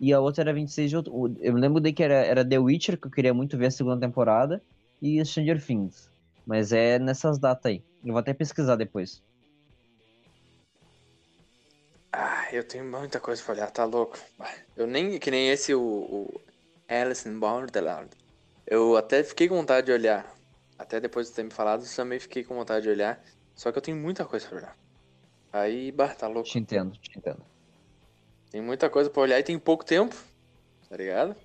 E a outra era 26 de outubro. Eu me lembro de que era, era The Witcher, que eu queria muito ver a segunda temporada, e Stranger Things. Mas é nessas datas aí. Eu vou até pesquisar depois. Ah, eu tenho muita coisa pra olhar, tá louco. Eu nem. Que nem esse, o, o Alice in Borderland. Eu até fiquei com vontade de olhar. Até depois de ter me falado, eu também fiquei com vontade de olhar. Só que eu tenho muita coisa pra olhar. Aí, bah, tá louco. Te entendo, te entendo. Tem muita coisa pra olhar e tem pouco tempo. Tá ligado?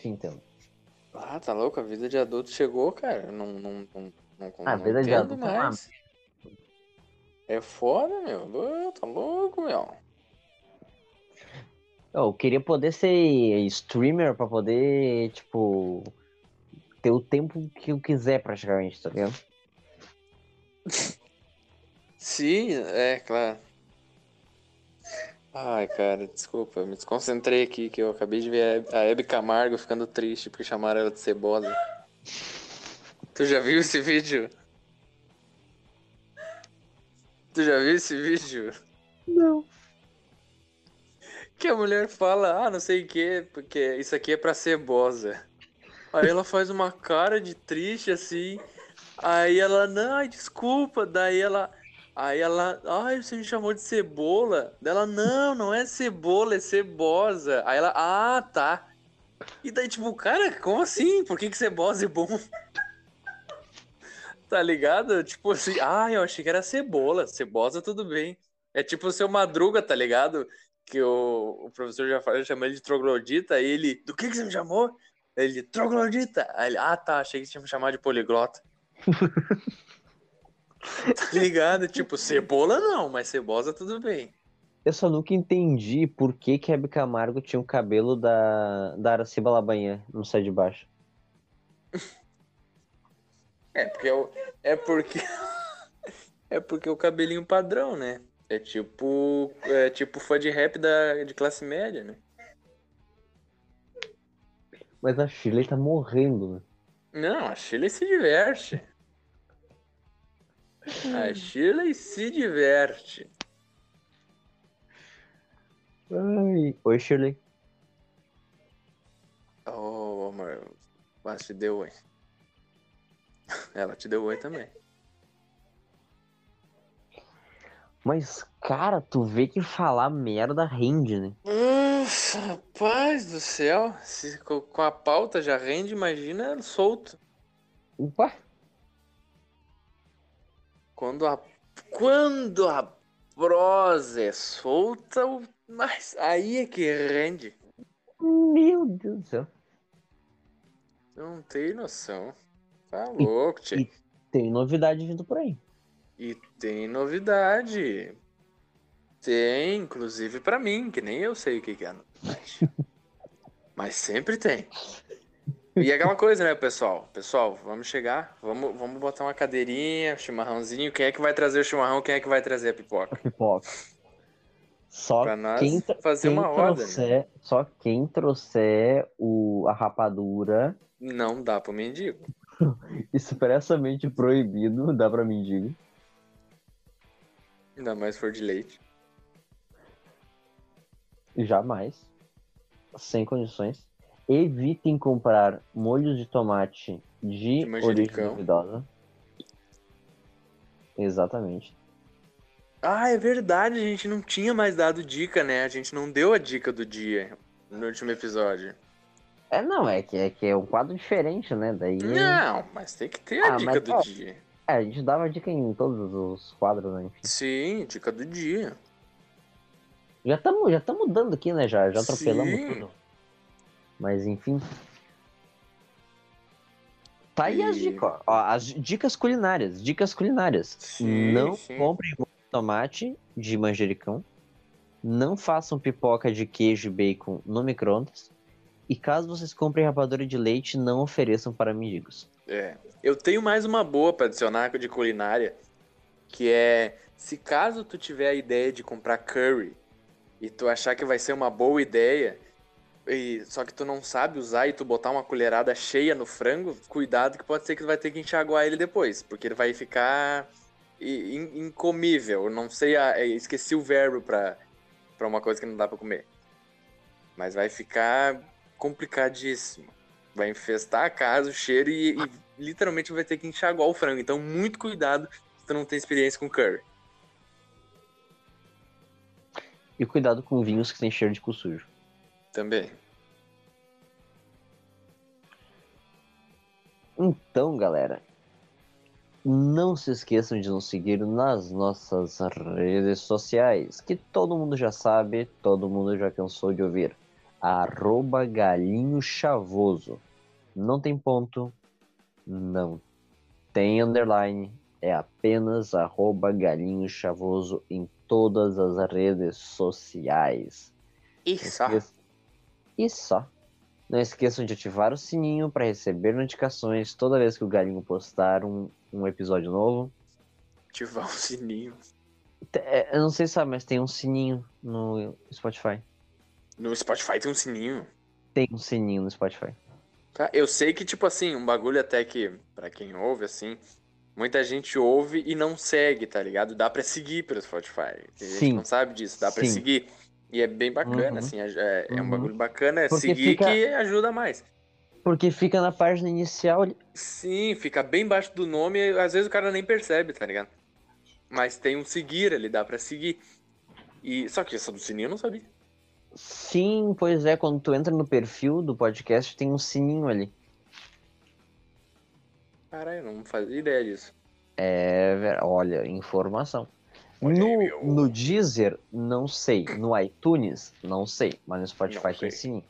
Te entendo. Ah, tá louco, a vida de adulto chegou, cara. Não, não, não, não, Ah, a não vida de adulto é mais. É foda, meu. Tá louco, meu. Eu queria poder ser streamer pra poder, tipo, ter o tempo que eu quiser praticamente, tá ligado? Sim, é, claro. Ai, cara, desculpa, me desconcentrei aqui que eu acabei de ver a Hebe Camargo ficando triste porque chamaram ela de cebosa. Tu já viu esse vídeo? Tu já viu esse vídeo? Não. Que a mulher fala, ah, não sei o que, porque isso aqui é pra cebosa. Aí ela faz uma cara de triste assim. Aí ela, não, ai, desculpa. Daí ela, aí ela, ai, você me chamou de cebola. Daí ela, não, não é cebola, é cebosa. Aí ela, ah, tá. E daí, tipo, cara, como assim? Por que, que cebosa é bom? Tá ligado? Tipo assim, ah, eu achei que era cebola. Cebosa, tudo bem. É tipo o seu Madruga, tá ligado? Que o, o professor já falou, chama ele de troglodita, aí ele, do que que você me chamou? Ele, troglodita. Aí ele, ah tá, achei que tinha me chamado de poliglota. tá ligado? Tipo, cebola não, mas cebosa tudo bem. Eu só nunca entendi por que que Hebe Camargo tinha o cabelo da, da Araciba Labanha no sai de baixo. É porque é, o- é porque é porque o cabelinho padrão, né? É tipo é tipo fã de rap da de classe média, né? Mas a Shirley tá morrendo, né? Não, a Shirley se diverte. A Shirley se diverte. Ai. Oi, Shirley. Oh, amor, mas te deu oi. Ela te deu oi também. Mas, cara, tu vê que falar merda rende, né? Uf, rapaz do céu, se co- com a pauta já rende, imagina solto. Ué, Quando a quando a prosa é solta, mas aí é que rende. meu Deus do céu. Não tem noção. Tá louco, tchê. e- Tem novidade vindo por aí. E tem novidade. Tem, inclusive pra mim, que nem eu sei o que que é novidade. Mas sempre tem. E aquela coisa, né, pessoal? Pessoal, vamos chegar, vamos, vamos botar uma cadeirinha, chimarrãozinho. Quem é que vai trazer o chimarrão? Quem é que vai trazer a pipoca? Pipoca. Só Pra nós quem, fazer quem uma roda, né? trouxer, Só quem trouxer o, a rapadura Não dá pro mendigo. expressamente proibido, dá pra mendigo. Ainda mais for de leite. Jamais. Sem condições. Evitem comprar molhos de tomate de, De origem duvidosa. Exatamente. Ah, é verdade, a gente não tinha mais dado dica, né? A gente não deu a dica do dia no último episódio. É, não, é que é, que é um quadro diferente, né? Daí. Não, mas tem que ter a Ah, dica mas, do ó, dia. É, a gente dava dica em todos os quadros, né? Enfim. Sim, dica do dia. Já estamos já tamo dando aqui, né? Já, já atropelamos Sim. tudo. Mas enfim. Tá aí as E- dicas, ó. Ó, As dicas culinárias. Dicas culinárias. Sim, não sim. comprem tomate de manjericão. Não façam pipoca de queijo e bacon no micro-ondas. E caso vocês comprem rapadura de leite, não ofereçam para mendigos. É. Eu tenho mais uma boa pra adicionar de culinária, que é se caso tu tiver a ideia de comprar curry e tu achar que vai ser uma boa ideia, e só que tu não sabe usar e tu botar uma colherada cheia no frango, cuidado que pode ser que tu vai ter que enxaguar ele depois, porque ele vai ficar incomível. Não sei, é, esqueci o verbo pra, pra uma coisa que não dá pra comer. Mas vai ficar complicadíssimo. Vai infestar a casa, o cheiro e, e literalmente vai ter que enxaguar o frango. Então, muito cuidado se tu não tem experiência com curry. E cuidado com vinhos que têm cheiro de cu sujo. Também. Então, galera, não se esqueçam de nos seguir nas nossas redes sociais, que todo mundo já sabe, todo mundo já cansou de ouvir. Arroba Galinho Chavoso. Não tem ponto, não tem underline, é apenas arroba Galinho Chavoso em todas as redes sociais. Isso. Não esqueça- E só. Não esqueçam de ativar o sininho para receber notificações toda vez que o Galinho postar um, um episódio novo. Ativar o sininho. É, Eu não sei se sabe, mas tem um sininho no Spotify. No Spotify tem um sininho. Tem um sininho no Spotify. Tá? Eu sei que, tipo assim, um bagulho até que, pra quem ouve, assim, muita gente ouve e não segue, tá ligado? Dá pra seguir pelo Spotify. Tem gente Sim. que não sabe disso, dá pra Sim. seguir. E é bem bacana, Uhum. assim, é, é um Uhum. bagulho bacana, é Porque seguir fica- que ajuda mais. Porque fica na página inicial. Sim, fica bem embaixo do nome e às vezes o cara nem percebe, tá ligado? Mas tem um seguir ali, dá pra seguir. E, só que essa do sininho eu não sabia. Sim, pois é, quando tu entra no perfil do podcast tem um sininho ali. Caralho, não fazia ideia disso. É, olha, informação. Olha aí, No, meu. no Deezer, não sei. No iTunes, não sei. Mas no Spotify tem sim.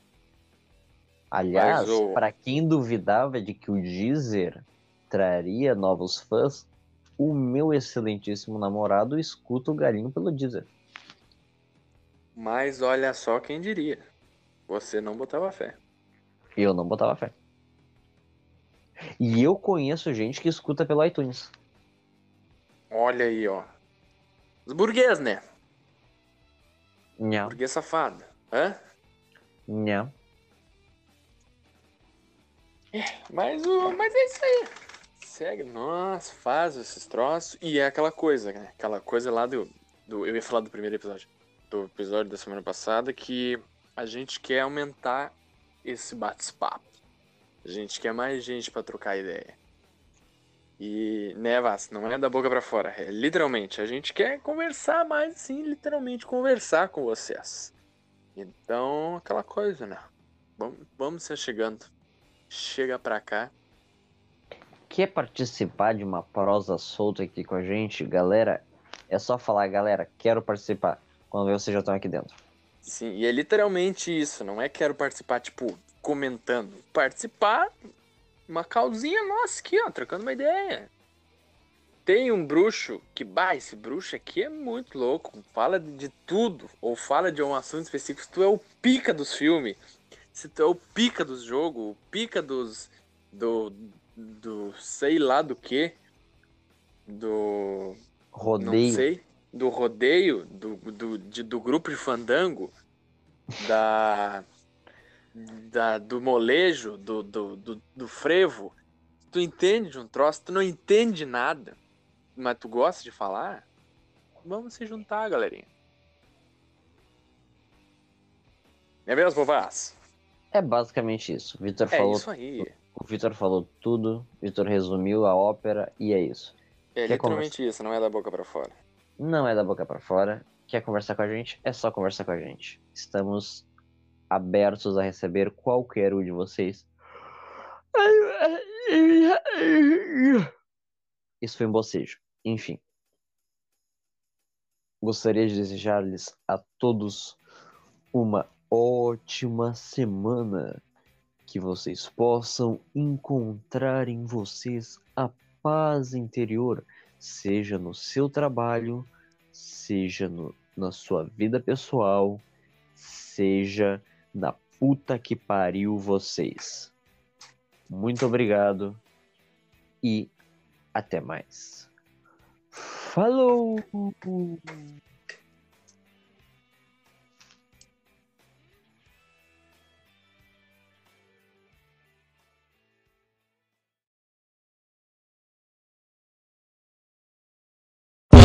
Aliás, o- para quem duvidava de que o Deezer traria novos fãs, o meu excelentíssimo namorado escuta o galinho pelo Deezer. Mas olha só quem diria. Você não botava fé. Eu não botava fé. E eu conheço gente que escuta pelo iTunes. Olha aí, ó. Os burguês, né? Nham, Burguês safado. Hã? nham. Mas, o, mas é isso aí. Segue, nossa, faz esses troços. E é aquela coisa, né? Aquela coisa lá do, do. Eu ia falar do primeiro episódio. Do episódio da semana passada, que a gente quer aumentar esse bate-papo. A gente quer mais gente pra trocar ideia. E, né, Vaz, não é da boca pra fora. É literalmente, a gente quer conversar mais, sim, literalmente conversar com vocês. Então, aquela coisa, né? Vamos, vamos se chegando. Chega pra cá. Quer participar de uma prosa solta aqui com a gente, galera? É só falar, galera, quero participar. Quando vocês já estão aqui dentro. Sim, e é literalmente isso. Não é quero participar, tipo, comentando. Participar, uma causinha nossa aqui, ó, trocando uma ideia. Tem um bruxo que, bah, esse bruxo aqui é muito louco. Fala de tudo. Ou fala de um assunto específico. Se tu é o pica dos filmes. Se tu é o pica dos jogos. O pica dos. Do. Do. Sei lá do que. Do. Não Rodeio. sei. Do rodeio, do, do, de- do grupo de fandango, da, da do molejo, do, do, do, do frevo. Tu entende de um troço, tu não entende nada, mas tu gosta de falar, vamos se juntar, galerinha. É mesmo, Vovaz? É basicamente isso. Vitor É falou, isso aí. o Vitor falou tudo, Vitor resumiu a ópera e é isso. É Quer literalmente isso, não é da boca pra fora. Não é da boca pra fora. Quer conversar com a gente? É só conversar com a gente. Estamos abertos a receber qualquer um de vocês. Isso foi um bocejo. Enfim. Gostaria de desejar-lhes a todos uma ótima semana. Que vocês possam encontrar em vocês a paz interior, seja no seu trabalho, seja no, na sua vida pessoal, seja na puta que pariu vocês. Muito obrigado e até mais. Falou!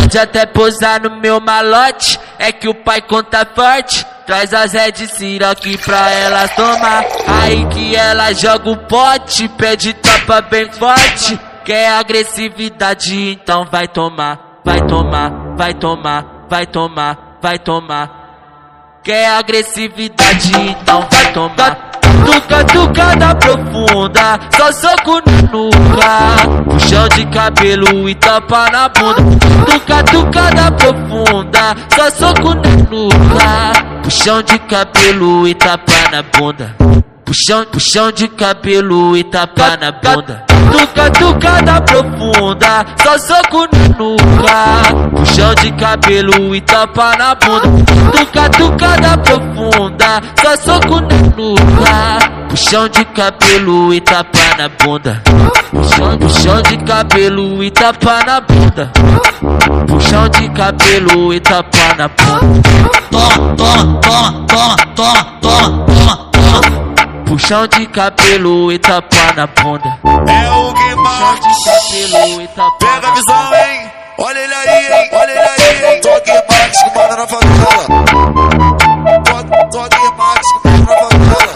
Pode até posar no meu malote, é que o pai conta forte. Traz as Red Siroc pra elas tomar. Aí que ela joga o pote, pede topa bem forte. Quer agressividade, então vai tomar, vai tomar, vai tomar, vai tomar, vai tomar. Quer agressividade, então vai tomar. Tuca, da profunda, só soco na nuca. Puxão de cabelo e tapa na bunda. Tuca, da profunda, só soco na nuca. Puxão de cabelo e tapa na bunda. Puxão, puxão de cabelo e tapa na bunda. Tuca, da profunda, só soco na nuca. Puxão de cabelo e tapa na bunda. Tuca, da profunda, só soco na nuca. Puxão de cabelo e tapa na bunda. Puxão, puxão de cabelo e tapa na bunda. Puxão de cabelo e tapa na bunda. Toma, toma, toma, toma, toma, toma, toma, toma. Puxão de cabelo e tapa na bunda. É o de cabelo e tapa pega a visão, hein? Olha ele aí, hein? Olha ele aí, hein? Toque Max que manda na favela. Toque, toque Max que manda na favela.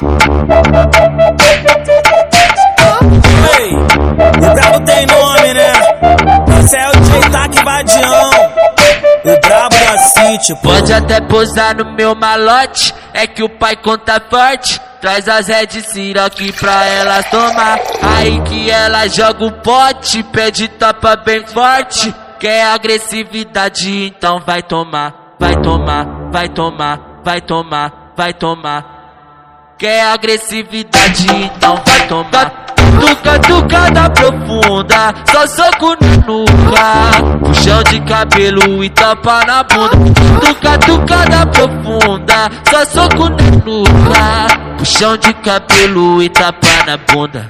Ei, o brabo tem nome, né? Esse é o DJ Tac Vadião. O brabo City, pô. Pode até posar no meu malote, é que o pai conta forte. Traz as Red aqui pra elas tomar. Aí que ela joga o pote, pede tapa bem forte. Quer agressividade, então vai tomar, vai tomar, vai tomar, vai tomar, vai tomar. Quer agressividade, então vai tomar. Tuca, tuca da profunda, só soco na nuca. Puxão de cabelo e tapa na bunda. Tuca, tuca da profunda, só soco na nuca. Puxão de cabelo e tapa na bunda.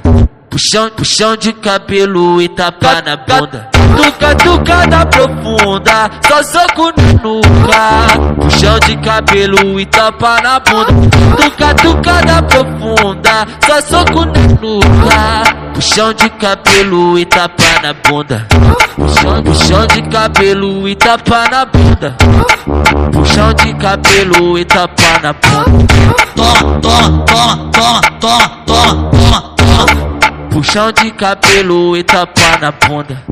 Puxão, puxão de cabelo e tapa na bunda. Tuca, tuca da profunda, só soco na nuca. Puxão de cabelo e tapa na bunda. Tuca, tuca da profunda, só soco na nuca. Puxão de cabelo e tapa na bunda. Puxão, puxão de cabelo e tapa na bunda. Puxão de cabelo e tapa na bunda. Toma, toma, toma, toma, toma, toma, toma, toma. Puxão de cabelo e tapa na bunda.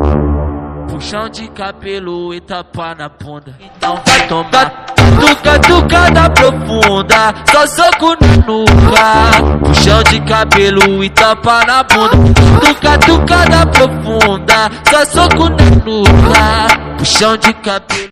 Puxão de cabelo e tapa na bunda. Então vai tomar. Tuca, tuca da profunda, só soco na nuca. Puxão de cabelo e tapa na bunda. Tuca, tuca da profunda, só soco na nuca. Puxão de cabelo.